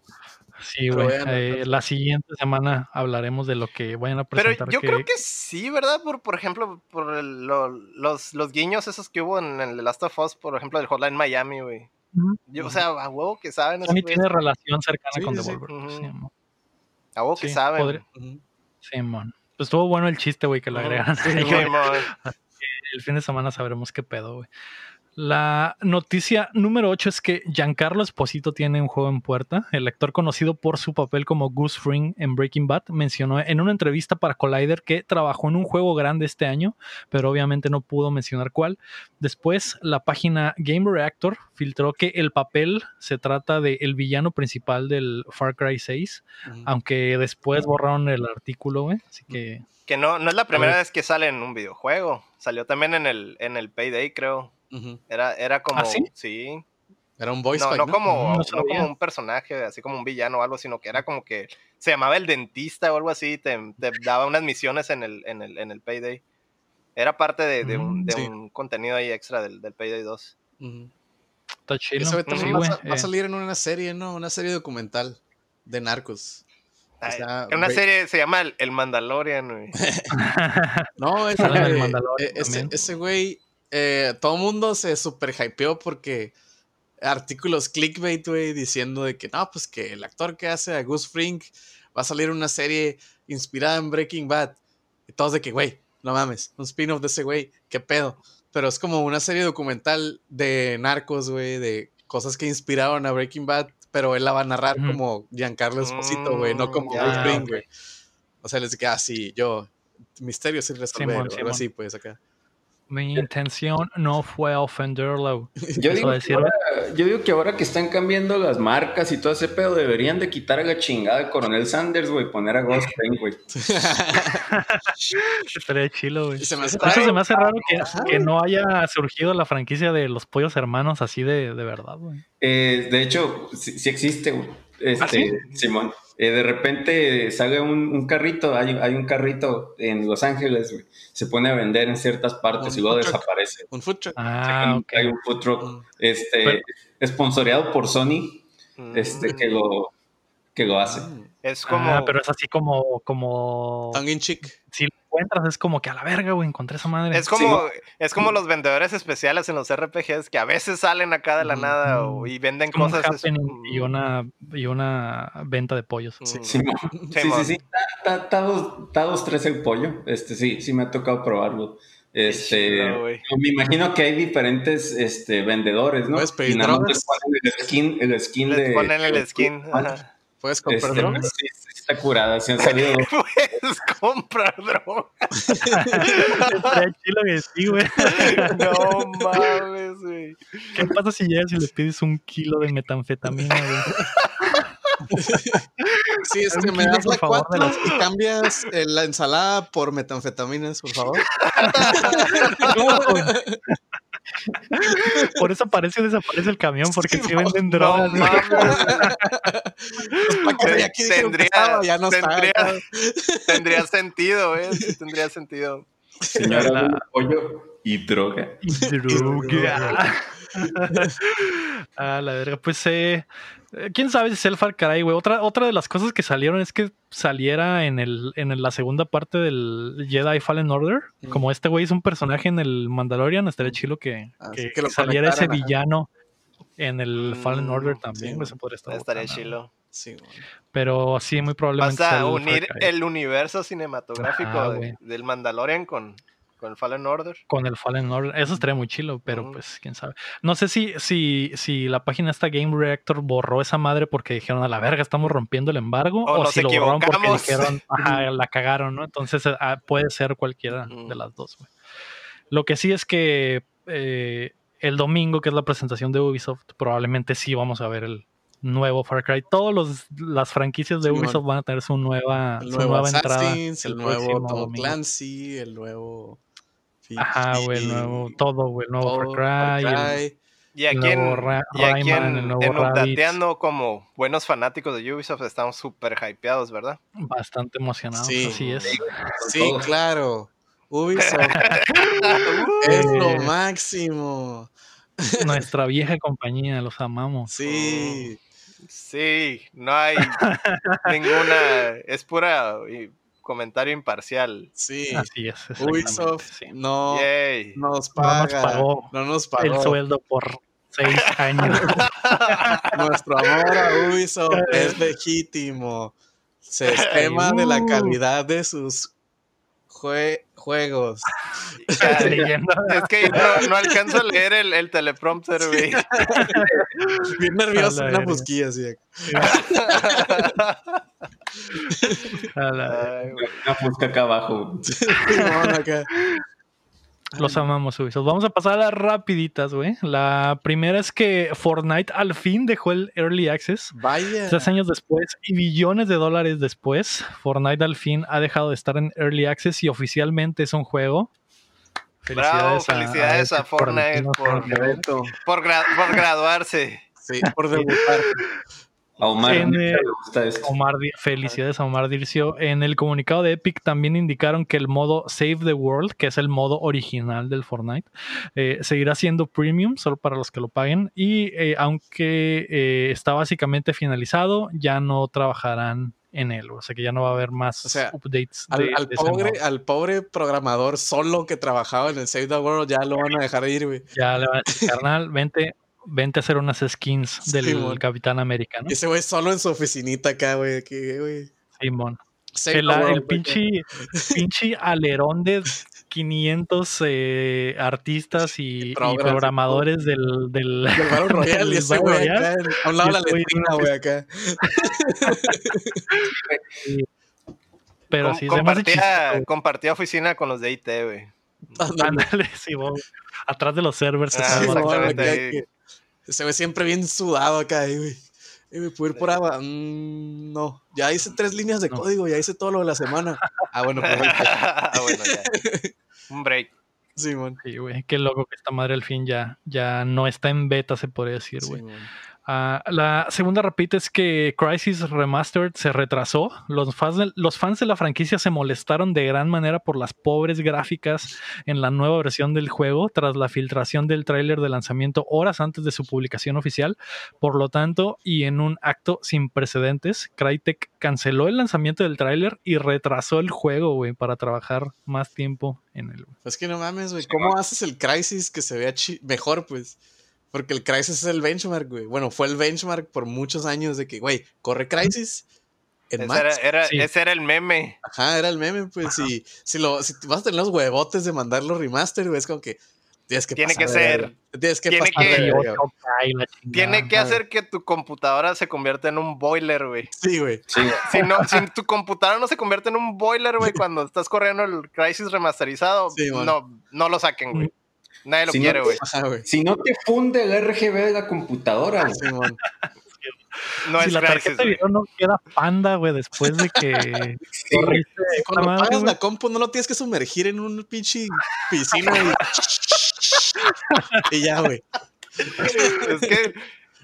Sí, Pero güey. eh, la siguiente semana hablaremos de lo que vayan a Pero presentar. yo creo que sí, ¿verdad? Por, por ejemplo, por el- lo- los, los guiños esos que hubo en el The Last of Us, por ejemplo, del Hotline Miami, güey. O sea, a huevo que saben. Sony tiene relación cercana Sí, con sí. Devolver. Sí, mon. A huevo que saben. podría-. Sí, mon. Pues estuvo bueno el chiste, güey, que Ujú. agregaron. Sí, el fin de semana sabremos qué pedo, güey. La noticia número 8 es que Giancarlo Esposito tiene un juego en puerta. El actor conocido por su papel como Goose Fring en Breaking Bad mencionó en una entrevista para Collider que trabajó en un juego grande este año, pero obviamente no pudo mencionar cuál. Después, la página Game Reactor filtró que el papel se trata de el villano principal del Far Cry 6, Ujú. aunque después borraron el artículo, güey. Así que Que no, no es la primera vez que sale en un videojuego. Salió también en el, en el Payday, creo. Ujú. Era, era como. ¿Ah, sí? Sí. Era un voice No, pack, no ¿no? como, No como un personaje, así como un villano o algo, sino que era como que se llamaba el dentista o algo así, te, te daba unas misiones en el, en el, en el Payday. Era parte de, de un, Mm, de sí. un contenido ahí extra del, del Payday 2. Ujú. Está chido. También Sí, va, sa- va a eh, salir en una serie, ¿no? Una serie documental de narcos. O Ay, sea, una serie se llama El, Mandalorian, güey. No, ese, el Mandalorian eh, ese, ese güey, eh, todo el mundo se super hypeó porque artículos clickbait, güey, diciendo de que no, pues que el actor que hace a Gus Fring va a salir una serie inspirada en Breaking Bad. Y todos de que, güey, no mames, un spin-off de ese güey, qué pedo. Pero es como una serie documental de narcos, güey, de cosas que inspiraron a Breaking Bad, pero él la va a narrar como Giancarlo Esposito, güey, no como ya, Gus Fring, ok. güey. O sea, les que, ah, sí, yo, misterio sin resolver, Simón, o algo Simón. así, pues acá. Mi intención no fue ofenderlo. Yo digo, que ahora, yo digo que ahora que están cambiando las marcas y todo ese pedo, deberían de quitar a la chingada de Coronel Sanders, güey, poner a Ghost Pain, güey. Estaría chilo, güey. Se me hace Por Eso raro. se me hace raro que, Ajá. que no haya surgido la franquicia de los pollos hermanos así de, de verdad, güey. Eh, de hecho, sí, sí existe, güey. Este, ¿Ah, sí? Simón. Eh, de repente sale un, un carrito, hay, hay un carrito en Los Ángeles, güey. Se pone a vender en ciertas partes Un y luego truck. desaparece. Un food truck. Ah. Hay un food truck, Mm. este, Pero- esponsoreado por Sony, Mm. este, que lo, que lo hace. Mm. Es como. Ah, pero es así como, como Tongue in cheek. si lo encuentras es como que a la verga, güey, encontré esa madre. Es como, es como los vendedores especiales en los RPGs que a veces salen acá de la nada o- y venden como un cosas. y una y una venta de pollos. Mm. Sí, Simón. Sí, sí, sí. Está, está dos, está dos, tres el pollo. Este, sí, sí me ha tocado probarlo. Este, chido, güey. me imagino que hay diferentes este, vendedores, ¿no? Puedes pedir y nada más les ponen el skin, el skin Les de. ponen el skin. ajá. ¿Puedes comprar Este, drogas? sí, está curada. Sí han salido. Puedes comprar droga. Estaría chilo que sí, güey. No mames, güey. ¿Qué pasa si llegas y le pides un kilo de metanfetamina, güey? Sí, es que me das la de 4 y cambias eh, la ensalada por metanfetaminas, por favor. Por eso aparece o desaparece el camión, porque Sí, sí venden No drogas. que Tendría- estaba, ya no está. tendría- Tendría sentido, ¿eh? Sí, tendría sentido. Señora, La- pollo y droga. Y droga. ah, la verga. Pues eh, quién sabe si es el Far Cry, güey. Otra, otra de las cosas que salieron es que saliera en, el, en la segunda parte del Jedi Fallen Order. Como este güey es un personaje en el Mandalorian, estaría chilo que, Ah, que- sí, que saliera ese ajá. villano en el Mm, Fallen Order sí, también. güey, eso podría estar Estaría botana, chilo. Sí. Pero sí, muy probablemente. Vas a unir el universo cinematográfico de- del Mandalorian con, con el Fallen Order. con el Fallen Order. Eso estaría muy chilo, pero pues quién sabe. No sé si, si, si la página esta Game Reactor borró esa madre porque dijeron a la verga, estamos rompiendo el embargo. O si lo borraron porque dijeron, ajá, la cagaron, ¿no? Entonces eh, ah, puede ser cualquiera de las dos, güey. Lo que sí es que eh, el domingo, que es la presentación de Ubisoft, probablemente sí vamos a ver el nuevo Far Cry. Todas las franquicias de. Ubisoft van a tener su nueva, El su nueva entrada. El, nuevo Tom. Clancy, el nuevo. Ajá, güey, el y- nuevo, todo, güey, el nuevo todo, Far Cry, el- Cry. Y aquí, El en, nuevo Ra- y aquí Rayman, en- el nuevo en Rabbids. Updateando, como buenos fanáticos de Ubisoft, estamos súper hypeados, ¿verdad? bastante emocionados, Sí. así es. Sí, claro. Ubisoft es lo Eh, máximo. Nuestra vieja compañía, los amamos. Sí. Sí, no hay ninguna, es pura y, comentario imparcial. Sí. Así es. Ubisoft sí. no Yay. nos No nos paga. pagó No nos El pagó. sueldo por seis años. Nuestro amor a Ubisoft es legítimo. Se estima de la calidad de sus jue- juegos. Ya, Leyendo. Es que no, no alcanzo a leer el, el teleprompter, güey. Bien nervioso, una busquilla así. Ay. Una fusca acá abajo. Simón acá. Los amamos, Ubisoft. Vamos a pasar a las rapiditas, güey. La primera es que Fortnite al fin dejó el Early Access. Vaya. Tres años después y billones de dólares después, Fortnite al fin ha dejado de estar en Early Access y oficialmente es un juego. Bravo, felicidades a Fortnite por- por- Por, gra- por graduarse. Sí, por debutar. A Omar, En, le eh, gusta esto. Omar, Di- felicidades a Omar Dircio. En el comunicado de Epic también indicaron que el modo Save the World, que es el modo original del Fortnite, eh, seguirá siendo premium solo para los que lo paguen. Y eh, aunque eh, está básicamente finalizado, ya no trabajarán en él. O sea que ya no va a haber más O sea, updates. Al, de- al de ese pobre, modo. al pobre programador solo que trabajaba en el Save the World ya lo van a dejar ir, güey. Ya le van a decir, carnal, vente, vente a hacer unas skins del. Capitán América, ¿no? Ese güey solo en su oficinita acá, güey. Simón. Save El, the el pinche, pinche alerón de 500 eh, artistas y, programadores del, del, Del Battle Royale y del ese güey acá, a un lado la letrina, güey, acá. Pero Com- sí, se me hace chistoso, compartía, compartía oficina con los de IT, güey. Ándale. Sí, bo- atrás de los servers. Ah, Sí, exactamente. Se ve siempre bien sudado acá, ahí, güey. Eh, güey, ¿Puedo ir por agua? Mm, no. Ya hice tres líneas de No. código, ya hice todo lo de la semana. Ah, bueno, pues ahorita. Ah, bueno, ya. Un break. Simón. Sí, güey, qué loco que esta madre al fin ya, ya no está en beta, se podría decir, güey. Simón. Ah, la segunda rapita es que Crisis Remastered se retrasó. Los fans, de, los fans de la franquicia se molestaron de gran manera por las pobres gráficas en la nueva versión del juego tras la filtración del tráiler de lanzamiento horas antes de su publicación oficial. Por lo tanto, y en un acto sin precedentes, Crytek canceló el lanzamiento del tráiler y retrasó el juego, güey, para trabajar más tiempo en él. Es que no mames, güey. ¿Cómo haces el Crisis que se vea mejor, pues? Porque el Crisis es el benchmark, güey. Bueno, fue el benchmark por muchos años de que, güey, corre Crisis en Ese era, Max. era- sí. ese era el meme. Ajá, era el meme, pues. Si, si, lo, si vas a tener los huevotes de mandarlo remaster, güey, es como que tienes que Tiene que pasar de ser. Tienes que tiene pasar que-. Tiene que hacer que tu computadora se convierta en un boiler, güey. Sí, güey. Sí, Si, no, si tu computadora no se convierte en un boiler, güey, cuando estás corriendo el Crisis remasterizado, Sí, no, no lo saquen, güey. Nadie lo Si no quiere, te- güey. Güey. si no te funde el RGB de la computadora, güey. Simón. No si es la Crisis, tarjeta de video no queda panda, güey, después de que Sí, Cuando madre, pagas la compu, no lo tienes que sumergir en un pinche piscina y, y ya, güey. Es que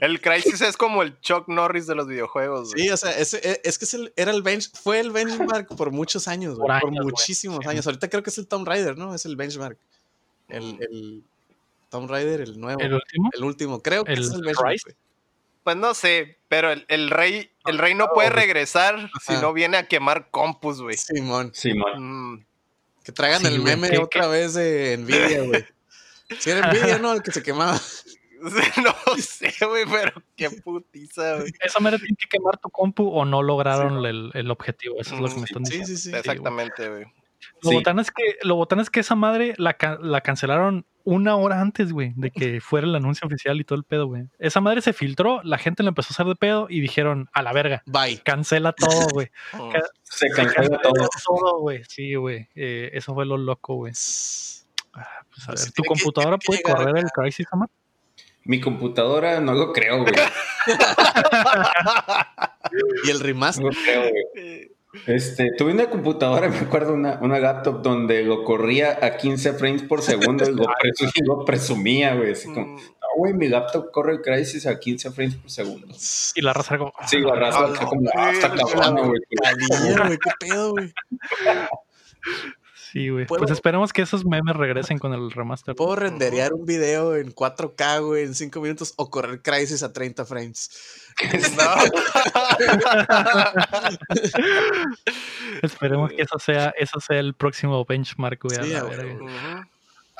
el Crisis es como el Chuck Norris de los videojuegos, güey. Sí, o sea, e- es que es el, era el bench, fue el benchmark por muchos años, güey, Por por, años, güey. muchísimos Sí. años. Ahorita creo que es el Tomb Raider, ¿no? Es el benchmark. El, el Tomb Raider, el nuevo, El el, último. último. Creo que el es el. Rise. Pues no sé, pero el, el rey, el rey no puede regresar si no viene a quemar compus, güey. Simón. Simón. Mm, Que traigan Sí, el meme que- otra vez de Nvidia, güey. Si era Nvidia, ¿no? El que se quemaba. no sé, güey, pero qué putiza, güey. Esa manera tiene que quemar tu compu o no lograron el, el objetivo. Eso es lo que me Mm, están Sí, diciendo. sí, sí. Exactamente, güey. Lo Sí. botán es que, lo botán es que esa madre la, la cancelaron una hora antes, güey, de que fuera el anuncio oficial y todo el pedo, güey. Esa madre se filtró, la gente la empezó a hacer de pedo y dijeron, a la verga, Bye. cancela todo, güey. Mm. Se cancela todo. todo, güey. Sí, güey. Eh, eso fue lo loco, güey. Ah, pues a Pues ver, ¿tu computadora que puede correr el Crisis, Omar? Mi computadora no lo creo, güey. Y el No remaster. lo creo, güey. Este, tuve una computadora, me acuerdo, una, una laptop donde lo corría a 15 frames por segundo y lo, presu- y lo presumía, güey. Así como, Mm, no, güey, mi laptop corre el Crisis a 15 frames por segundo. Y la raza era como, Sí, la raza Ah, como, ah, está sí, cabrona, güey. Güey. ¿Qué pedo, güey? Sí, güey. ¿Puedo- Pues esperemos que esos memes regresen con el remaster. Puedo renderear un video en 4K, güey, en 5 minutos o correr Crisis a 30 frames. Esperemos que eso sea, eso sea el próximo benchmark, güey. Sí.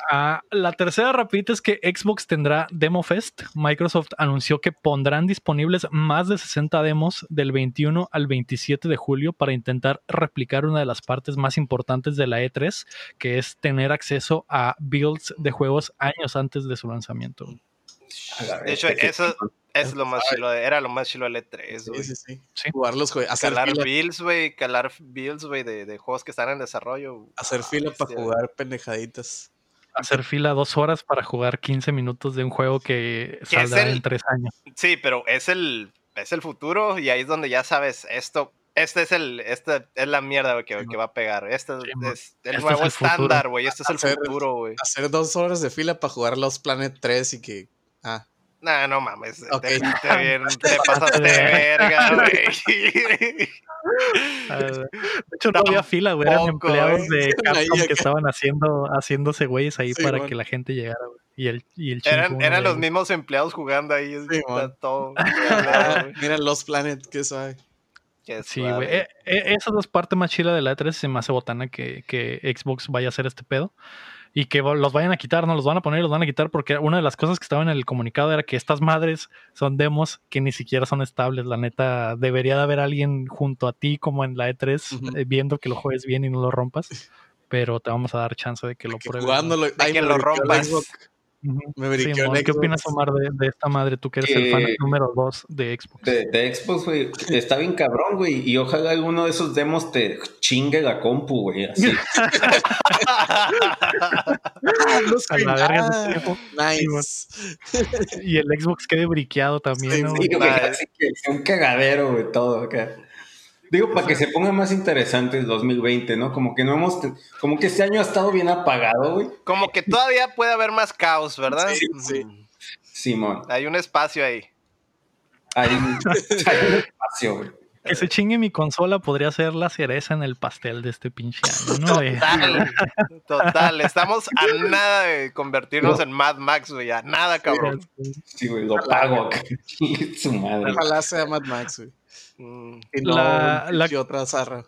Ah, la tercera rapidita es que Xbox tendrá Demo Fest. Microsoft anunció que pondrán disponibles más de 60 demos del 21 al 27 de julio para intentar replicar una de las partes más importantes de la E3, que es tener acceso a builds de juegos años antes de su lanzamiento. De hecho, eso es lo más chilo, de- era lo más chilo del E3, Sí, güey. sí, sí. Sí. Jugar los juegos, hacer Calar fila, builds, güey, calar builds, güey, de, de juegos que están en desarrollo. hacer Ah, fila para jugar pendejaditas. Hacer fila dos horas para jugar 15 minutos de un juego que saldrá el- en tres años. Sí, pero es el, es el futuro y ahí es donde ya sabes esto. Este es el, esta es la mierda que, Sí, que va a pegar. Este Sí, es el Este nuevo es el futuro. estándar, güey. Este es el Hacer- futuro, güey. Hacer dos horas de fila para jugar los Planet 3 y que. Ah, Nah, no mames. Ok. Te, te bien- te pasaste de verga, güey. Ah, De hecho, no había fila, güey. Eran empleados eh. de Capcom que estaban haciendo, haciéndose güeyes ahí Sí, para que la gente llegara, güey. Y el, y el Eran, eran los mismos empleados jugando ahí. Sí, está todo. Mira Lost Planet, que suave. Qué Sí, güey. Eh, eh, esa es la parte más chila de la E3. Se me hace botana que, que Xbox vaya a hacer este pedo. Y que los vayan a quitar, no los van a poner y los van a quitar porque una de las cosas que estaba en el comunicado era que estas madres son demos que ni siquiera son estables. La neta, debería de haber alguien junto a ti como en la E3 Ujú. eh, viendo que lo juegues bien y no lo rompas. Pero te vamos a dar chance de que lo Que pruebes. jugándolo. De que lo rompas. Sí, mon, ¿Qué opinas, Omar, de, de esta madre? Tú que eres el fan Que- número 2 de Xbox. De, de Xbox, güey, está bien cabrón, güey. Y ojalá alguno de esos demos te chingue la compu, güey. Así. A la verga tiempo. Nice. Y el Xbox quede briqueado también, Sí, ¿no? sí, güey, así que sea un cagadero, güey, todo acá. Digo, para que se ponga más interesante el 2020, ¿no? Como que no hemos, como que este año ha estado bien apagado, güey. Como que todavía puede haber más caos, ¿verdad? Sí, sí. Simón, Hay un espacio ahí. hay, hay un espacio, güey. Que se chingue mi consola podría ser la cereza en el pastel de este pinche año, ¿no? Total. Total. Estamos a nada de convertirnos en Mad Max, güey. A nada, cabrón. Sí, güey, lo pago Su madre. Ojalá sea Mad Max, güey. Mm. Y no La- la- otra zarra.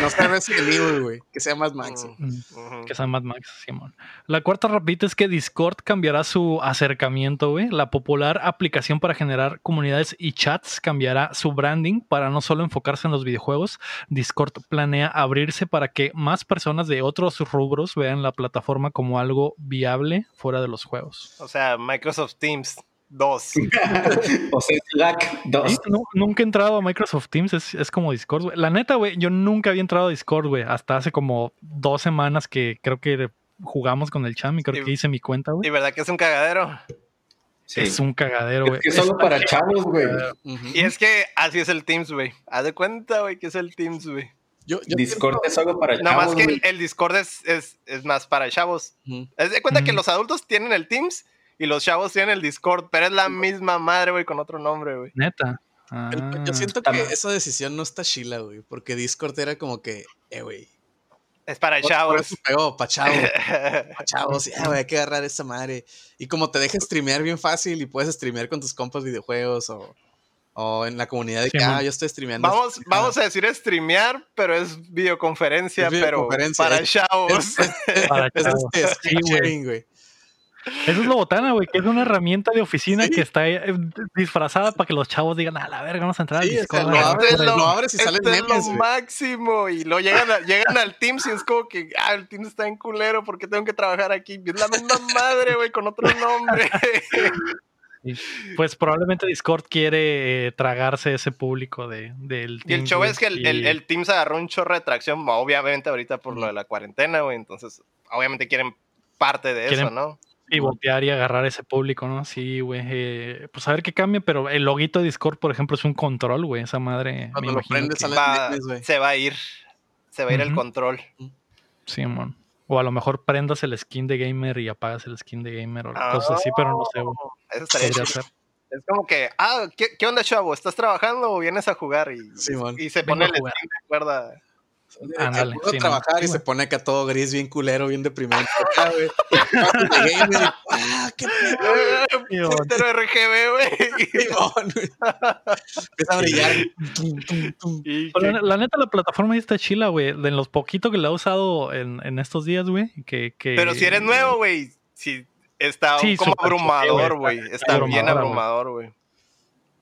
No sea Resident Evil, güey. Que sea Mad Max. Mm, Ujú. Que sea Mad Max, Simón. La cuarta rapidita es que Discord cambiará su acercamiento, güey. La popular aplicación para generar comunidades y chats cambiará su branding para no solo enfocarse en los videojuegos. Discord planea abrirse para que más personas de otros rubros vean la plataforma como algo viable fuera de los juegos. O sea, Microsoft Teams 2. O sea, Slack 2. Sí, nu- nunca he entrado a Microsoft Teams, es, es como Discord, güey. La neta, güey, yo nunca había entrado a Discord, güey. Hasta hace como dos semanas que creo que jugamos con el Cham y creo que hice mi cuenta, güey. ¿Y verdad que es un cagadero? Sí. Es un cagadero, güey. Es que solo para chavos, güey. Y es que así es el Teams, güey. Haz de cuenta, güey, que es el Teams, güey. Yo, yo Discord es solo para Nada más chavos, que el, el Discord es, es, es más para chavos. Ujú. Haz de cuenta que los adultos tienen el Teams y los chavos tienen el Discord, pero es la misma madre, güey, con otro nombre, güey. Neta. El- Ah. Yo siento que mal. esa decisión no está chila, güey. Porque Discord era como que, eh, güey. Es para chavos. pegó, pa' chavos. Pa' chavos, ya, güey, hay que agarrar esa madre. Y como te deja streamear bien fácil y puedes streamear con tus compas videojuegos o, o en la comunidad de Sí, que, ah, yo estoy streameando. Vamos, esta vamos a decir streamear, pero es videoconferencia, Es videoconferencia, pero para chavos. Es, es- Para es chavos. este, Sí, güey. Eso es lo botana, güey, que es una herramienta de oficina Sí. que está eh, disfrazada para que los chavos digan, a la verga, vamos a entrar al Sí, o sea, Discord. lo abres, ver, lo- lo abres y Esto salen es memes, lo máximo. Y lo llegan, a- llegan al Teams y es como que, ah, el Teams está en culero porque tengo que trabajar aquí. Es la misma madre, güey, con otro nombre. Pues probablemente Discord quiere eh, tragarse ese público de, del y el Teams, show es que el, y- el, el Teams agarró un chorro de tracción, obviamente ahorita por lo de la cuarentena, güey. Entonces, obviamente quieren parte de eso, ¿no? Pivotear y agarrar ese público, ¿no? Sí, güey. eh, pues a ver qué cambia, pero el loguito de Discord, por ejemplo, es un control, güey. Esa madre. Cuando me lo prendes, que- sale- Va- memes, güey. se va a ir. Se va a ir el control. Sí, mon. O a lo mejor prendas el skin de gamer y apagas el skin de gamer o Ah, cosas así, pero no sé, güey. Eso estaría ser. Es como que, ah, ¿qué, qué onda, chavo? ¿Estás trabajando o vienes a jugar? Y, Sí, man. y se Vengo pone el skin de cuerda. Ándale, Puedo sí, trabajar y se pone acá todo gris, bien culero, bien deprimente. ¡ah, qué pedo! RGB, güey. Empieza a brillar. La, la neta, la plataforma está chila, güey. De los poquito que la he usado en, en estos días, güey. Que, que... Pero si eres nuevo, güey, si está Sí, como abrumador, güey. está- bien abrumador, güey.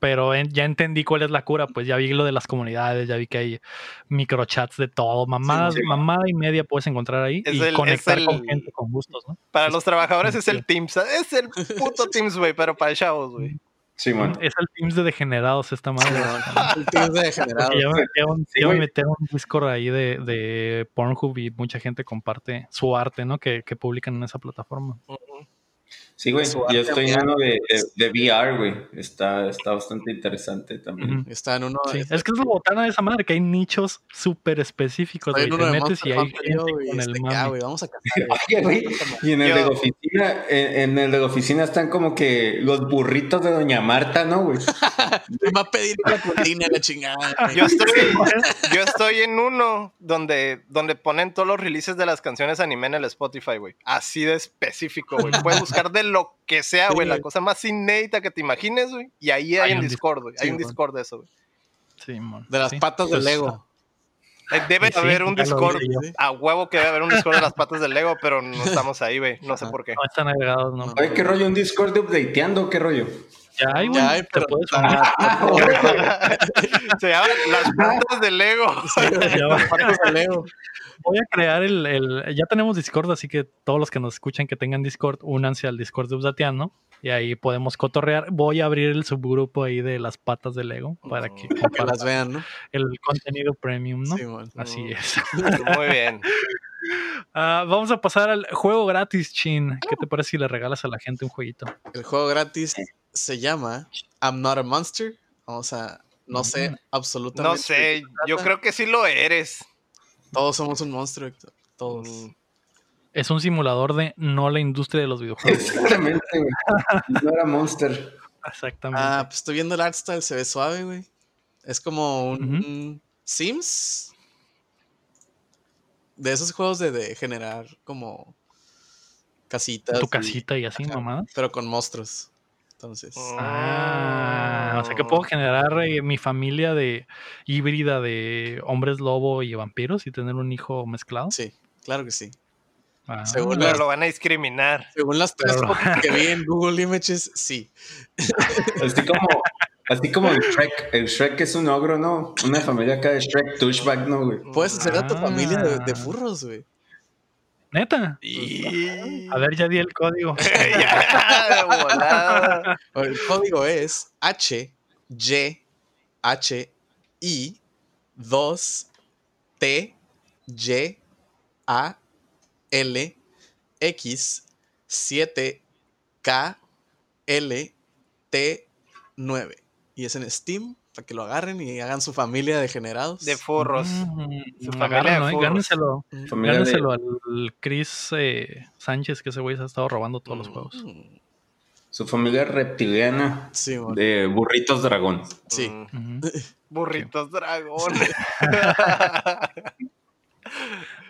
Pero en- ya entendí cuál es la cura, pues ya vi lo de las comunidades, ya vi que hay microchats de todo, mamadas, sí. mamada y media puedes encontrar ahí Es y el- conectar con gente con gustos, ¿no? Para los trabajadores es el Sí. Teams. Es el puto Teams, güey, pero para chavos, güey. Simón. Es el Teams de degenerados esta madre. El tío de degenerado. Porque ya me metieron, Sí, ya me güey. metieron un Discord ahí de, de Pornhub y mucha gente comparte su arte, ¿no? Que, que publican en esa plataforma. Sí, güey. Yo estoy en uno de, de, de VR, güey. Está, está bastante interesante también. Ujú. Está en uno. Sí, es que es lo botana de esa madre, que hay nichos súper específicos, güey. Te de metes y hay gente con el vamos a cazar. Oye, güey, Y en el de la oficina, en, en el de la oficina están como que los burritos de Doña Marta, ¿no, güey? Me va a pedir la cocina, la chingada. Yo estoy, yo estoy en uno donde, donde ponen todos los releases de las canciones anime en el Spotify, güey. Así de específico, güey. Puedes buscar de lo que sea, Sí, güey. La cosa más inédita que te imagines, güey. Y ahí hay, Hay en un Discord, güey. Hay Sí, un. Discord de eso, güey. Sí, mon. De las Sí. patas Pues, del Lego. Eh, Debe Sí, haber un Discord. Sí. A huevo que debe haber un Discord de las patas del Lego, pero no estamos ahí, güey. No sé Ajá. por qué. No están agregados, ¿no? Oye, ¿qué rollo? ¿Un Discord de updateando? ¿Qué rollo? Ya hay, güey. Ya hay, Te pero. puedes Ah, Se llaman las patas del Lego. Va. las patas del Lego. Voy a crear el, el- Ya tenemos Discord, así que todos los que nos escuchan que tengan Discord, únanse al Discord de Updateando. Y ahí podemos cotorrear. Voy a abrir el subgrupo ahí de las patas de Lego para que Que las vean, ¿no? el contenido premium, ¿no? Sí. Así es. Muy bien. Ah, vamos a pasar al juego gratis, Chin. ¿Qué te parece si le regalas a la gente un jueguito? El juego gratis se llama I'm Not a Monster. Vamos a. No sé Mm. absolutamente. No sé, yo creo que sí lo eres. Todos somos un monstruo, Héctor. Todos. Mm. Es un simulador de no la industria de los videojuegos. Exactamente, güey. No era Monster. Exactamente. Ah, pues estoy viendo el art style, se ve suave, güey. Es como un Sims. De esos juegos de, de generar como casitas. tu y- casita y así, mamá. Pero con monstruos. Entonces. Ah, o sea que puedo generar eh, mi familia de híbrida de hombres lobo y vampiros y tener un hijo mezclado. Sí, claro que sí. Ah, Según Pero las, lo van a discriminar. según las tres Pero- fotos que vi en Google Images, sí. Así como, así como el Shrek. El Shrek es un ogro, ¿no? Una familia acá de Shrek douchebag, ¿no, güey? Puedes hacer a tu familia de, de Ah. furros, güey. Neta. Y... A ver, ya di el código. ya, de volada. El código es H, Y, H, I, 2, T, Y, A, L, X, 7, K, L, T, 9. Y es en Steam para que lo agarren y hagan su familia de generados. De furros. Mm, Su familia de furros. gánenselo. Mm. De- al Chris eh, Sánchez, que ese güey se ha estado robando todos los juegos. Mm, Su familia reptiliana Sí, mon. de burritos dragón. sí. Mm. Burritos dragón.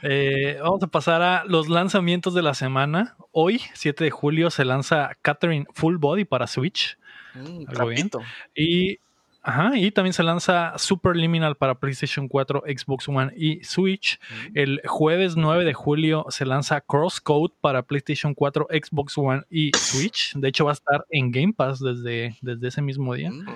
Eh, vamos a pasar a los lanzamientos de la semana. Hoy, 7 de julio, se lanza Catherine Full Body para Switch. Mm, Algo bien. Y, ajá, y también se lanza Superliminal para PlayStation 4, Xbox One y Switch. Mm. El jueves 9 de julio se lanza Crosscode para PlayStation 4, Xbox One y Switch. De hecho, va a estar en Game Pass desde, desde ese mismo día. Mm.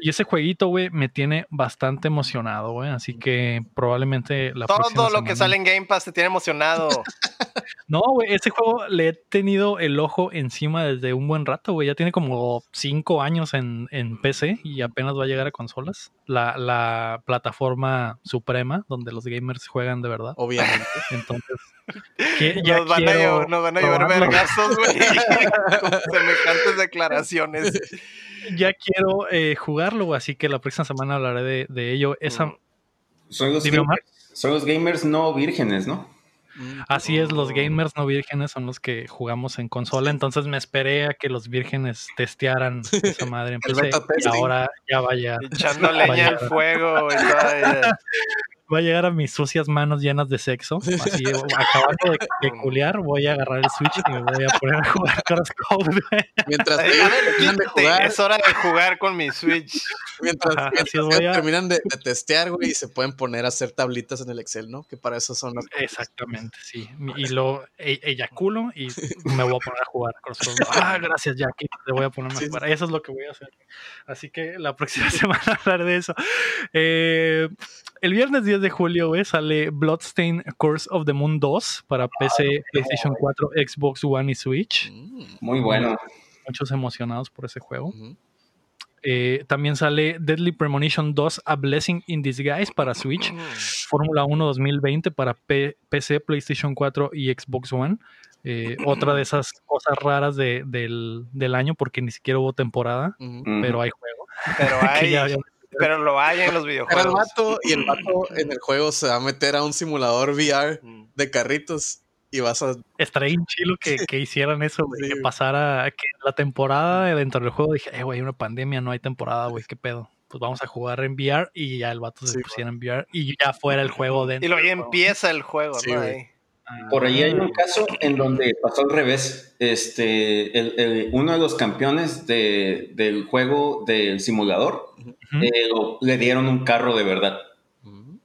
Y ese jueguito, güey, me tiene bastante emocionado, güey. Así que probablemente la próxima Todo lo que sale en Game Pass te tiene emocionado. No, güey, ese juego le he tenido el ojo encima desde un buen rato, güey. Ya tiene como cinco años en, en PC y apenas va a llegar a consolas. La, la plataforma suprema donde los gamers juegan de verdad. Obviamente. Entonces, que- ya nos, van a quiero llevar, nos van a llevar probarlo. vergazos, güey. Con semejantes declaraciones. Ya quiero eh, jugarlo, güey. Así que la próxima semana hablaré de, de ello. Esa, Mm. Son los, gamers, son los gamers no vírgenes, ¿no? Mm. Así es, los gamers no vírgenes son los que jugamos en consola, entonces me esperé a que los vírgenes testearan esa madre en PC y ahora ya vaya, Echando leña al fuego y todavía. Va a llegar a mis sucias manos llenas de sexo, así acabando de, de culiar, voy a agarrar el Switch y me voy a poner a jugar Crosscode. güey. Mientras terminan de jugar, Es hora de jugar con mi Switch. mientras, Ajá, mientras a- terminan de, de testear, güey, y se pueden poner a hacer tablitas en el Excel, ¿no? Que para eso son las Exactamente, sí. Y lo e- eyaculo y me voy a poner a jugar Crosscode. Ah, gracias, Jackie. Te voy a poner a Sí, sí. jugar. Eso es lo que voy a hacer. Así que la próxima semana hablaré de eso. Eh, el viernes 10 de julio, güey, sale Bloodstain Curse of the Moon 2 para PC, PlayStation 4, Xbox One y Switch. Mm, Muy bueno. Muchos emocionados por ese juego. Eh, también sale Deadly Premonition 2 A Blessing in Disguise para Switch. Fórmula 1 2020 para P- PC, PlayStation 4 y Xbox One. Eh, otra de esas cosas raras de- del, del año, porque ni siquiera hubo temporada, pero hay juego. Pero que hay, pero lo hay en los Era el videojuegos. vato y el vato en el juego se va a meter a un simulador VR de carritos y vas a... Estaría bien chilo que, que hicieran eso, güey, Sí, que pasara, que la temporada dentro del juego dije, eh, güey, hay una pandemia, no hay temporada, güey, qué pedo. Pues vamos a jugar en VR y ya el vato se Sí, pusiera en VR y ya fuera el juego dentro. Y luego ya empieza el juego, Sí, ¿no? güey. Por ahí hay un caso en donde pasó al revés. Este, el- el- uno de los campeones de- del juego del simulador Ujú. eh, lo- le dieron un carro de verdad. Mm.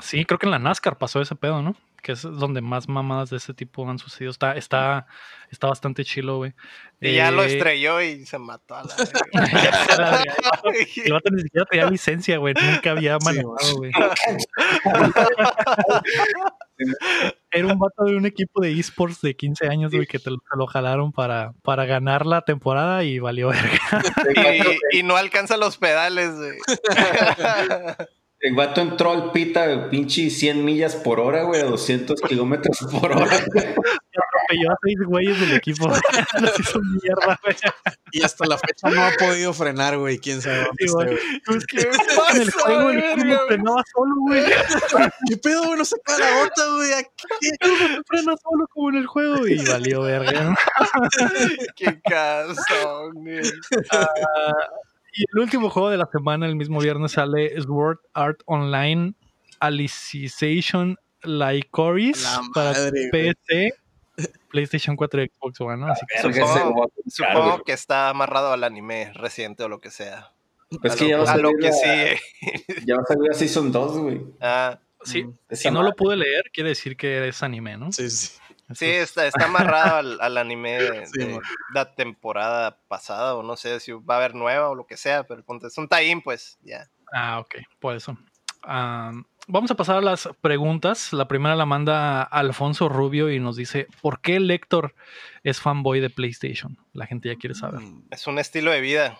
Sí, creo que en la NASCAR pasó ese pedo, ¿no? Que es donde más mamadas de ese tipo han sucedido. Está, está, está bastante chilo, güey. Y ya lo Eh, estrelló y se mató a la. El vato ni siquiera tenía licencia, güey. Nunca había manejado, güey. Era un vato de un equipo de esports de 15 años, güey, que te lo, te lo jalaron para, para ganar la temporada y valió verga. y, y no alcanza los pedales, güey. El vato entró al pita, pinche 100 millas por hora, güey, a 200 kilómetros por hora. Atropelló a seis güeyes del equipo. Los hizo mierda, güey. Y hasta la fecha no ha podido frenar, güey. ¿Quién sabe Sí, güey. güey. Que ¿Qué en el pasó, juego el verga, juego güey? frenaba solo, güey. ¿Qué pedo, güey? No se cae la bota, güey. Aquí. Frena solo como en el juego y valió verga. Qué caso, güey. Ah, y el último juego de la semana, el mismo viernes, sale Sword Art Online Alicization Lycoris para. PC, PlayStation 4 y Xbox One. ¿no? Así que Supongo, que está amarrado al anime reciente o lo que sea. Pues a que lo, ya va a a lo salir que sigue. Ya va a salir la Season 2, güey. Ah, sí, Mm. Esa si no lo pude leer, quiere decir que es anime, ¿no? Sí, sí. Sí, es- está, está amarrado al, al anime de, Sí, la temporada pasada, o no sé si va a haber nueva o lo que sea, pero el punto es un tie-in, pues, ya. Ah, ok, por eso. Am, vamos a pasar a las preguntas. La primera la manda Alfonso Rubio y nos dice: ¿Por qué el Héctor es fanboy de PlayStation? La gente ya quiere saber. Mm. Es un estilo de vida.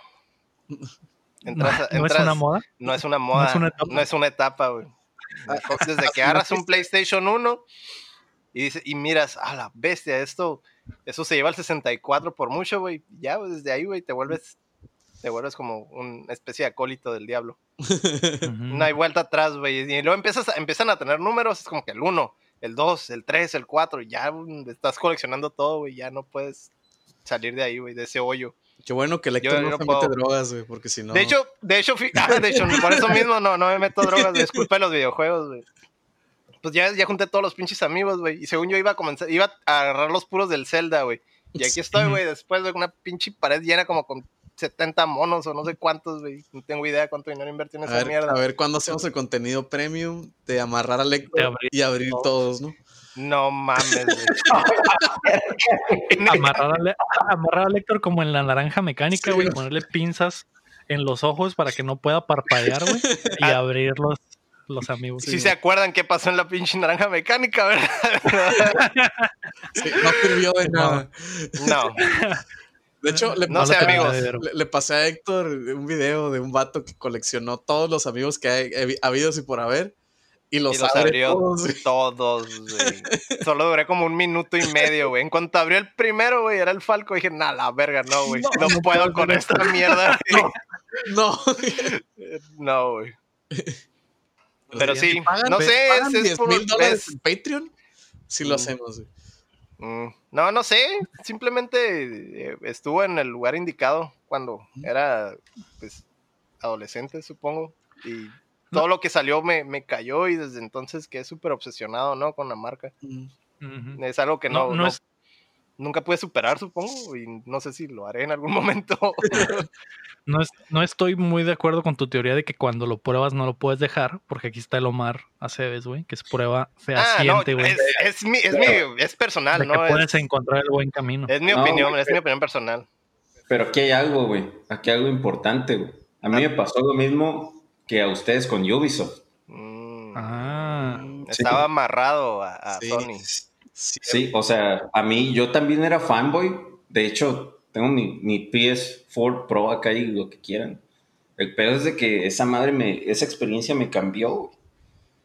No, Entras- no es entras- una moda. No es una moda. es una etapa. No es una etapa, güey. Desde que agarras un PlayStation 1 y, dice- y miras, a la bestia, esto, eso se lleva al 64 por mucho, güey. Ya, desde ahí, güey, te vuelves, te vuelves como una especie de acólito del diablo. No hay vuelta atrás, güey. Y luego empiezas a- empiezan a tener números, es como que el 1, el 2, el 3, el 4, ya güey, estás coleccionando todo, güey. Ya no puedes salir de ahí, güey, de ese hoyo. Qué bueno que Yo- no yo se puedo- mete drogas, güey, porque si no. De hecho, de hecho, ah, de hecho, por eso mismo no, no me meto drogas, güey, es culpa de los videojuegos, güey. Pues ya, ya junté todos los pinches amigos, güey. Y según yo iba a comenzar, iba a agarrar los puros del Zelda, güey. Y aquí estoy, güey, después de una pinche pared llena como con 70 monos o no sé cuántos, güey. No tengo idea cuánto dinero invertí en a esa ver, mierda. a ver cuándo hacemos el contenido premium de amarrar Héctor abrir y abrir todos. todos, ¿no? No mames, güey. amarrar, al Héctor como en la naranja mecánica, Sí, güey. Ponerle pinzas en los ojos para que no pueda parpadear, güey. Y Ah. abrir los, los amigos. Si se acuerdan qué pasó en la pinche naranja mecánica, ¿verdad? Sí, no sirvió de nada. No. De hecho, le, No lo sé, amigos. le, le pasé a Héctor un video de un vato que coleccionó todos los amigos que hay he- habidos y por haber. Y los, y los abrió todos, güey. todos, güey. Solo duré como un minuto y medio, güey. En cuanto abrió el primero, güey, era el Falco, dije, nah, la verga, no, güey. No, No, no puedo con esta mierda. güey. No. No, güey. Pero sí, pagan- no sé, pagan es, es 10 por- mil dólares en Patreon. Si lo hacemos, güey. Mm, No, no sé. Simplemente eh, estuvo en el lugar indicado cuando era, pues, adolescente, supongo. Y todo lo que salió me, me cayó y desde entonces quedé súper obsesionado, ¿no? Con la marca. Mm. Es algo que no, No, no no- es- nunca pude superar, supongo, y no sé si lo haré en algún momento. No, es- no estoy muy de acuerdo con tu teoría de que cuando lo pruebas no lo puedes dejar, porque aquí está el Omar Aceves, güey, que es prueba ah, no, fehaciente, güey, es, es mi, es, mi- es personal, de que ¿no? puedes Es, encontrar el buen camino. es mi No, opinión, es mi opinión personal. Pero aquí hay algo, güey. Aquí hay algo importante, güey. A mí me pasó lo mismo que a ustedes con Ubisoft. Mm, Ah, Estaba amarrado a, a Sí. Sony. Sí. Sí, o sea, a mí yo también era fanboy. De hecho, tengo mi, mi PS4 Pro acá y lo que quieran. El pedo es de que esa madre me, esa experiencia me cambió,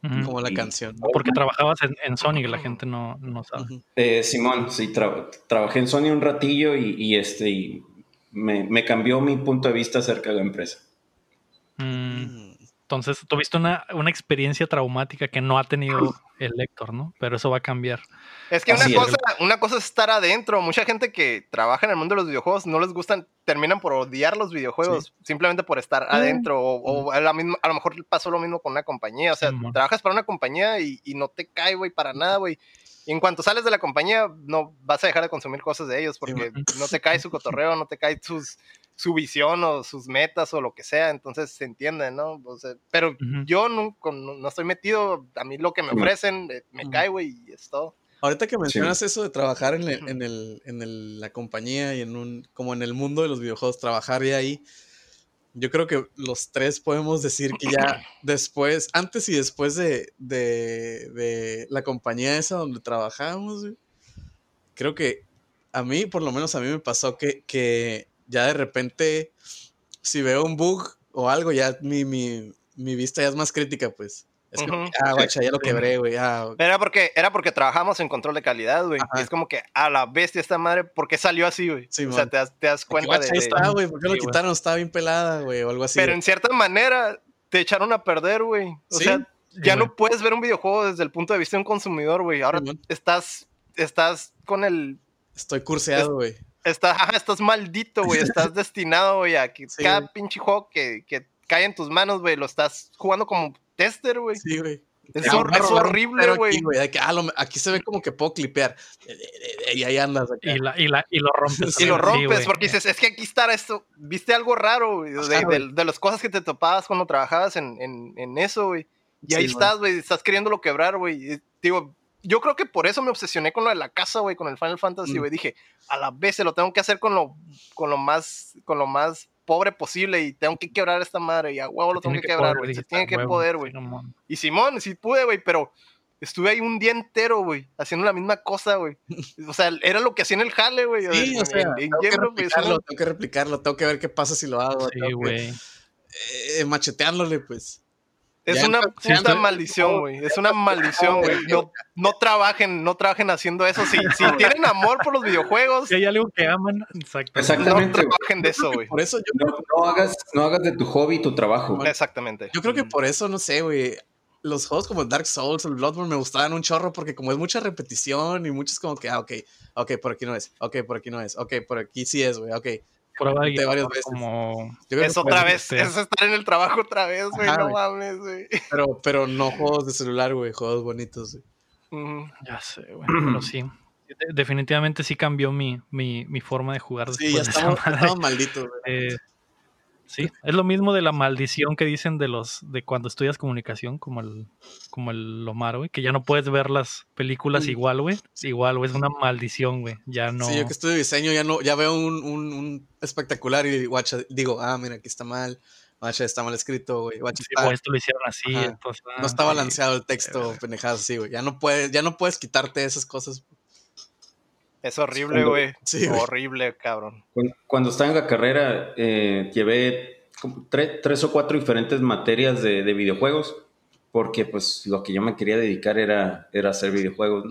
güey. como la canción. Porque trabajabas en, en Sony, la gente no, no sabe. Eh, Simón, sí, trabajé en Sony un ratillo y, este, y me, cambió mi punto de vista acerca de la empresa. Mm. Entonces, tuviste una, una experiencia traumática que no ha tenido el lector, ¿no? Pero eso va a cambiar. Es que una cosa, una cosa es estar adentro. Mucha gente que trabaja en el mundo de los videojuegos no les gustan, terminan por odiar los videojuegos simplemente por estar mm. adentro. O, a, la misma, a, lo mejor pasó lo mismo con una compañía. O sea, trabajas para una compañía y, y no te cae, güey, para nada, güey. Y en cuanto sales de la compañía, no vas a dejar de consumir cosas de ellos porque no te cae su cotorreo, no te cae sus, su visión o sus metas o lo que sea, entonces se entiende, ¿no? pero yo no, no, estoy metido, a mí lo que me ofrecen eh, me, cae, güey, y es todo. Ahorita que mencionas eso de trabajar en, en, el, en el, la compañía y en un, como en el mundo de los videojuegos, trabajar y ahí, yo creo que los tres podemos decir que ya después, antes y después de, de, de la compañía esa donde trabajamos, creo que a mí, por lo menos a mí me pasó que, que ya de repente, si veo un bug o algo, ya mi, mi, mi vista ya es más crítica, pues. Es como, ah, guacha, ya lo quebré, güey. Ah, era, porque, era porque trabajamos en control de calidad, güey. Es como que a la bestia esta madre, ¿por qué salió así, güey? o sea, te das, te das cuenta de. Ahí está, güey. ¿Por qué lo quitaron? Estaba bien pelada, güey, o algo así. Pero en cierta manera te echaron a perder, güey. O sea, ya no puedes ver un videojuego desde el punto de vista de un consumidor, güey. Ahora estás, estás con el. Estoy curseado, güey. Estás, estás maldito, güey. Estás destinado, güey, a que cada pinche juego que, que cae en tus manos, güey, lo estás jugando como tester, güey. Sí, güey. Es, horrible, güey. Aquí, ah, aquí, se ve como que puedo clipear. Y ahí andas. Y, la, y, la, y, lo rompes. Y lo rompes, porque dices, es que aquí está esto. Viste algo raro, güey. De, de, las cosas que te topabas cuando trabajabas en, en, en eso, güey. Y ahí estás, güey. Estás queriéndolo quebrar, güey. Digo, yo creo que por eso me obsesioné con lo de la casa, güey, con el Final Fantasy, mm. güey. Dije, a la vez se lo tengo que hacer con lo, con lo más, con lo más pobre posible y tengo que quebrar esta madre y a huevo lo tengo que, quebrar, güey. Se tiene que poder, güey. y Simón, sí pude, güey, pero estuve ahí un día entero, güey, haciendo la misma cosa, güey. O sea, era lo que hacía en el jale, güey. Sí, o sea, tengo, que replicarlo, tengo que replicarlo, tengo que ver qué pasa si lo hago. Sí, güey. Eh, macheteándole, pues. Es una puta maldición, güey. Es una maldición, güey. No, no, trabajen, no trabajen haciendo eso. Si, si tienen amor por los videojuegos. Si hay algo que aman, exactamente. No trabajen de eso, güey. Por eso yo no, hagas, no hagas de tu hobby tu trabajo. Exactamente. Yo creo que por eso, no sé, güey. Los juegos como Dark Souls o Bloodborne me gustaban un chorro porque como es mucha repetición y muchos como que, ah, ok, ok, por aquí no es, ok, por aquí no es, ok, por aquí sí es, güey, ok varias veces. Como... Es otra vez, es estar en el trabajo otra vez, güey, no mames, güey. Pero, pero no juegos de celular, güey, juegos bonitos, güey. Ya sé, güey, pero sí. Definitivamente sí cambió mi, mi, mi forma de jugar. Sí, ya estamos, estamos malditos, güey. Eh, Sí, es lo mismo de la maldición que dicen de los de cuando estudias comunicación, como el como el Lomar, güey, que ya no puedes ver las películas igual, güey. Igual, güey, es una maldición, güey. Ya no. Sí, yo que estudio diseño ya no ya veo un, un, un espectacular y guacha, digo, ah, mira, aquí está mal. Guacha, está mal escrito, güey. sí, está... esto lo hicieron así, entonces, No está ah, balanceado el texto, pendejadas así, güey. Ya no puedes ya no puedes quitarte esas cosas. Es horrible, güey. Sí, horrible, cabrón. Cuando, estaba en la carrera, eh, llevé tres, o cuatro diferentes materias de, videojuegos, porque pues lo que yo me quería dedicar era, era hacer videojuegos,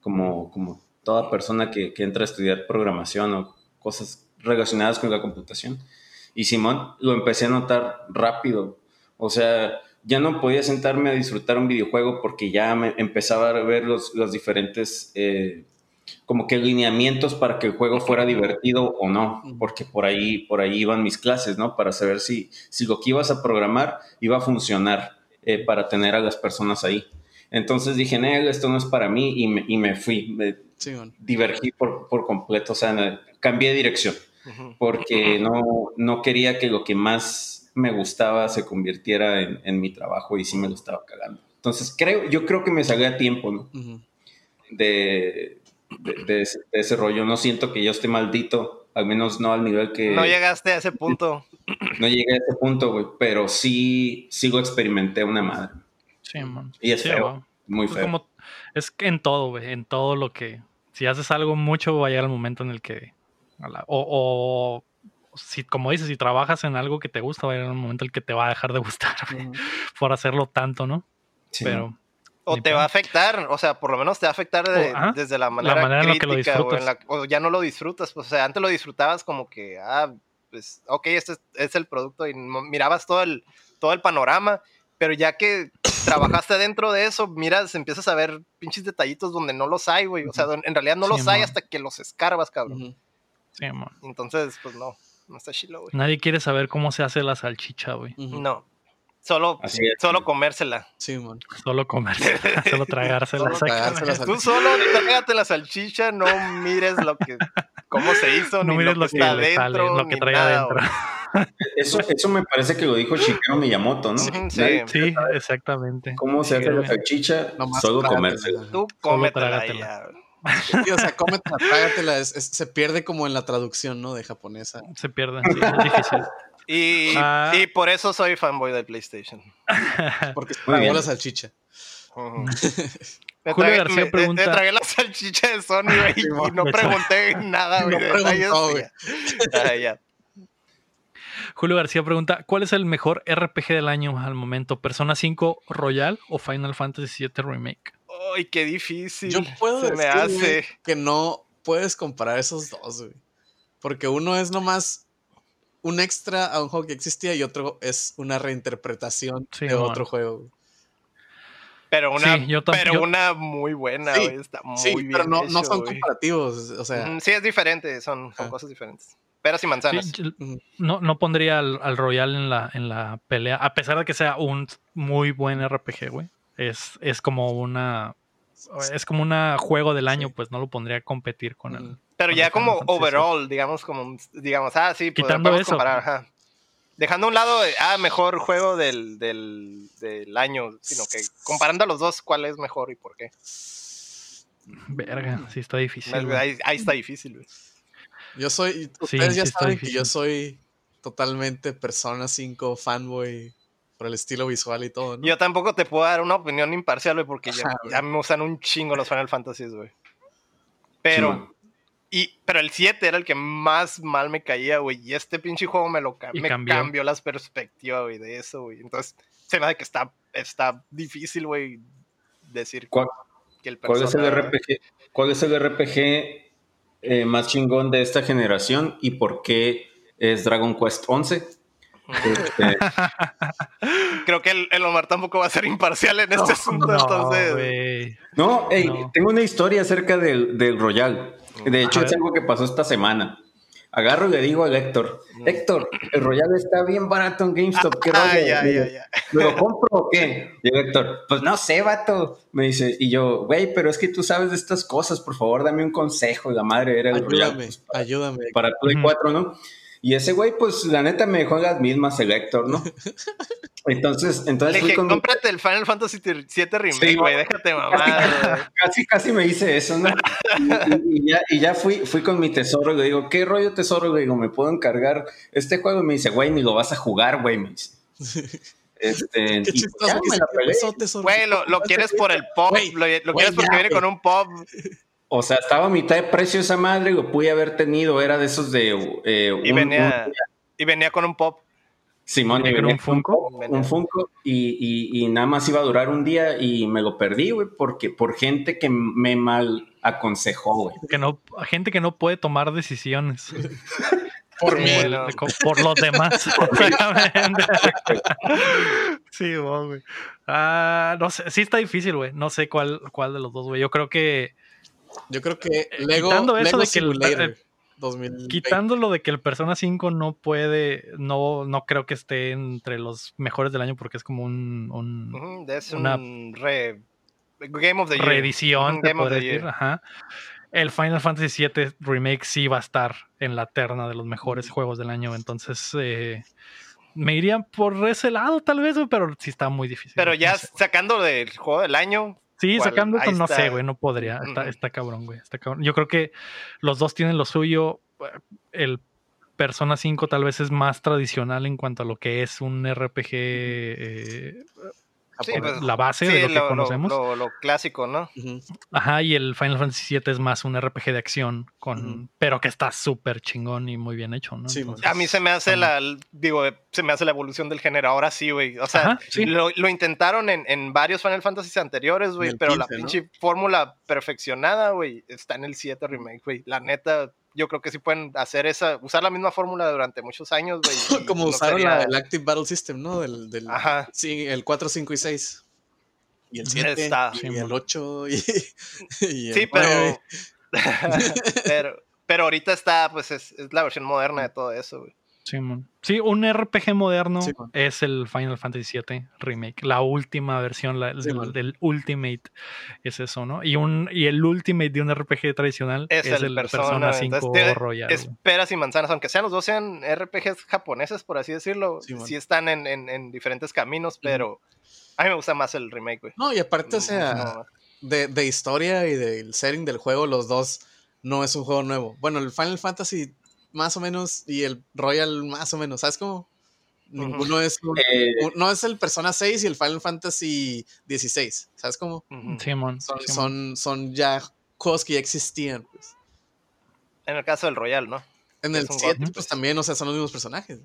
como, como toda persona que, que, entra a estudiar programación o cosas relacionadas con la computación. Y Simón lo empecé a notar rápido. O sea, ya no podía sentarme a disfrutar un videojuego porque ya me empezaba a ver los, los diferentes eh, como que lineamientos para que el juego fuera divertido o no, porque por ahí, por ahí iban mis clases, ¿no? Para saber si, si lo que ibas a programar iba a funcionar eh, para tener a las personas ahí. Entonces dije, no, esto no es para mí y me, y me fui, me divergí por, por, completo, o sea, cambié de dirección, porque no, no quería que lo que más me gustaba se convirtiera en, en mi trabajo y sí me lo estaba cagando. Entonces creo, yo creo que me salí a tiempo, ¿no? de, de, ese, rollo. No siento que yo esté maldito, al menos no al nivel que... No llegaste a ese punto. no llegué a ese punto, güey, pero sí, lo experimenté una madre. Sí, man. Y es feo, muy feo. Como, es que en todo, güey, en todo lo que... Si haces algo mucho, va a llegar el momento en el que... o, si, como dices, si trabajas en algo que te gusta, va a llegar el momento en el que te va a dejar de gustar por hacerlo tanto, ¿no? Sí, pero O te va a afectar, o sea, por lo menos te va a afectar de- O, ajá, desde la manera, manera en la que lo crítica o, disfrutas. la- o ya no lo disfrutas. Pues, o sea, antes lo disfrutabas como que, ah, pues, ok, este es, es el producto y mirabas todo el, todo el panorama, pero ya que trabajaste dentro de eso, miras, empiezas a ver pinches detallitos donde no los hay, güey. O sea, en realidad no Sí, los hay mon. hasta que los escarbas, cabrón. Sí, mon. Entonces, pues no, no está chilo, güey. nadie quiere saber cómo se hace la salchicha, güey. No. Solo, Así es. solo comérsela. Sí, man. Solo comer, solo tragársela. Solo exactamente. tragársela. Tú solo trágate la salchicha, no mires lo que, cómo se hizo, No ni mires lo que está adentro, lo que trae nada, adentro. Eso, eso me parece que lo dijo Shigeru Miyamoto, ¿no? Sí. Sí, exactamente. ¿Cómo se hace Sí, la salchicha? Nomás Solo trágatela. comérsela. Tú cómetela. Sí, o sea, cómetela, trágatela. es- es- se pierde como en la traducción, ¿no? De japonesa. Se pierden, sí, es difícil. Y, Ah. y por eso soy fanboy de PlayStation. Porque bien. la salchicha. Me Julio tragué- García me- me- pregunta- me tragué la salchicha de Sony, güey, y no pregunté nada, güey. No preguntó, güey. ya. Ah, ya. Julio García pregunta: ¿Cuál es el mejor RPG del año al momento? ¿Persona 5 Royal o Final Fantasy VII Remake? Ay, qué difícil. Yo puedo se decir me hace. que no puedes comparar esos dos, güey. Porque uno es nomás un extra a un juego que existía y otro es una reinterpretación Sí, de otro juego. Pero una, Sí, yo tam- pero yo- una muy buena, Sí. Está muy Sí, bien pero no, no son comparativos. O sea, Ujú, Sí, es diferente, son, son Ah. cosas diferentes. Peras y manzanas. Sí, yo- ujú. no, no pondría al, al Royal en la, en la pelea, a pesar de que sea un muy buen RPG, güey. Es, es como una. Es como una juego del año, Sí. pues no lo pondría a competir con el. Pero ya como overall, digamos, como, digamos, ah, sí, pues, Quitando podemos eso. comparar, ajá. Dejando a un lado, ah, mejor juego del, del, del año, sino que comparando a los dos, ¿cuál es mejor y por qué? Verga, sí está difícil. ahí, está difícil, güey. Yo soy. Sí, Ustedes ya sí saben que yo soy totalmente Persona 5 fanboy por el estilo visual y todo, ¿no? Yo tampoco te puedo dar una opinión imparcial, güey, porque ya, Ajá, güey. ya me gustan un chingo los Final Fantasies, güey. Sí, Pero. Y, pero el 7 era el que más mal me caía, güey. Y este pinche juego me lo me cambió. cambió. las perspectivas, güey, de eso, güey. Entonces, se me hace que está, está difícil, güey, decir ¿Cuál, que el cuál es el RPG, cuál es el RPG eh, más chingón de esta generación y por qué es Dragon Quest 11? Este, Creo que el, el Omar tampoco va a ser imparcial en este asunto, No, entonces. No. tengo una historia acerca del, del Royal. De hecho, es algo que pasó esta semana. Agarro y le digo a Héctor, Héctor, el Royal está bien barato en GameStop. ¿Qué Ah, rollo?" ya, Le digo, ya, ya. ¿Me lo compro o qué? Y el Héctor, pues no sé, vato. Me dice, y yo, güey, pero es que tú sabes de estas cosas, por favor, dame un consejo. Y la madre era el Royal. Ayúdame, pues, para, ayúdame. para Play Ujú. 4, ¿no? Y ese güey, pues la neta me dejó en las mismas, el Héctor, ¿no? Entonces, Le entonces fui dije, con cómprate el Final Fantasy 7 Remake, Sí, güey, déjate mamar, casi, casi me hice eso, ¿no? Y, y ya, y ya fui, fui con mi tesoro y le digo, ¿qué rollo tesoro? Le digo, ¿me puedo encargar este juego? Y me dice, güey, ni lo vas a jugar, güey, me dice. Este, Qué chistoso. ya me güey, la ¿qué pelé. pasó, tesoro? Güey, lo, lo quieres por el pop, Güey, lo, lo güey, quieres porque ya, viene güey. con un pop. O sea, estaba a mitad de precio esa madre, lo pude haber tenido, era de esos de... eh, Y un- venía, un- y venía con un pop. Simón, y ¿Venía con venía un Funko? un, un Funko y, y- y nada más iba a durar un día y me lo perdí, güey, porque por gente que me mal aconsejó, güey. Que no, gente que no puede tomar decisiones Por mí. bueno. por, los demás. Sí, güey. Ah, no sé, sí está difícil, güey. No sé cuál, cuál de los dos, güey. Yo creo que Yo creo que Lego, Eh, quitando eso Lego de que Simulator eh, 2020. Quitando lo de que el Persona 5 no puede, no, no creo que esté entre los mejores del año porque es como un, un- Una- un re, Game of the Year. reedición, Game of the decir. Year. Ajá. El Final Fantasy VII Remake sí va a estar en la terna de los mejores juegos del año. Entonces, eh, me iría por ese lado, tal vez, pero sí está muy difícil. Pero ya no sé. sacando del juego del año, Sí, ¿Cuál? sacando eso, no sé, güey, no podría. Está, está cabrón, güey. Está cabrón. Yo creo que los dos tienen lo suyo. El Persona 5 tal vez es más tradicional en cuanto a lo que es un RPG. eh, Sí, pues, la base Sí, de lo que lo, conocemos. lo- lo clásico, ¿no? Ajá, y el Final Fantasy VII es más un RPG de acción, con, pero que está súper chingón y muy bien hecho, ¿no? Sí, Entonces, A mí se me hace la, digo, se me hace la evolución del género. Ahora sí, güey. O sea, Ajá, sí. lo, lo intentaron en, en varios Final Fantasy anteriores, güey, pero 15, la ¿no? pinche fórmula perfeccionada, güey, está en el 7 remake, güey. La neta, yo creo que sí pueden hacer esa, usar la misma fórmula durante muchos años, güey. Como no usaron sería- la- el Active Battle System, ¿no? Del, del, Ajá. Sí, el 4, 5 y 6. Y el 7. Está. Y el mon. 8. Y, y el Sí, 9. pero, pero. Pero ahorita está, pues es, es la versión moderna de todo eso, güey. Sí. Sí, un RPG moderno Sí, es el Final Fantasy VII Remake. La última versión, la- Sí, del, Ultimate, es eso, ¿no? Y, un, y el Ultimate de un RPG tradicional es, Es, el, Persona, Persona, 5 entonces, Royal. esperas y manzanas, aunque sean los dos sean RPGs japoneses, por así decirlo, Sí, están en, en- en diferentes caminos, pero a mí me gusta más el remake, güey. No, y aparte, o sea, No, de, de historia y del setting del juego, los dos no es un juego nuevo. Bueno, el Final Fantasy más o menos y el Royal más o menos, ¿sabes cómo? Ninguno es un- Eh, un- no es el Persona 6 y el Final Fantasy 16, ¿sabes cómo? Sí, mon. Son, son, son ya juegos que ya existían. Pues. En el caso del Royal, ¿no? En el un 7, God, pues pues. también, o sea, son los mismos personajes.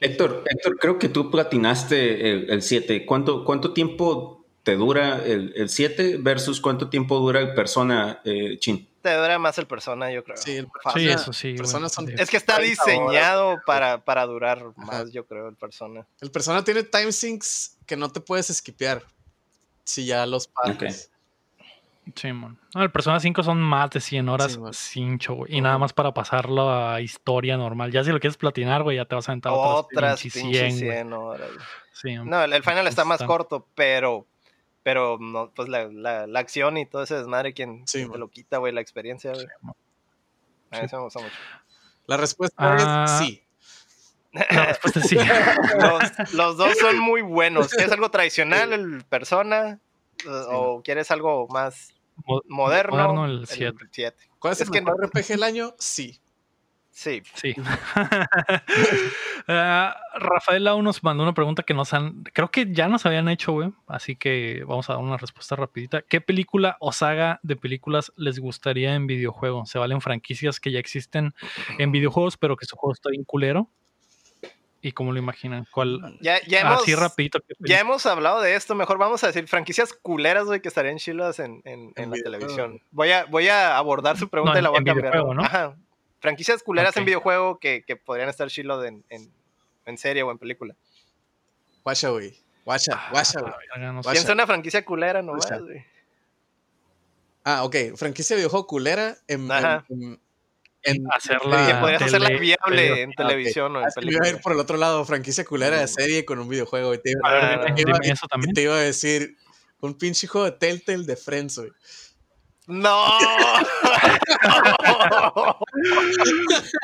Héctor, Héctor, creo que tú platinaste el, el 7. ¿Cuánto, ¿Cuánto tiempo te dura el, el 7 versus cuánto tiempo dura el Persona eh, Chin? Te dura más el Persona, yo creo. Sí, el Sí, Persona- eso sí. son- Sí. Es que está 30 horas. diseñado para, para durar más, yo creo, el Persona. El Persona tiene time sinks que no te puedes skipear si ya los pasas. Sí, mon. No, el Persona 5 son más de 100 horas Sí, sin show, güey. Y nada más para pasarlo a historia normal. Ya si lo quieres platinar, güey, ya te vas a aventar otras, Otras pinches pinches 100, güey. 100 horas. Sí. No, el, el final está más corto, pero pero no, pues la, la, la acción y todo ese desmadre, quien Sí, quien te lo quita, güey, la experiencia, güey. Sí. A mí eso me gusta mucho. La respuesta Ah. es sí. La respuesta es sí. los, los dos son muy buenos. ¿Quieres algo tradicional, el Persona? ¿O quieres algo más Mo- moderno? Moderno, el 7. siete. ¿Cuál es, Es el que mejor no- RPG del año? Sí. Sí. Sí. Ah, Rafael Lau nos mandó una pregunta que nos han. Creo que ya nos habían hecho, güey. Así que vamos a dar una respuesta rapidita. ¿Qué película o saga de películas les gustaría en videojuego? ¿Se valen franquicias que ya existen en videojuegos, pero que su juego está bien culero? ¿Y cómo lo imaginan? ¿Cuál? Ya, ya hemos, Así rapidito. ¿qué ya hemos hablado de esto. Mejor vamos a decir franquicias culeras, güey, que estarían chilas en, en, en En la televisión. Voy a, voy a abordar su pregunta No, y la en- voy a en cambiar. videojuego, ¿no? Ajá. Franquicias culeras en videojuego que, que podrían estar chilos en, en, en serie o en película. Guacha, güey. Guacha, guacha, güey. Ah. Piensa en una franquicia culera nomás, güey. Ah, ok. Franquicia de videojuego culera en, Ajá. en, en- Hacerla. Que podrías hacerla viable tele- en Ah, ok. televisión o en Ah, que me iba a película. ir por el otro lado. Franquicia culera de serie con un videojuego. Y iba, Ah, iba- te iba a decir un pinche juego de Telltale de Friends, güey. ¡No!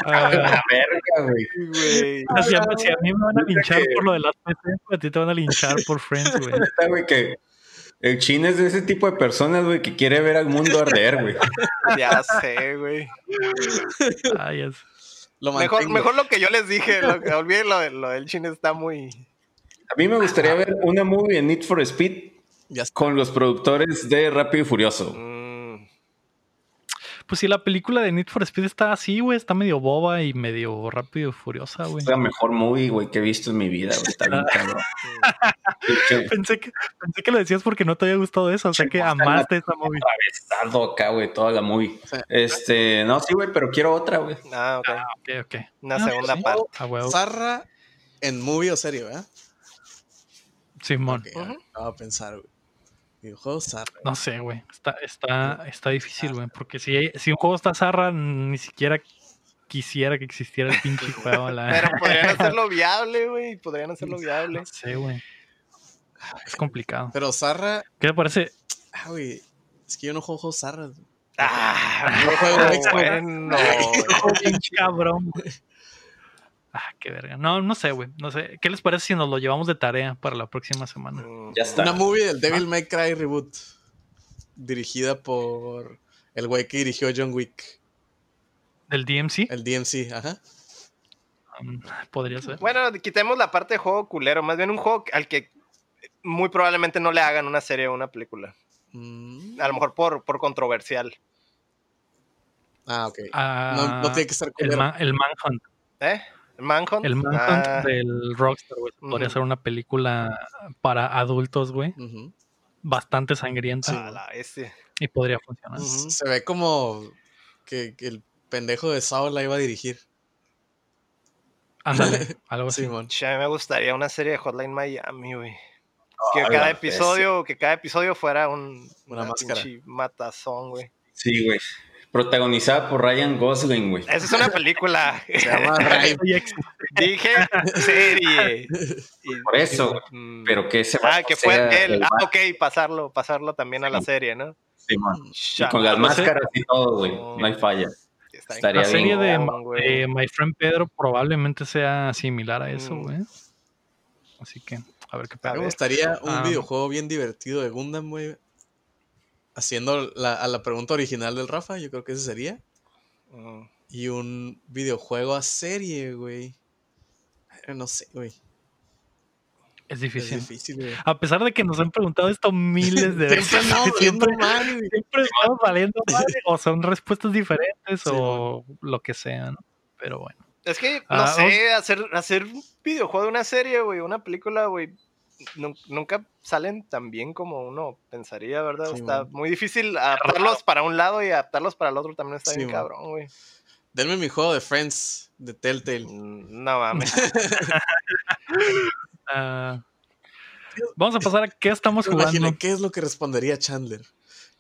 Ah, verga, güey. Si, a, si a mí me van a linchar por lo de las PC, a ti te van a linchar por Friends, güey. Neta, güey, que el chin es de ese tipo de personas, güey, que quiere ver al mundo arder, güey. Ya sé, güey. Ay, es. Lo Mejor, mejor lo que yo les dije. Lo, que- olviden lo, de- lo del chin está muy... A mí me gustaría ver una movie de Need for Speed está. con los productores de Rápido y Furioso. mm, Pues si la película de Need for Speed está así, güey, está medio boba y medio rápido y furiosa, güey. Es la mejor movie, güey, que he visto en mi vida, güey. Está bien cabrón. Pensé que, pensé que lo decías porque no te había gustado eso, o sea que amaste esa movie. Atravesado acá, güey, toda la movie. Sí. Este, no, sí, güey, pero quiero otra, güey. Ah, ok. Ok, ok. Una Ah, segunda sí. parte. A huevo. Zarra en movie o serie, ¿verdad? Simón. Ok, Ujú. Vamos a pensar, güey. Videojuego Zarra. No sé, güey. Está, está, está difícil, güey. Porque si, si un juego está zarra, ni siquiera quisiera que existiera el pinche juego. La... Pero podrían hacerlo viable, güey. Podrían hacerlo viable. No sé, güey. Es complicado. Pero Zarra, ¿Qué te parece? ah, güey. Es que yo no juego juegos Zarras. güey. Ah, No juego no, Xbox. bueno. Pinche cabrón. güey. Ah, qué verga. No, no sé, güey. No sé. ¿Qué les parece si nos lo llevamos de tarea para la próxima semana? Mm, Ya está. Una movie del Devil May Cry Reboot. Dirigida por el güey que dirigió John Wick. ¿Del DMC? El DMC, ajá. Um, podría ser. Bueno, quitemos la parte de juego culero. Más bien un juego al que muy probablemente no le hagan una serie o una película. Mm. A lo mejor por, por controversial. Ah, ok. Ah, No, no tiene que estar el, culero. ma- el Manhunt. ¿Eh? ¿El Manhunt? El Manhunt Ah, del Rockstar, güey. Podría ser una película para adultos, güey. Bastante sangrienta. a la bestia. Y podría funcionar. Se ve como que, que el pendejo de Sao la iba a dirigir. Ándale, algo así. Simón. Che, a mí me gustaría una serie de Hotline Miami, güey. Que cada episodio, que cada episodio fuera un Una máscara. pinche matazón, güey. Sí, güey. Protagonizada por Ryan Gosling, güey. Esa es una película. Se llama ex- Dije serie. Por eso. Mm. Pero que ese Ah, que fue él. el Ah, ok, pasarlo, pasarlo también a la Sí. serie, ¿no? Y Chale, con las no sé. máscaras y todo, güey. No hay falla. está estaría la bien. serie de, My Friend Pedro probablemente sea similar a eso, Mm. güey. Así que, a ver qué pasa. Me gustaría un Ah. videojuego bien divertido de Gundam, güey. Haciendo la, a la pregunta original del Rafa, yo creo que ese sería. Y un videojuego a serie, güey. No sé, güey. Es Es difícil. difícil, güey. A pesar de que nos han preguntado esto miles de veces. Siempre andamos siempre, mal, güey. siempre estamos valiendo o son respuestas diferentes Sí, o lo que sea, ¿no? Pero bueno. Es que, no Ah, sé, hacer, hacer un videojuego de una serie, güey, una película, güey, nunca salen tan bien como uno pensaría, ¿verdad? Sí, está man. muy difícil adaptarlos para un lado y adaptarlos para el otro también está Sí, bien man. cabrón, güey. Denme mi juego de Friends, de Telltale. Mm, No mames. Ah, vamos a pasar a qué estamos jugando. ¿qué es lo que respondería Chandler?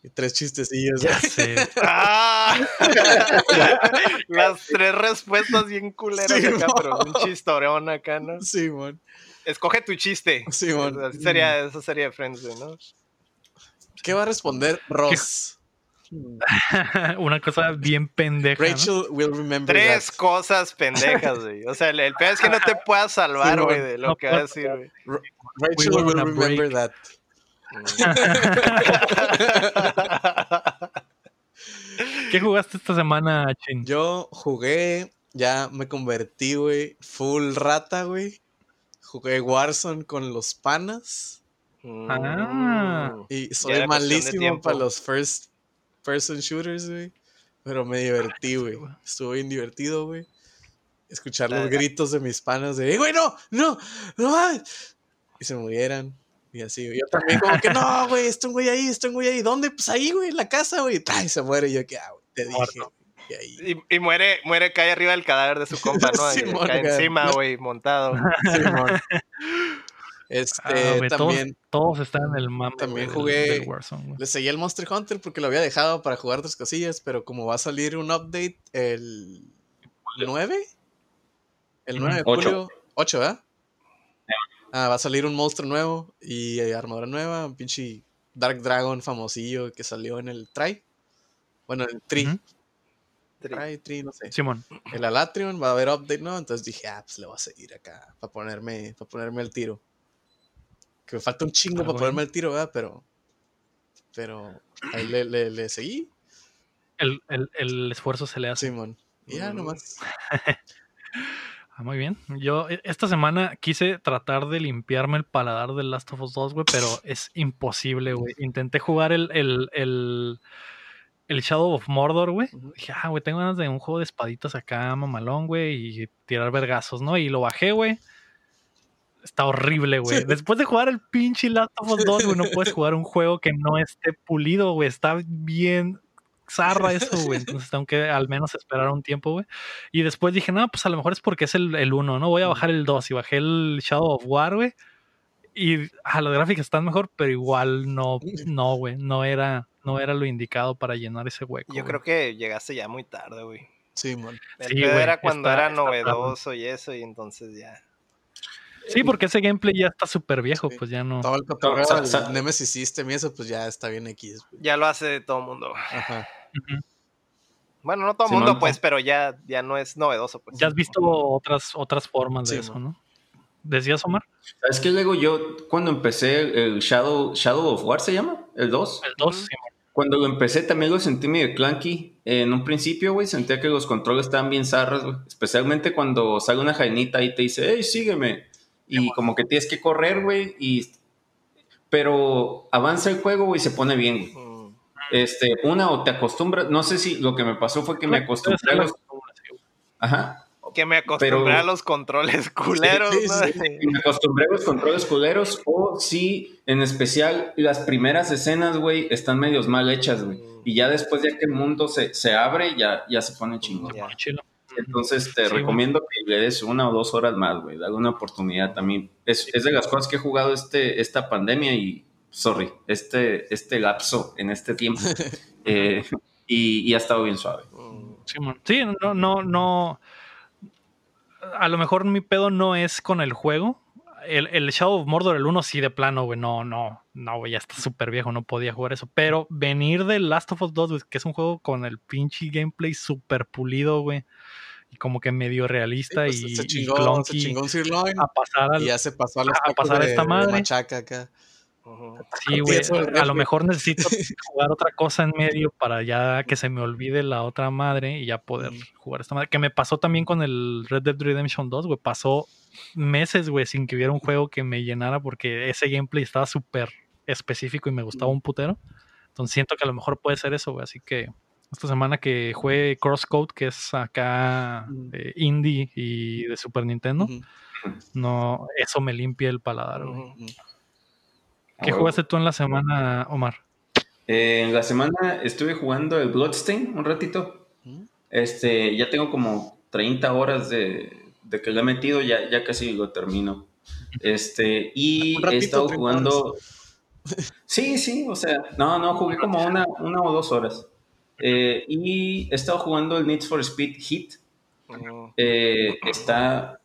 Y tres chistecillos. Ya sé. ¡Ah! Las tres respuestas bien culeras Sí, acá, pero un chistorón acá, ¿no? Sí, man. Escoge tu chiste. Sí, man. Así sería, eso sería Friends, güey, ¿no? ¿Qué va a responder Ross? Una cosa bien pendeja. ¿no? Rachel will remember Tres that. cosas pendejas, güey. O sea, el, el peor es que no te puedas salvar, güey, de lo No que va a decir, güey. Rachel will remember break. that. ¿Qué jugaste esta semana, Chin? Yo jugué, ya me convertí, güey, full rata, güey. Jugué Warzone con los panas. Ah. Y soy malísimo para los first person shooters, güey. Pero me divertí, güey. güey. Estuvo bien divertido, güey. Escuchar los gritos de mis panas de, "Eh, güey, no, no, no mames". Y se murieran. Y así, güey. Yo también como que, no, güey, está un güey ahí, está un güey ahí. ¿Dónde? Pues ahí, güey, en la casa, güey. Y se muere. Y yo, que, ah, güey, te dije. Y ahí. Y, y muere, muere, cae arriba del cadáver de su compa, ¿no? Simón, cae encima, güey, montado. Simón. Este, Ah, también Todos están en el mame. También jugué- del- del Warzone, güey. le seguí el Monster Hunter porque lo había dejado para jugar otras cosillas, pero como va a salir un update el 9, el 9 de julio, 8, ¿verdad? Ah, va a salir un monstruo nuevo y eh, armadura nueva, un pinche Dark Dragon famosillo que salió en el Try. Bueno, en el Tri. Tri, no sé. Simón. El Alatrion va a haber update, ¿no? Entonces dije, ah, pues le voy a seguir acá para ponerme, para ponerme el tiro. Que me falta un chingo Ah, para bueno. ponerme el tiro, ¿verdad? Pero, pero ahí le, le, le seguí, El, el- el esfuerzo se le hace. Simón. Y ya Mm. nomás. Ah, muy bien. Yo eh, esta semana quise tratar de limpiarme el paladar del Last of Us 2, güey, pero es imposible, güey. Intenté jugar el, el, el, Shadow of Mordor, güey. Ujú. Dije, ah, güey, tengo ganas de un juego de espaditas acá, mamalón, güey, y tirar vergazos, ¿no? Y lo bajé, güey. Está horrible, güey. Después de jugar el pinche Last of Us 2, güey, no puedes jugar un juego que no esté pulido, güey. Está bien zarra eso, güey. Entonces tengo que al menos esperar un tiempo, güey. Y después dije, no, pues a lo mejor es porque es el, el 1, ¿no? Voy a bajar el 2 y bajé el Shadow of War, güey. Y ah, las gráficas están mejor, pero igual no, no, güey. No era, no era lo indicado para llenar ese hueco. Yo güey. creo que llegaste ya muy tarde, güey. Simón. El Sí, güey, era cuando está- era novedoso y eso, y entonces ya. Sí, porque ese gameplay ya está súper viejo, Sí. pues ya no. Todo el cotorreo del sa- Nemesis System y eso, pues ya está bien X. güey. Ya lo hace todo el mundo. Ajá. Bueno, no todo el mundo, pues, pero ya, ya no es novedoso, pues. Ya has visto otras, otras formas de Sí, eso, man. ¿no? ¿Decías, Omar? ¿Sabes qué? Luego yo, cuando empecé el Shadow, Shadow of War, ¿se llama? ¿El 2? El 2, Ujú. sí. Cuando lo empecé también lo sentí medio clunky. En un principio, güey, sentía que los controles estaban bien zarras, güey. Especialmente cuando sale una jainita y te dice, hey, sígueme. Y como que tienes que correr, güey, y pero avanza el juego, y se pone bien. Mm. Este, una o te acostumbras, no sé si lo que me pasó fue que me acostumbré a los... Ajá. Que me acostumbré a los controles culeros, Sí, ¿no? sí, Me acostumbré a los controles culeros o si, en especial, las primeras escenas, güey, están medios mal hechas, güey. Y ya después de que el mundo se, se abre, ya, ya se pone chingón. Ya. Chilo. Entonces te Sí, recomiendo que le des una o dos horas más, güey. Dale una oportunidad también. Es, es de las cosas que he jugado este, esta pandemia y, sorry, este, este lapso en este tiempo. Eh, y, y ha estado bien suave. Mm. Sí, no, no, no. A lo mejor mi pedo no es con el juego. El, el Shadow of Mordor, el 1, sí, de plano, güey. No, no, no, güey, ya está súper viejo, no podía jugar eso. Pero venir del Last of Us 2, güey, que es un juego con el pinche gameplay súper pulido, güey. Y como que medio realista pues, y, se y chingó, se clunky chingó un sirloin a pasar al. y ya se pasó a, los a tacos pasar a de- esta de madre. machaca acá. Sí, güey. A lo mejor necesito jugar otra cosa en medio para ya que se me olvide la otra madre y ya poder jugar esta madre. Que me pasó también con el Red Dead Redemption 2, güey. Pasó meses, güey, sin que hubiera un juego que me llenara porque ese gameplay estaba súper específico y me gustaba un putero. Entonces siento que a lo mejor puede ser eso, güey. Así que esta semana que juegue Crosscode, que es acá eh, indie y de Super Nintendo, no, eso me limpia el paladar, güey. ¿Qué jugaste tú en la semana, Omar? Eh, en la semana estuve jugando el Bloodstain un ratito. Este, ya tengo como 30 horas de, de que lo he metido, ya, ya casi lo termino. Este, y he estado 30 jugando. Sí, sí, o sea, no, no, jugué como una, una o dos horas. Eh, y he estado jugando el Need for Speed Hit. Ujú. Eh, está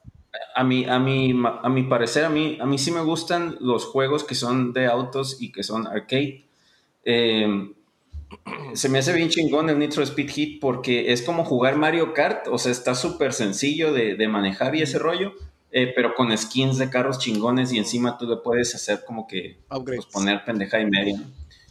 a mi, a, mi, a mi parecer, a mí, a mí sí me gustan los juegos que son de autos y que son arcade. Eh, se me hace bien chingón el for Speed Hit porque es como jugar Mario Kart, o sea, está súper sencillo de, de manejar y ese rollo, eh, pero con skins de carros chingones y encima tú le puedes hacer como que pues, poner pendeja y media.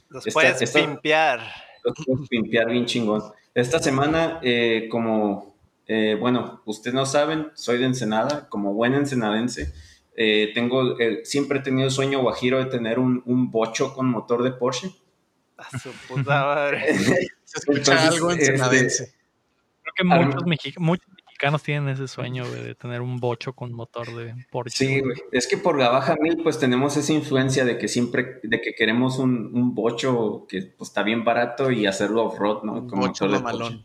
Los Está- puedes está- pimpear. Los puedes pimpear bien chingón. Esta semana, eh, como, eh, bueno, ustedes no saben, soy de Ensenada, como buen ensenadense, eh, tengo, el- siempre he tenido el sueño guajiro de tener un, un bocho con motor de Porsche. A su puta madre. Se escucha Entonces, algo este, ensenadense. Creo que muchos, mexi- muchos mexicanos tienen ese sueño güey, de tener un bocho con motor de Porsche. Sí, güey. Es que por la baja mil, pues tenemos esa influencia de que siempre, de que queremos un, un bocho que pues, está bien barato y hacerlo off-road, ¿no? Un Con bocho motor de. Porsche.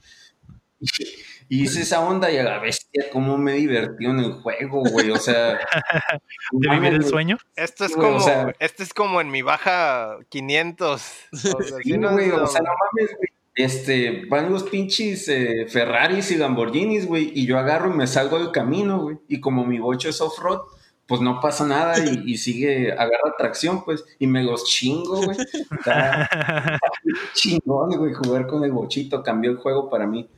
Y hice esa onda y a la bestia, cómo me divertió en el juego, güey. O sea, de vivir el sueño. Esto es o como, sea- este es como en mi baja 500. O sea, Sí, sí, no, güey, no, o sea, no mames, güey. Este, van los pinches eh, Ferraris y Lamborghinis, güey, y yo agarro y me salgo del camino, güey. Y como mi bocho es off-road, pues no pasa nada y, y sigue, agarra tracción, pues, y me los chingo, güey. Está chingón, güey, jugar con el bochito, cambió el juego para mí.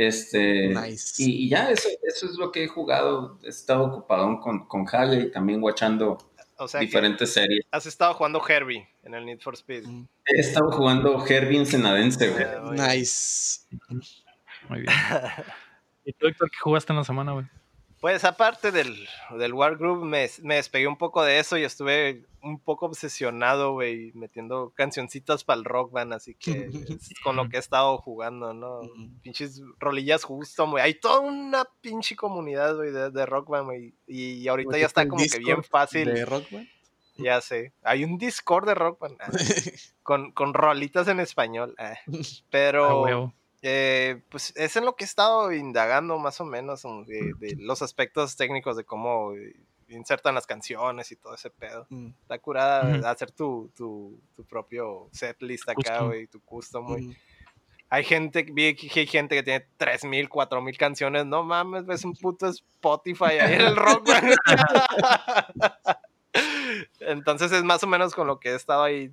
Este, Nice. y, y ya, eso, eso es lo que he jugado. He estado ocupado con, con Halle y también watchando O sea, que diferentes series. has estado jugando Herbie en el Need for Speed. Mm. He estado jugando Herbie Ensenadense, güey. Ah. Nice. Muy bien. ¿Y tú, Héctor, qué jugaste en la semana, güey? Pues aparte del, del Wargroup, me, me despegué un poco de eso y estuve un poco obsesionado, güey, metiendo cancioncitas para el rock band, así que es con lo que he estado jugando, ¿no? Pinches rolillas justo, güey. Hay toda una pinche comunidad, güey, de, de rock band, güey. Y ahorita ya está como que bien fácil. De Rockman. Ya sé. Hay un Discord de rock band ah, con, con rolitas en español. ah. Pero. Eh, pues es en lo que he estado indagando más o menos de, de los aspectos técnicos de cómo eh, insertan las canciones y todo ese pedo. Mm, Está curada hacer tu, tu, tu propio setlist acá, güey, tu custom, güey. mm. Hay gente, vi que hay gente que tiene 3000, 4000 canciones. No mames, ves un puto Spotify ahí en el rock. Entonces es más o menos con lo que he estado ahí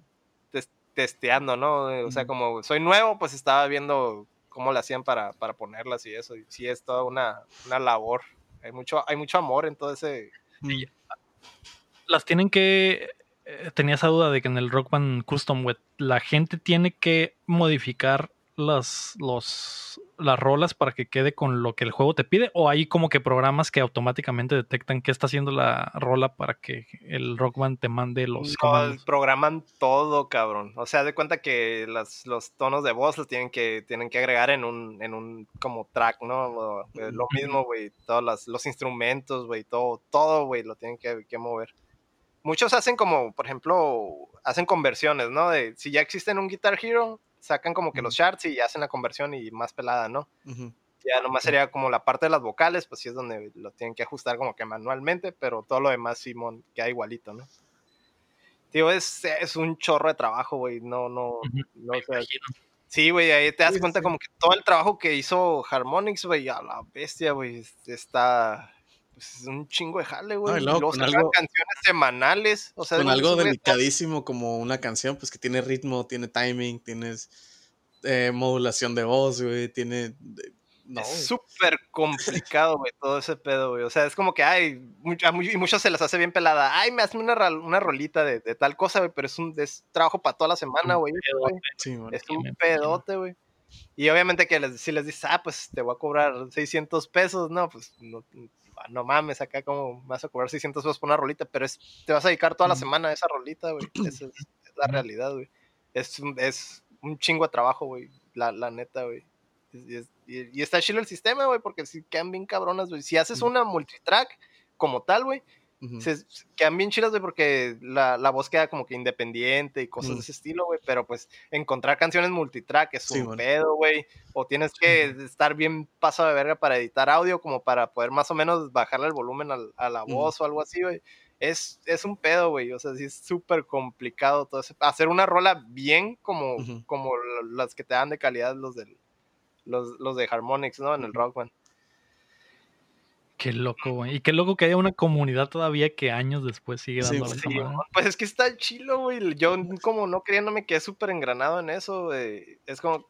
tes- testeando, ¿no? O sea, como soy nuevo, pues estaba viendo cómo lo hacían para, para ponerlas y eso. Y sí es toda una, una labor. Hay mucho, hay mucho amor en todo ese. Mm. Las tienen que. eh, tenía esa duda de que en el Rock Band Custom, güey, la gente tiene que modificar las, los, las rolas para que quede con lo que el juego te pide? ¿O hay como que programas que automáticamente detectan qué está haciendo la rola para que el Rock Band te mande los No, comandos? programan todo, cabrón. O sea, de cuenta que las- los tonos de voz los tienen que, tienen que agregar en un, en un como track, ¿no? O, eh, lo mismo, güey. Todos las- los instrumentos, güey. Todo, todo, güey, lo tienen que, que mover. Muchos hacen como, por ejemplo, hacen conversiones, ¿no? De si ya existe en un Guitar Hero, sacan como que los charts y hacen la conversión y más pelada, ¿no? Ya nomás sería como la parte de las vocales, pues sí es donde lo tienen que ajustar como que manualmente, pero todo lo demás Simón queda igualito, ¿no? Tío, es, es un chorro de trabajo, güey. No, no, no o sea, Imagino. Sí, güey, ahí te das Sí, cuenta sí. como que todo el trabajo que hizo Harmonix, güey, a la bestia, güey, es- está pues, es un chingo de jale, güey. y y luego luego con sacan algo- canciones semanales, o sea, Con de algo delicadísimo como una canción, pues que tiene ritmo, tiene timing, tienes eh, modulación de voz, güey, tiene... de- No. Es súper complicado, güey, todo ese pedo, güey. O sea, es como que, ay, y muchos se las hace bien pelada. Ay, me hazme una, una rolita de, de tal cosa, güey, pero es un es trabajo para toda la semana, güey. Sí. Es un pedote, güey. Y obviamente que les, si les dices, ah, pues te voy a cobrar 600 pesos, no, pues no, no mames, acá como me vas a cobrar 600 pesos por una rolita, pero es, te vas a dedicar toda la semana a esa rolita, güey. Esa es, es la realidad, güey. Es, un- es un chingo de trabajo, güey, la, la neta, güey. Y, es- y- y está chido el sistema, güey, porque si quedan bien cabronas, güey. Si haces una multitrack como tal, güey, Se, se- quedan bien chidas, güey, porque la, la voz queda como que independiente y cosas Mm. de ese estilo, güey. Pero pues encontrar canciones multitrack es Sí, un pedo, güey. O tienes que estar bien pasado de verga para editar audio, como para poder más o menos bajarle el volumen a, la voz o algo así, güey. Es, es un pedo, güey. O sea, sí es súper complicado todo ese. Hacer una rola bien como, como las que te dan de calidad los del. Los, los de Harmonix, ¿no? En el Ujú. Qué loco, güey. Y qué loco que haya una comunidad todavía que años después sigue Sí, dando sí, madre. Pues es que está chilo, güey. Yo como no quería, no me quedé súper engranado en eso. güey. Es como...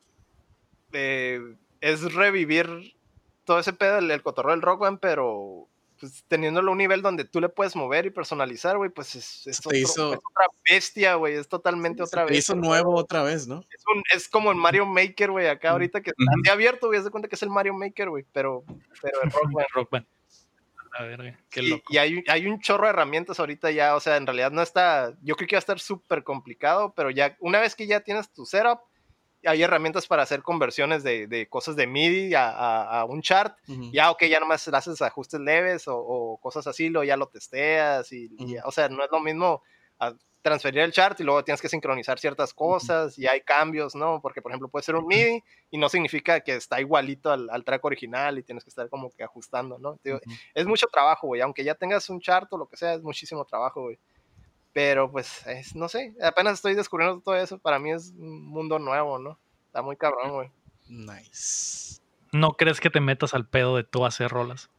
eh, es revivir todo ese pedo, el, el cotorreo del rock, band, pero pues, teniéndolo a un nivel donde tú le puedes mover y personalizar, güey, pues es, es Se te otro- hizo- es otra bestia, güey. Es totalmente otra vez. hizo nuevo otra vez, ¿no? Es, un- es como el Mario Maker, güey, acá ahorita que está así abierto, güey, haz de cuenta que es el Mario Maker, güey, pero, pero el rock, band. Rock Band. A ver, qué Y- loco. Y, hay, hay un chorro de herramientas ahorita ya, o sea, en realidad no está, yo creo que va a estar súper complicado, pero ya una vez que ya tienes tu setup, hay herramientas para hacer conversiones de, de cosas de MIDI a, a- a un chart, Ujú. ya, ok, ya nomás haces ajustes leves o, o cosas así, lo ya lo testeas, y, y ya, Ujú. o sea, no es lo mismo a transferir el chart y luego tienes que sincronizar ciertas cosas y hay cambios, ¿no? Porque, por ejemplo, puede ser un MIDI y no significa que está igualito al, al track original y tienes que estar como que ajustando, ¿no? Es mucho trabajo, güey. Aunque ya tengas un chart o lo que sea, es muchísimo trabajo, güey. Pero pues, es- no sé, apenas estoy descubriendo todo eso. Para mí es un mundo nuevo, ¿no? Está muy cabrón, güey. Nice. ¿No crees que te metas al pedo de tú hacer rolas?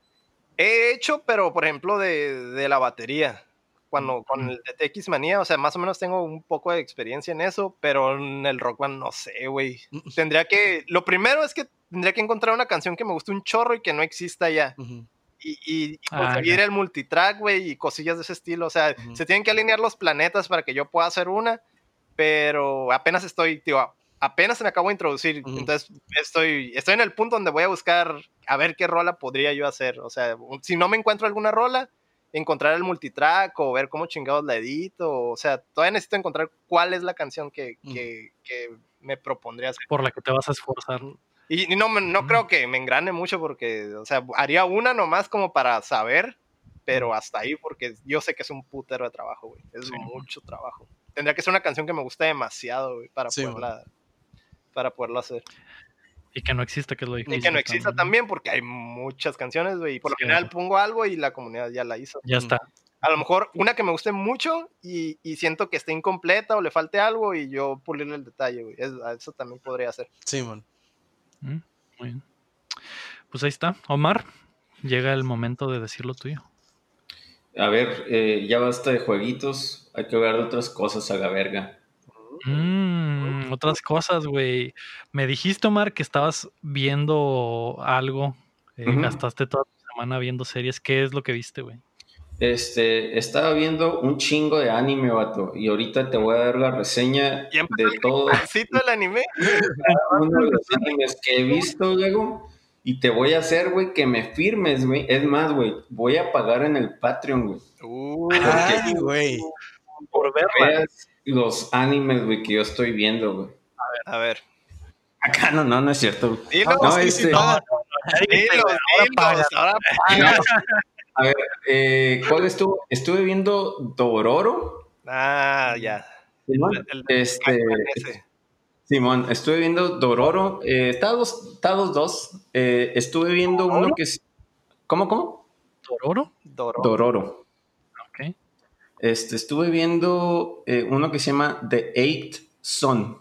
He hecho, pero por ejemplo, de, de la batería. Cuando con el de TX Manía, o sea, más o menos tengo un poco de experiencia en eso, pero en el rock band no sé, güey. Mm. Tendría que, lo primero es que tendría que encontrar una canción que me guste un chorro y que no exista ya. Ujú. Y, y- Ah, conseguir ya. el multitrack, güey, y cosillas de ese estilo. O sea, Ujú. se tienen que alinear los planetas para que yo pueda hacer una, pero apenas estoy, tío, apenas se me acabo de introducir. Ujú. Entonces, estoy, estoy en el punto donde voy a buscar a ver qué rola podría yo hacer. O sea, si no me encuentro alguna rola, encontrar el multitrack o ver cómo chingados la edito. O sea, todavía necesito encontrar cuál es la canción que, Ujú. que, que me propondría hacer. Por la que te vas a esforzar. Y, y no, no Mm. creo que me engrane mucho porque, o sea, haría una nomás como para saber, pero hasta ahí porque yo sé que es un putero de trabajo, güey. Es Sí. mucho trabajo. Tendría que ser una canción que me guste demasiado, güey, para Sí, poderla para poderlo hacer. Y que no exista, que es lo difícil. Y que no exista también porque hay muchas canciones, güey. Y por lo Sí, general ajá. pongo algo y la comunidad ya la hizo. Ya está. A lo mejor una que me guste mucho y, y siento que esté incompleta o le falte algo y yo pulirle el detalle, güey. Es- Eso también podría ser. Sí, man. Mm, Muy bien. Pues ahí está. Omar, llega el momento de decir lo tuyo. A ver, eh, ya basta de jueguitos, hay que hablar de otras cosas a la verga. Mm, otras cosas, güey. Me dijiste, Omar, que estabas viendo algo. eh. Gastaste toda tu semana viendo series. ¿Qué es lo que viste, güey? Este, estaba viendo un chingo de anime, vato, y ahorita te voy a dar la reseña ¿Ya de todo ¿Cito el anime? uno de los animes que he visto, luego, y te voy a hacer, güey, que me firmes, güey. Es más, güey, voy a pagar en el Patreon, güey. Uh, Ay, güey. Por. Veas los animes, güey, que yo estoy viendo, güey. a ver. Acá no, no, no es cierto. Dilo, No, No, sí, este- sí, paga. dilos, Ahora dilos, paga. ahora paga. A ver, eh, ¿cuál estuvo? Estuve viendo Dororo. Ah, ya. Simón. El- el- Este. Simón, estuve viendo Dororo. Eh, está dos, está dos, dos. Eh, estuve viendo uno que es. ¿Cómo, cómo? ¿Tororo? Doro. Dororo. Ok. Este, estuve viendo eh, uno que se llama The Eighth Son,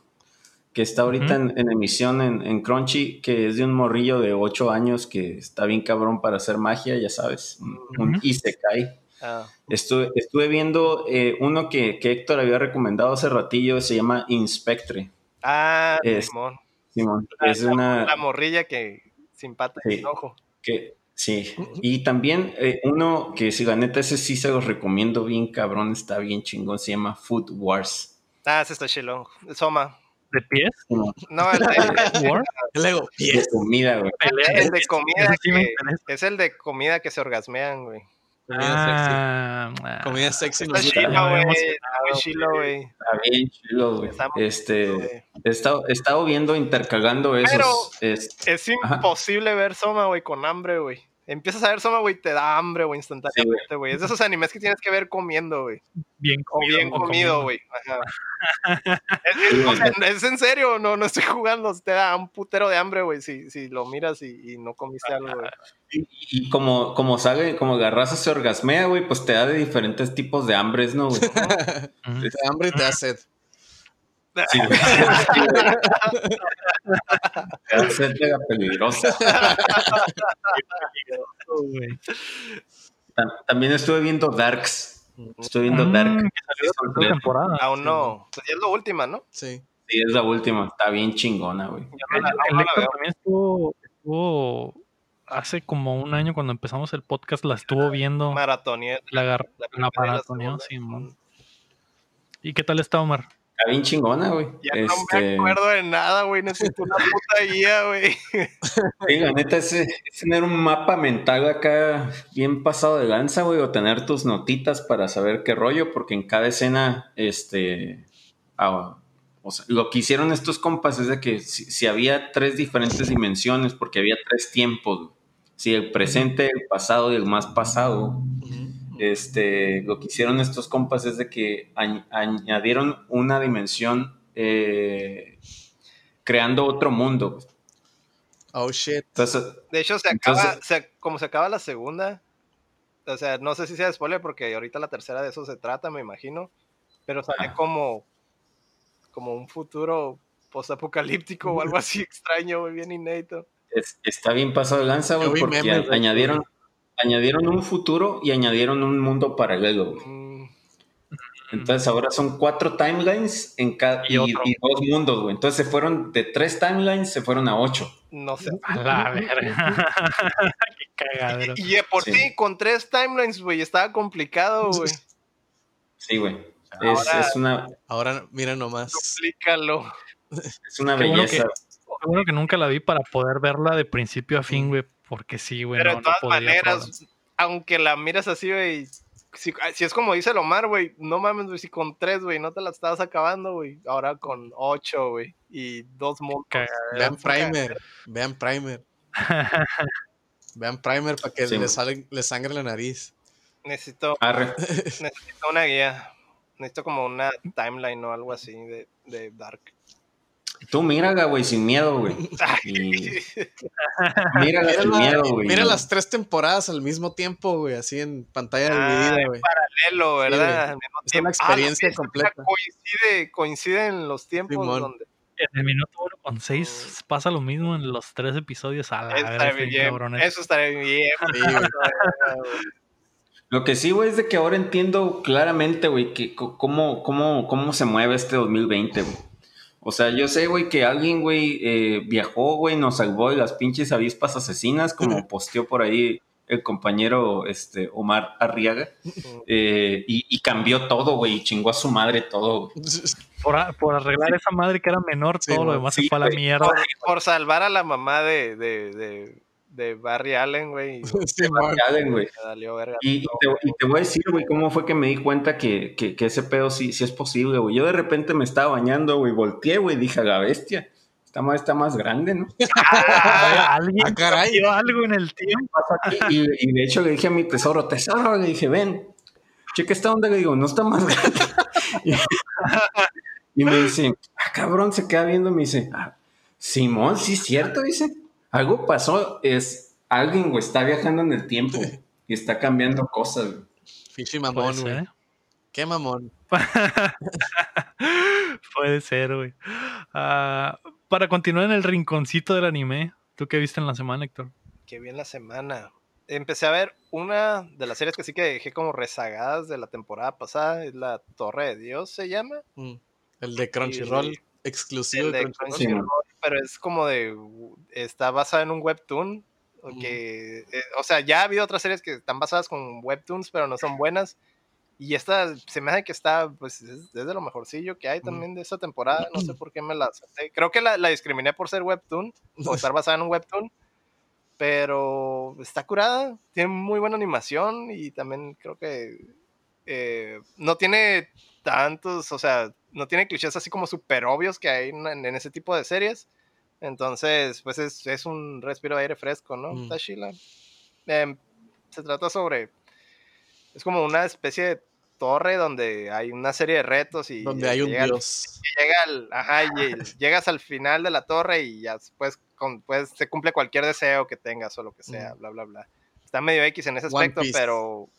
que está ahorita en, en emisión en, en Crunchy, que es de un morrillo de 8 años que está bien cabrón para hacer magia, ya sabes, un, un Ujú. Isekai. Ah, Estuve, estuve viendo eh, uno que, que Héctor había recomendado hace ratillo, se llama Inspectre. ah Es- Simón. Simón, La- es una... La morrilla que sin pata y Sí. sin ojo. Que, sí, y también eh, uno que si la neta ese sí se los recomiendo bien cabrón, está bien chingón, se llama Food Wars. Ah, ese está chilón. Soma. ¿De pies? Simón, No, el de, ¿War? De comida, güey. El de comida que, es el de comida que se orgasmean, güey. comida Ah, ah. sexy. Comida sexy. Está chilo, chilo, güey. Está chilo, güey. Está bien chido, güey. Este, he estado, he estado viendo, intercalando esos. Pero- es- Es Ajá. imposible ver Soma, güey, con hambre, güey. Empiezas a ver Soma, güey, te da hambre, güey, instantáneamente, güey. Es de esos animes que tienes que ver comiendo, güey. Bien O comido. bien o comido, comiendo. güey. Es, es- o sea, es en serio, no, no estoy jugando. Te da un putero de hambre, güey, si, si lo miras y, y no comiste algo, güey. y, y como, como sale, como Garraza se orgasmea, güey, pues te da de diferentes tipos de hambres, ¿no, güey? Ujú. Te da hambre y te da sed. Sí, peligrosa. También estuve viendo Darks. Estoy viendo Mm, Dark. Aún no. Pues es la última, ¿no? Sí. Sí, es la última. Está bien chingona, güey. El, Héctor también estuvo, estuvo hace como un año cuando empezamos el podcast, la estuvo viendo, Maratonié. la, la la maratoneó, segunda. sí. ¿Y qué tal está Omar? Está bien chingona, güey. Ya no me Este, acuerdo de nada, güey. Necesito una puta guía, güey. sí, la neta es, es tener un mapa mental acá bien pasado de lanza, güey, o tener tus notitas para saber qué rollo, porque en cada escena, este, ah, o sea, lo que hicieron estos compas es de que si, si había tres diferentes dimensiones, porque había tres tiempos, güey. si el presente, el pasado y el más pasado, este, lo que hicieron estos compas es de que añ- añadieron una dimensión eh, creando otro mundo. Oh shit. Entonces, De hecho, se acaba, Entonces- se- como se acaba la segunda, o sea, no sé si sea spoiler porque ahorita la tercera de eso se trata, me imagino, pero sale Ajá. como, como un futuro postapocalíptico o algo así extraño, güey, bien inédito. es- está bien pasado de lanza, güey, porque memes añadieron, añadieron un futuro y añadieron un mundo paralelo. güey. Mm, Entonces ahora son cuatro timelines en cada Y y, otro. y dos mundos, güey. Entonces se fueron de tres timelines, se fueron a ocho. no sé. A la verga. qué cagadero. Y de por Sí. sí, con tres timelines, güey, estaba complicado, güey. Sí, güey. Es, una, Ahora mira nomás. Explícalo. es una Qué bueno belleza. Qué bueno que nunca la vi para poder verla de principio a fin, güey, porque sí, güey. Pero no- de todas maneras, aunque la miras así, güey, si, si es como dice el Omar, güey, no mames, güey, si con tres, güey, no te la estabas acabando, güey, ahora con ocho, güey, y dos. Cagadero. Vean Primer. Vean Primer. Vean Primer para que Sí. le, sale- le sangre la nariz. Necesito, Arre. necesito una guía, necesito como una timeline o algo así de, de Dark. Tú mírala, güey, sin miedo, güey. Y- Mírala sin Mira, miedo, güey. mira las tres temporadas al mismo tiempo, güey, así en pantalla Ah, dividida, güey. Paralelo, Sí, ¿verdad? mismo Es una experiencia Ah, sí, completa. Coincide, coinciden los tiempos Simón. donde En el minuto uno con seis pasa lo mismo en los tres episodios. A la eso verga, estaría está bien eso estaría bien. Sí, güey. Lo que sí, güey, es de que ahora entiendo claramente, güey, que cómo, cómo, cómo se mueve este 2020, güey. O sea, yo sé, güey, que alguien, güey, eh, viajó, güey, nos salvó de las pinches avispas asesinas, como posteó por ahí el compañero este, Omar Arriaga, eh, y, cambió todo, güey, y chingó a su madre todo. Por, arreglar esa madre que era menor, todo lo demás se fue a la mierda. Por, salvar a la mamá de, de, de, Barry Allen, güey. Sí, Barry Allen, güey. Y, te, voy a decir, güey, cómo fue que me di cuenta que, que, ese pedo sí, sí es posible, güey. Yo de repente me estaba bañando, güey, volteé, güey, dije, a la bestia esta madre está más grande, ¿no? Ah, alguien ah, algo en el tiempo. Y, y, de hecho le dije a mi tesoro, tesoro, le dije, ven, cheque esta onda, le digo, no está más grande. y, me dice, ah, cabrón, se queda viendo, me dice, ah, Simón, sí es cierto, dice, algo pasó, es, alguien, güey, está viajando en el tiempo y está cambiando cosas, güey. Fichi mamón, güey. Qué mamón. Puede ser, güey. Ah, para continuar en el rinconcito del anime, ¿tú qué viste en la semana, Héctor? Qué bien la semana. Empecé a ver una de las series que sí que dejé como rezagadas de la temporada pasada, es la Torre de Dios, se llama. Mm. El de Crunchyroll, exclusivo de Crunchyroll. Pero es como de, está basada en un webtoon, que, eh, o sea, ya ha habido otras series que están basadas con webtoons, pero no son buenas. Y esta se me hace que está, pues, es, de lo mejorcillo que hay también de esta temporada. No sé por qué me la Creo que la, discriminé por ser webtoon o estar basada en un webtoon. Pero está curada, tiene muy buena animación y también creo que eh, no tiene tantos, o sea, no tiene clichés así como súper obvios que hay en, ese tipo de series. Entonces, pues es, es un respiro de aire fresco, ¿no? Tashila. Em, se trata sobre es como una especie de torre donde hay una serie de retos y donde hay un dios. llega ajá, y llegas al final de la torre y ya después pues, se cumple cualquier deseo que tengas o lo que sea bla bla bla. Está medio X en ese aspecto pero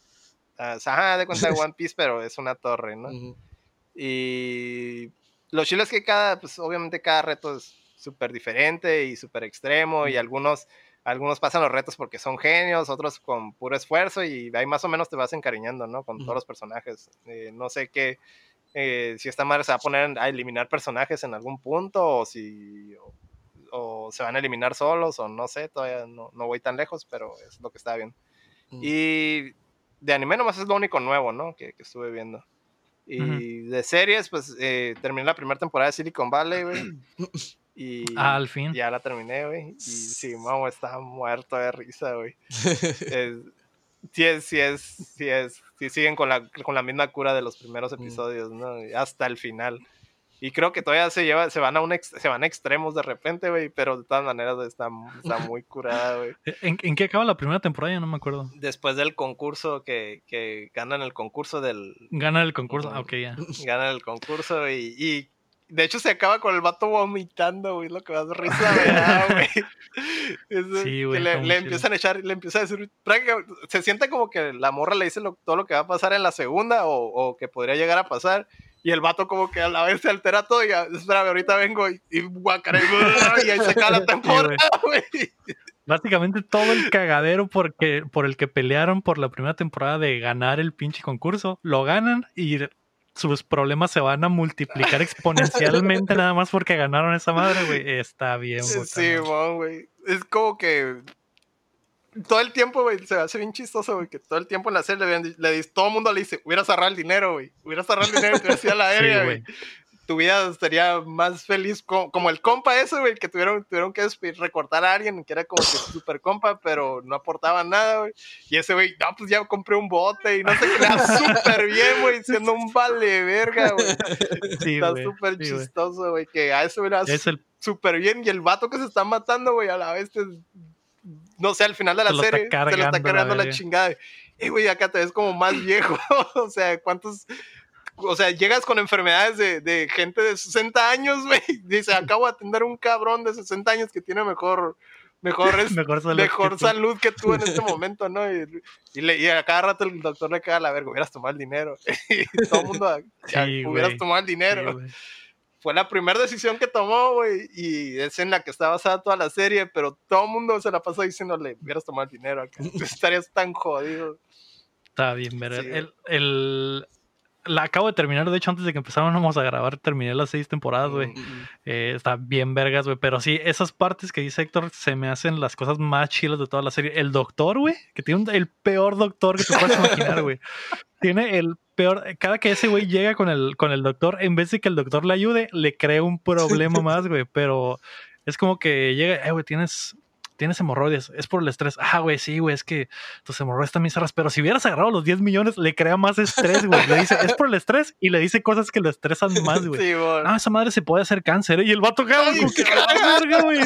ah, ajá de cuenta de One Piece pero es una torre no y lo chido es que cada pues obviamente cada reto es súper diferente y súper extremo y algunos algunos pasan los retos porque son genios, otros con puro esfuerzo y ahí más o menos te vas encariñando, ¿no? Con todos los personajes. Eh, no sé qué, eh, si esta madre se va a poner a eliminar personajes en algún punto o si o, se van a eliminar solos o no sé, todavía no, voy tan lejos, pero es lo que está bien. Y de anime nomás es lo único nuevo, ¿no? Que, estuve viendo. Y de series, pues eh, terminé la primera temporada de Silicon Valley, güey. Y ah, al fin. Ya la terminé, güey. Y sí, mamá, estaba muerto de risa, güey. sí es, sí es, sí es, sí siguen con la, con la misma cura de los primeros mm. episodios, ¿no? Hasta el final. Y creo que todavía se lleva, se van a un se van a extremos de repente, güey, pero de todas maneras está, está muy curada, güey. ¿En, ¿En, qué acaba la primera temporada? Ya no me acuerdo. Después del concurso que, que ganan el concurso del. Ganan el concurso, ah, ok, ya. Ganan el concurso y, y de hecho, se acaba con el vato vomitando, güey, lo que más risa me da, güey. sí, güey. Le, le empiezan a echar, le empieza a decir, se siente como que la morra le dice todo lo que va a pasar en la segunda o, o, que podría llegar a pasar. Y el vato como que a la vez se altera todo y, espérame, ahorita vengo y, y y ahí se cae la temporada, güey. Básicamente todo el cagadero porque, por el que pelearon por la primera temporada de ganar el pinche concurso, lo ganan y sus problemas se van a multiplicar exponencialmente nada más porque ganaron esa madre, güey. Está bien, güey. Sí, güey. Es como que todo el tiempo, güey, se hace bien chistoso, güey, que todo el tiempo en la serie le, le, todo el mundo le dice, hubiera cerrado el dinero, güey, hubiera cerrado el dinero y te hacía la aérea, güey tu vida estaría más feliz como, el compa ese, güey, que tuvieron, tuvieron que recortar a alguien que era como que super compa, pero no aportaba nada, güey. Y ese güey, no, pues ya compré un bote y no sé qué, súper bien, güey, siendo un vale verga, güey. está súper chistoso, güey, que a eso era súper bien. Y el vato que se está matando, güey, a la vez, no sé, al final de la serie, se lo está cargando la, la chingada. Y, güey, acá te ves como más viejo. o sea, ¿cuántos o sea, llegas con enfermedades de, de gente de 60 años, güey. Dice, acabo de atender un cabrón de 60 años que tiene mejor, mejor, mejor salud, que, tú. en este momento, ¿no? Y, y, a cada rato el doctor le queda la verga, hubieras tomado el dinero. y todo el mundo, hubieras tomado el dinero. Fue la primera decisión que tomó, güey, y es en la que está basada toda la serie, pero todo el mundo se la pasó diciéndole, hubieras tomado el dinero, acá. estarías tan jodido. Está bien, ¿verdad? el, el, la acabo de terminar, de hecho, antes de que empezáramos a grabar, terminé las seis temporadas, güey. Eh, está bien vergas, güey. Pero sí, esas partes que dice Héctor se me hacen las cosas más chilas de toda la serie. El doctor, güey, que tiene el peor doctor que te puedas imaginar, güey. Tiene el peor. Cada que ese güey llega con el, con el doctor, en vez de que el doctor le ayude, le crea un problema más, güey. Pero es como que llega, eh, güey, tienes tienes hemorroides, es por el estrés. Ah, güey, sí, güey, es que tus hemorroides también cerras. Pero si hubieras agarrado los 10 millones, le crea más estrés, güey. Le dice, es por el estrés y le dice cosas que lo estresan más, güey. Sí, ah, esa madre se puede hacer cáncer. ¿eh? Y el vato, güey, ¿qué verga, güey?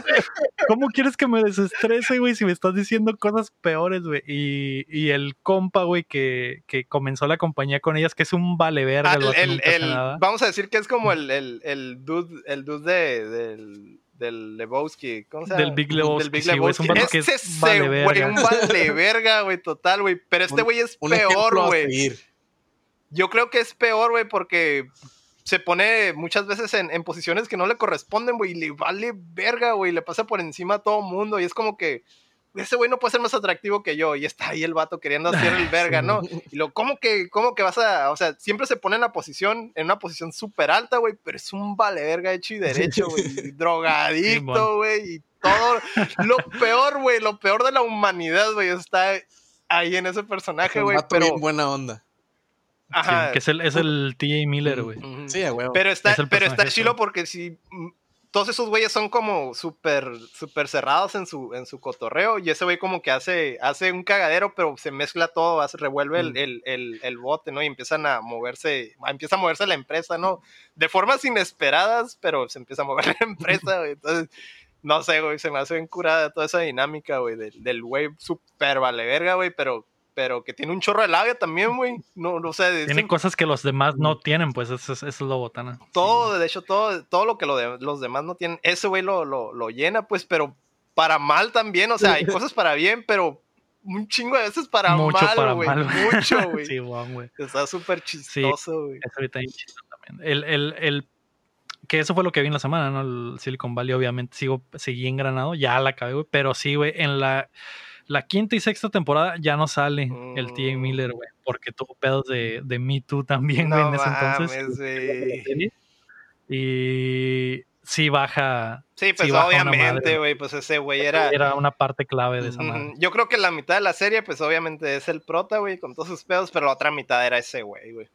¿Cómo quieres que me desestrese, güey, si me estás diciendo cosas peores, güey? Y, y, el compa, güey, que, que, comenzó la compañía con ellas, que es un vale verga. Ah, el, el, vamos a decir que es como el, el, el dude, el dude de, del del Lebowski. ¿Cómo se llama? Del Big Lebowski. Del Big Lebowski. Sí, es un ese vale güey, un vale verga, güey, total, güey. Pero este güey es peor, güey. Yo creo que es peor, güey, porque se pone muchas veces en, en posiciones que no le corresponden, güey, y le vale verga, güey, le pasa por encima a todo mundo y es como que ese güey no puede ser más atractivo que yo. Y está ahí el vato queriendo hacer el verga, ¿no? Y lo, ¿cómo que, cómo que vas a, o sea, siempre se pone en la posición, en una posición súper alta, güey, pero es un vale verga hecho y derecho, güey. drogadicto, güey, y todo. Lo peor, güey, lo peor de la humanidad, güey, está ahí en ese personaje, güey. Pero bien buena onda. Ajá. que es el, es el T.A. Miller, güey. Sí, güey. Pero está, pero está chilo porque si todos esos güeyes son como súper, súper cerrados en su, en su cotorreo. Y ese güey como que hace, hace un cagadero, pero se mezcla todo, hace, revuelve el, mm. el, el, bote, ¿no? Y empiezan a moverse, empieza a moverse la empresa, ¿no? De formas inesperadas, pero se empieza a mover la empresa, güey. Entonces, no sé, güey, se me hace bien curada toda esa dinámica, güey, del, del güey súper vale verga, güey, pero pero que tiene un chorro de labia también, güey. No, no sé. Tiene cosas que los demás no tienen, pues eso, es lo botana. Todo, de hecho, todo, todo lo que los demás no tienen, ese güey lo, lo, llena, pues, pero para mal también, o sea, hay cosas para bien, pero un chingo de veces para mal, güey. Mucho, güey. sí, güey. Está súper chistoso, güey. eso ahorita chistoso también. El, el, el, que eso fue lo que vi en la semana, ¿no? El Silicon Valley, obviamente, sigo, seguí engranado, ya la acabé, güey, pero sí, güey, en la la quinta y sexta temporada ya no sale el T.A. Miller, güey, porque tuvo pedos de, de Me Too también, güey, en ese entonces. Y sí baja. Sí, pues obviamente, güey, pues ese güey era... Era una parte clave de esa madre. Yo creo que la mitad de la serie, pues obviamente es el prota, güey, con todos sus pedos, pero la otra mitad era ese güey, güey.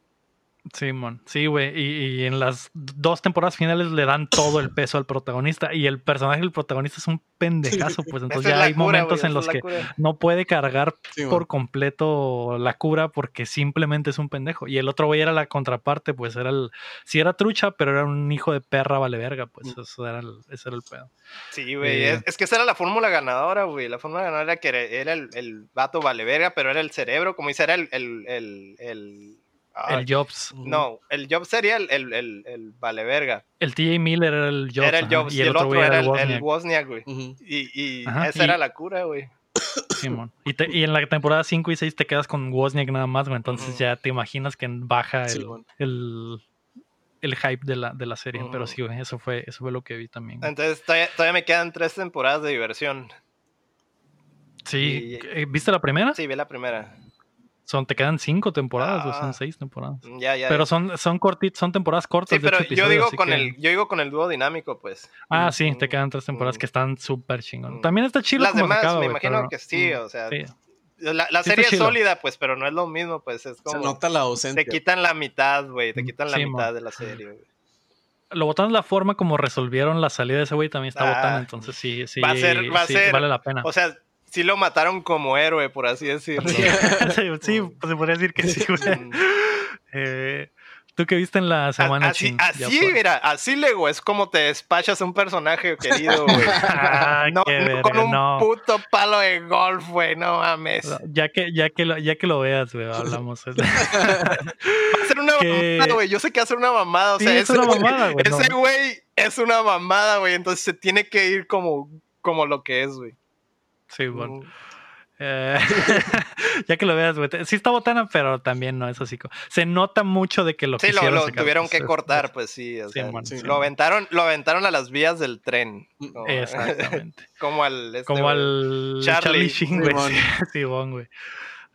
Simón, sí, güey. Y, en las dos temporadas finales le dan todo el peso al protagonista. Y el personaje del protagonista es un pendejazo, pues entonces ya hay momentos en los que no puede cargar por completo la cura porque simplemente es un pendejo. Y el otro güey era la contraparte, pues era el. Sí, era trucha, pero era un hijo de perra vale verga, pues mm. eso era el, ese era el pedo. Sí, güey. Eh, es, que esa era la fórmula ganadora, güey. La fórmula ganadora era que era el, el vato vale verga, pero era el cerebro, como dice, era el, el el Jobs. No, el Jobs sería el, el, el, el vale verga. El TJ Miller era el Jobs. Era el Jobs y, el, otro, era el, Wozniak, güey. Y, y esa era la cura, güey. Simón. Y, y, en la temporada 5 y 6 te quedas con Wozniak nada más, güey. Entonces ya te imaginas que baja el, el, hype de la, de la serie. Pero sí, güey, eso fue, eso fue lo que vi también. Entonces todavía, todavía, me quedan tres temporadas de diversión. Sí. ¿Viste la primera? Sí, vi la primera. Son, te quedan cinco temporadas o son ah. seis temporadas. Ya, ya. Pero son, son cortitos, son temporadas cortas. Sí, pero yo digo con el, yo digo con el dúo dinámico, pues. Ah, sí, te quedan tres temporadas que están súper chingón. También está chido. Las demás, me imagino que sí, o sea. La, serie es sólida, pues, pero no es lo mismo, pues es como. Se nota la ausencia. Te quitan la mitad, güey. Te quitan la mitad de la serie, güey. Lo botan la forma como resolvieron la salida de ese güey también está ah, botando, entonces sí, sí, va a ser, va a ser, vale la pena. O sea, sí lo mataron como héroe, por así decirlo. sí, pues se podría decir que sí, güey. Eh, ¿Tú qué viste en la semana? Así, así mira, así Lego, es como te despachas a un personaje querido, güey. Ah, no, con un puto palo de golf, güey, no mames. Ya que, ya que, lo, ya que lo veas, güey, hablamos. va a ser una mamada, güey. Yo sé que va a ser una mamada. O sea, es una mamada, güey. Ese güey es una mamada, güey. Entonces se tiene que ir como, como lo que es, güey. Sí, bueno. Eh, ya que lo veas, güey. Sí está botana, pero también no es así. Se nota mucho de que lo Sí, lo, lo tuvieron que cortar, pues sí. Lo, aventaron, lo aventaron a las vías del tren. Exactamente. como al... Este, como al Charlie, Sheen, güey. Sí, güey.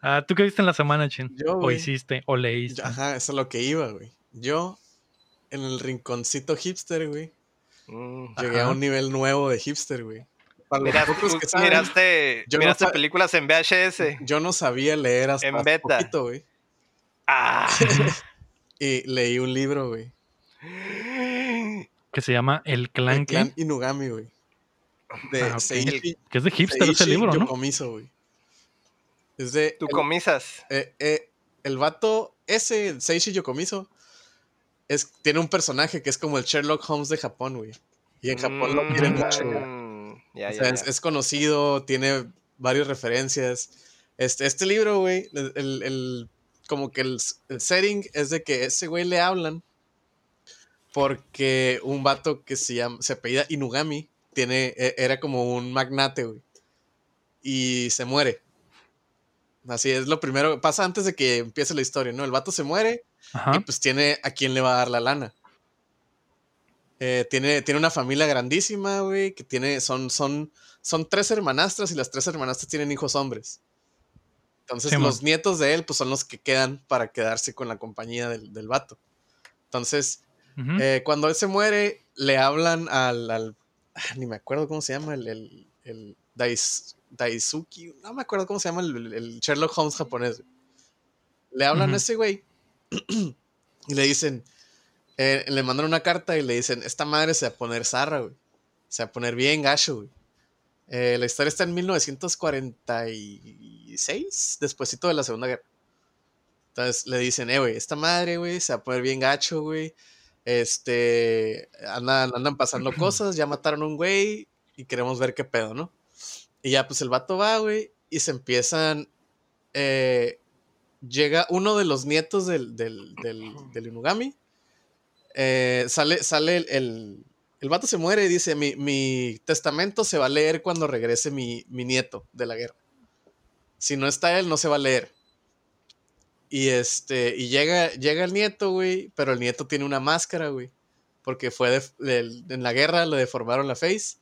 Ah, ¿Tú qué viste en la semana, Chin? Yo, o hiciste, o leíste. Ajá, eso es lo que iba, güey. Yo, en el rinconcito hipster, güey, Mm. llegué a un nivel nuevo de hipster, güey. Para los Miraste, pocos que saben, miraste, yo miraste películas en VHS. yo no sabía leer hasta En hace beta. poquito, güey. Ah. Y leí un libro, güey. Que se llama El Clan, El ¿qué? clan Inugami, güey. De Ah, ok. Seiichi, Que es de hipster ese Seiichi libro, ¿no? Güey. Es de... Tú el- comisas. Eh, eh, el vato, ese, Seishi Yokomizo, es, tiene un personaje que es como el Sherlock Holmes de Japón, güey. Y en Japón lo quieren mucho. güey. Ya, O ya, sea, ya. es, es conocido, tiene varias referencias. Este, este libro, güey, el, el- el- como que el, el setting es de que ese güey le hablan porque un vato que se llama, se apellida Inugami, tiene, e- era como un magnate, güey. Y se muere. Así es lo primero, pasa antes de que empiece la historia, ¿no? El vato se muere y pues tiene a quién le va a dar la lana. Eh, tiene, tiene una familia grandísima, güey, que tiene, son, son, son tres hermanastras y las tres hermanastras tienen hijos hombres. Entonces Sí, los nietos de él, pues son los que quedan para quedarse con la compañía del, del vato. Entonces, Ujú. eh, cuando él se muere, le hablan al, al- ah, ni me acuerdo cómo se llama, el, el, el Dais- Daisuki, no me acuerdo cómo se llama el, el Sherlock Holmes japonés. Le hablan a ese güey y le dicen, eh, le mandan una carta y le dicen, esta madre se va a poner zarra, güey. Se va a poner bien gacho, güey. Eh, la historia está en 1946, despuesito de la Segunda Guerra. Entonces le dicen, eh, güey, esta madre, güey, se va a poner bien gacho, güey. Este, andan, andan pasando cosas, ya mataron a un güey y queremos ver qué pedo, ¿no? Y ya, pues el vato va, güey, y se empiezan. eh, llega uno de los nietos del, del, del, del Inugami. Eh, sale sale el, el, vato se muere y dice: mi, mi testamento se va a leer cuando regrese mi, mi nieto de la guerra. Si no está él, no se va a leer. Y este, y llega, llega el nieto, güey, pero el nieto tiene una máscara, güey. Porque fue de- en la guerra, le deformaron la face.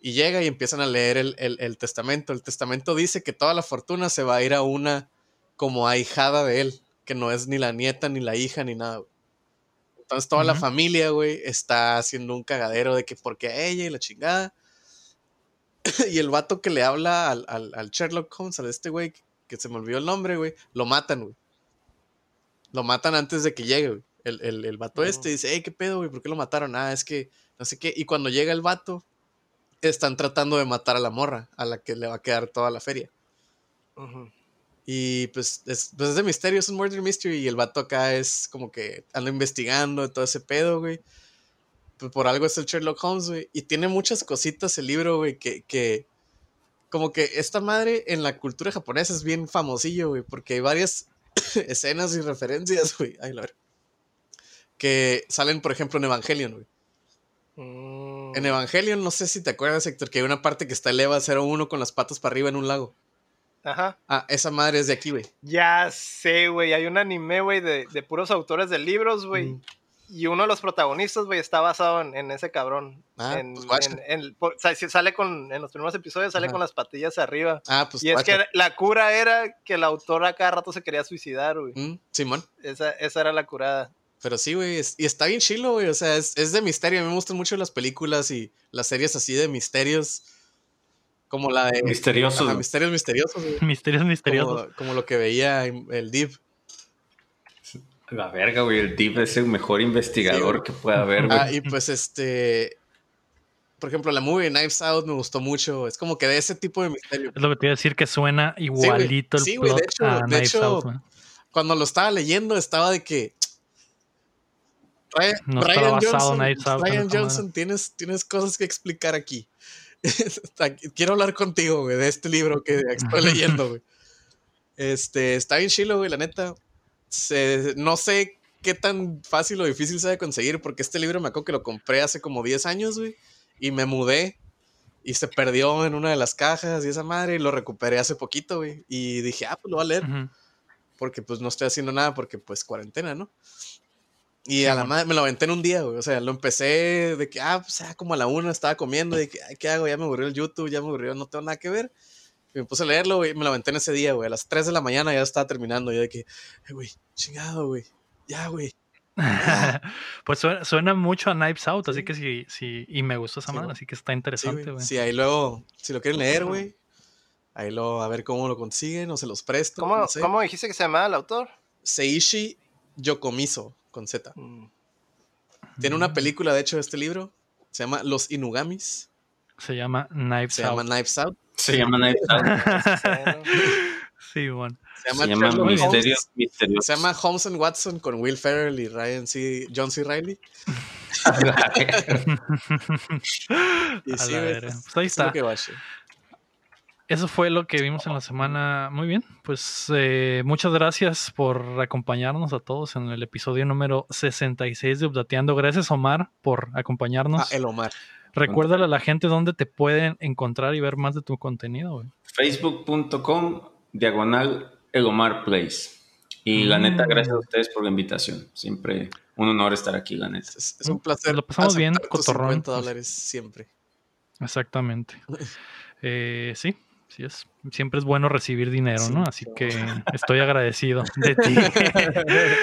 Y llega y empiezan a leer el, el- el testamento. El testamento dice que toda la fortuna se va a ir a una como ahijada de él, que no es ni la nieta, ni la hija, ni nada. güey. Entonces toda la familia, güey, está haciendo un cagadero de que porque a ella y la chingada. y el vato que le habla al, al- al Sherlock Holmes, a este güey, que se me olvidó el nombre, güey, lo matan, güey. Lo matan antes de que llegue, güey. El, el, el vato Oh. este dice, hey, ¿qué pedo, güey? ¿Por qué lo mataron? Ah, es que no sé qué. Y cuando llega el vato, están tratando de matar a la morra, a la que le va a quedar toda la feria. Ujú. Y pues es, pues es de misterio, es un murder mystery. Y el vato acá es como que anda investigando todo ese pedo, güey. Pues por algo es el Sherlock Holmes, güey. Y tiene muchas cositas el libro, güey, que, que como que esta madre en la cultura japonesa es bien famosillo, güey, porque hay varias escenas y referencias, güey. Ay, la verdad. Que salen, por ejemplo, en Evangelion, güey. Mm. En Evangelion, no sé si te acuerdas, Héctor, que hay una parte que está el Eva 01 con las patas para arriba en un lago. Ajá. Ah, esa madre es de aquí, güey. Ya sé, güey. Hay un anime, güey, de, de puros autores de libros, güey. Mm. Y uno de los protagonistas, güey, está basado en, en ese cabrón. Ah, en, pues, en- en- por- sale con, en los primeros episodios, sale Ajá. con las patillas arriba. Ah, pues y es que la cura era que el autor a cada rato se quería suicidar, güey. Mm, Simón. Esa, esa era la curada. Pero sí, güey. es- y está bien chilo, güey. O sea, es, es de misterio. A mí me gustan mucho las películas y las series así de misterios. Como la de. Misteriosos. Ajá, güey. misterios misteriosos, güey. Misterios misteriosos. Como, como lo que veía el Div. La verga, güey. El Deep es el mejor investigador Sí, que pueda haber, güey. Ah, y pues este. Por ejemplo, la movie Knives Out me gustó mucho. Es como que de ese tipo de misterio. Es lo que te iba a decir que suena güey. igualito el Sí, güey, de plot hecho- a de Knives hecho, Out, güey. Cuando lo estaba leyendo, estaba de que. Ryan, No Johnson, Ryan Johnson tienes, tienes cosas que explicar aquí. Quiero hablar contigo, güey, de este libro que estoy leyendo, güey. Este, está bien chilo, güey, la neta. Se- no sé qué tan fácil o difícil sea de conseguir, porque este libro me acuerdo que lo compré hace como 10 años, güey, y me mudé y se perdió en una de las cajas y esa madre, y lo recuperé hace poquito, güey, y dije, ah, pues lo voy a leer porque pues no estoy haciendo nada porque pues cuarentena, ¿no? Y Sí, a la madre me lo aventé en un día, güey. O sea, lo empecé de que, ah, pues ah, como a la una estaba comiendo, de que, ¿qué hago? Ya me aburrió el YouTube, ya me aburrió, no tengo nada que ver. me puse a leerlo, güey. Me lo aventé en ese día, güey. A las 3 de la mañana ya estaba terminando. Yo de que, "Eh, güey, chingado, güey. Ya, güey. pues suena, suena mucho a Knives Out, así Sí. que sí, sí, y me gustó esa Sí, madre, así que está interesante, güey. Sí, ahí luego, si lo quieren leer, güey. Ahí lo, a ver cómo lo consiguen o se los presto. ¿Cómo, no sé. ¿Cómo dijiste que se llamaba el autor? Seishi Yokomizo, con Z. Mm. Tiene Mm. una película, de hecho, de este libro. Se llama Los Inugamis. Se llama Knives Se Out. llama Knives Out. Se llama Night Out. Sí, bueno. Se llama, Se llama Misterio Holmes. Misterioso. Se llama Holmes and Watson con Will Ferrell y Ryan C. John C. Riley. Y sí, pues, Pues ahí está. Eso fue lo que vimos en la semana. Muy bien, pues eh, muchas gracias por acompañarnos a todos en el episodio número 66 de Updateando. Gracias Omar por acompañarnos. Ah, el Omar. Recuérdale a la gente dónde te pueden encontrar y ver más de tu contenido. Facebook.com, diagonal Elomar Place. Y la Mm. neta, gracias a ustedes por la invitación. Siempre un honor estar aquí, la neta. Es, es un placer. Lo pasamos bien, cotorrón, 50 dólares siempre. Exactamente. Eh, sí, sí es. Siempre es bueno recibir dinero, Sí, ¿no? Así claro. que estoy agradecido de ti.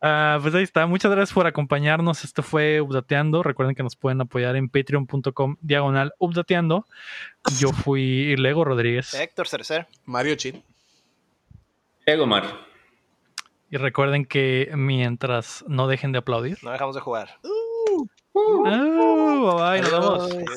Ah, pues ahí está. Muchas gracias por acompañarnos. Esto fue Updateando. Recuerden que nos pueden apoyar en patreon.com diagonal Updateando. Yo fui Lego Rodríguez. Héctor Cercer. Mario Chin. Elomar. Y recuerden que mientras no dejen de aplaudir. No dejamos de jugar. Ah, bye, bye, nos vemos.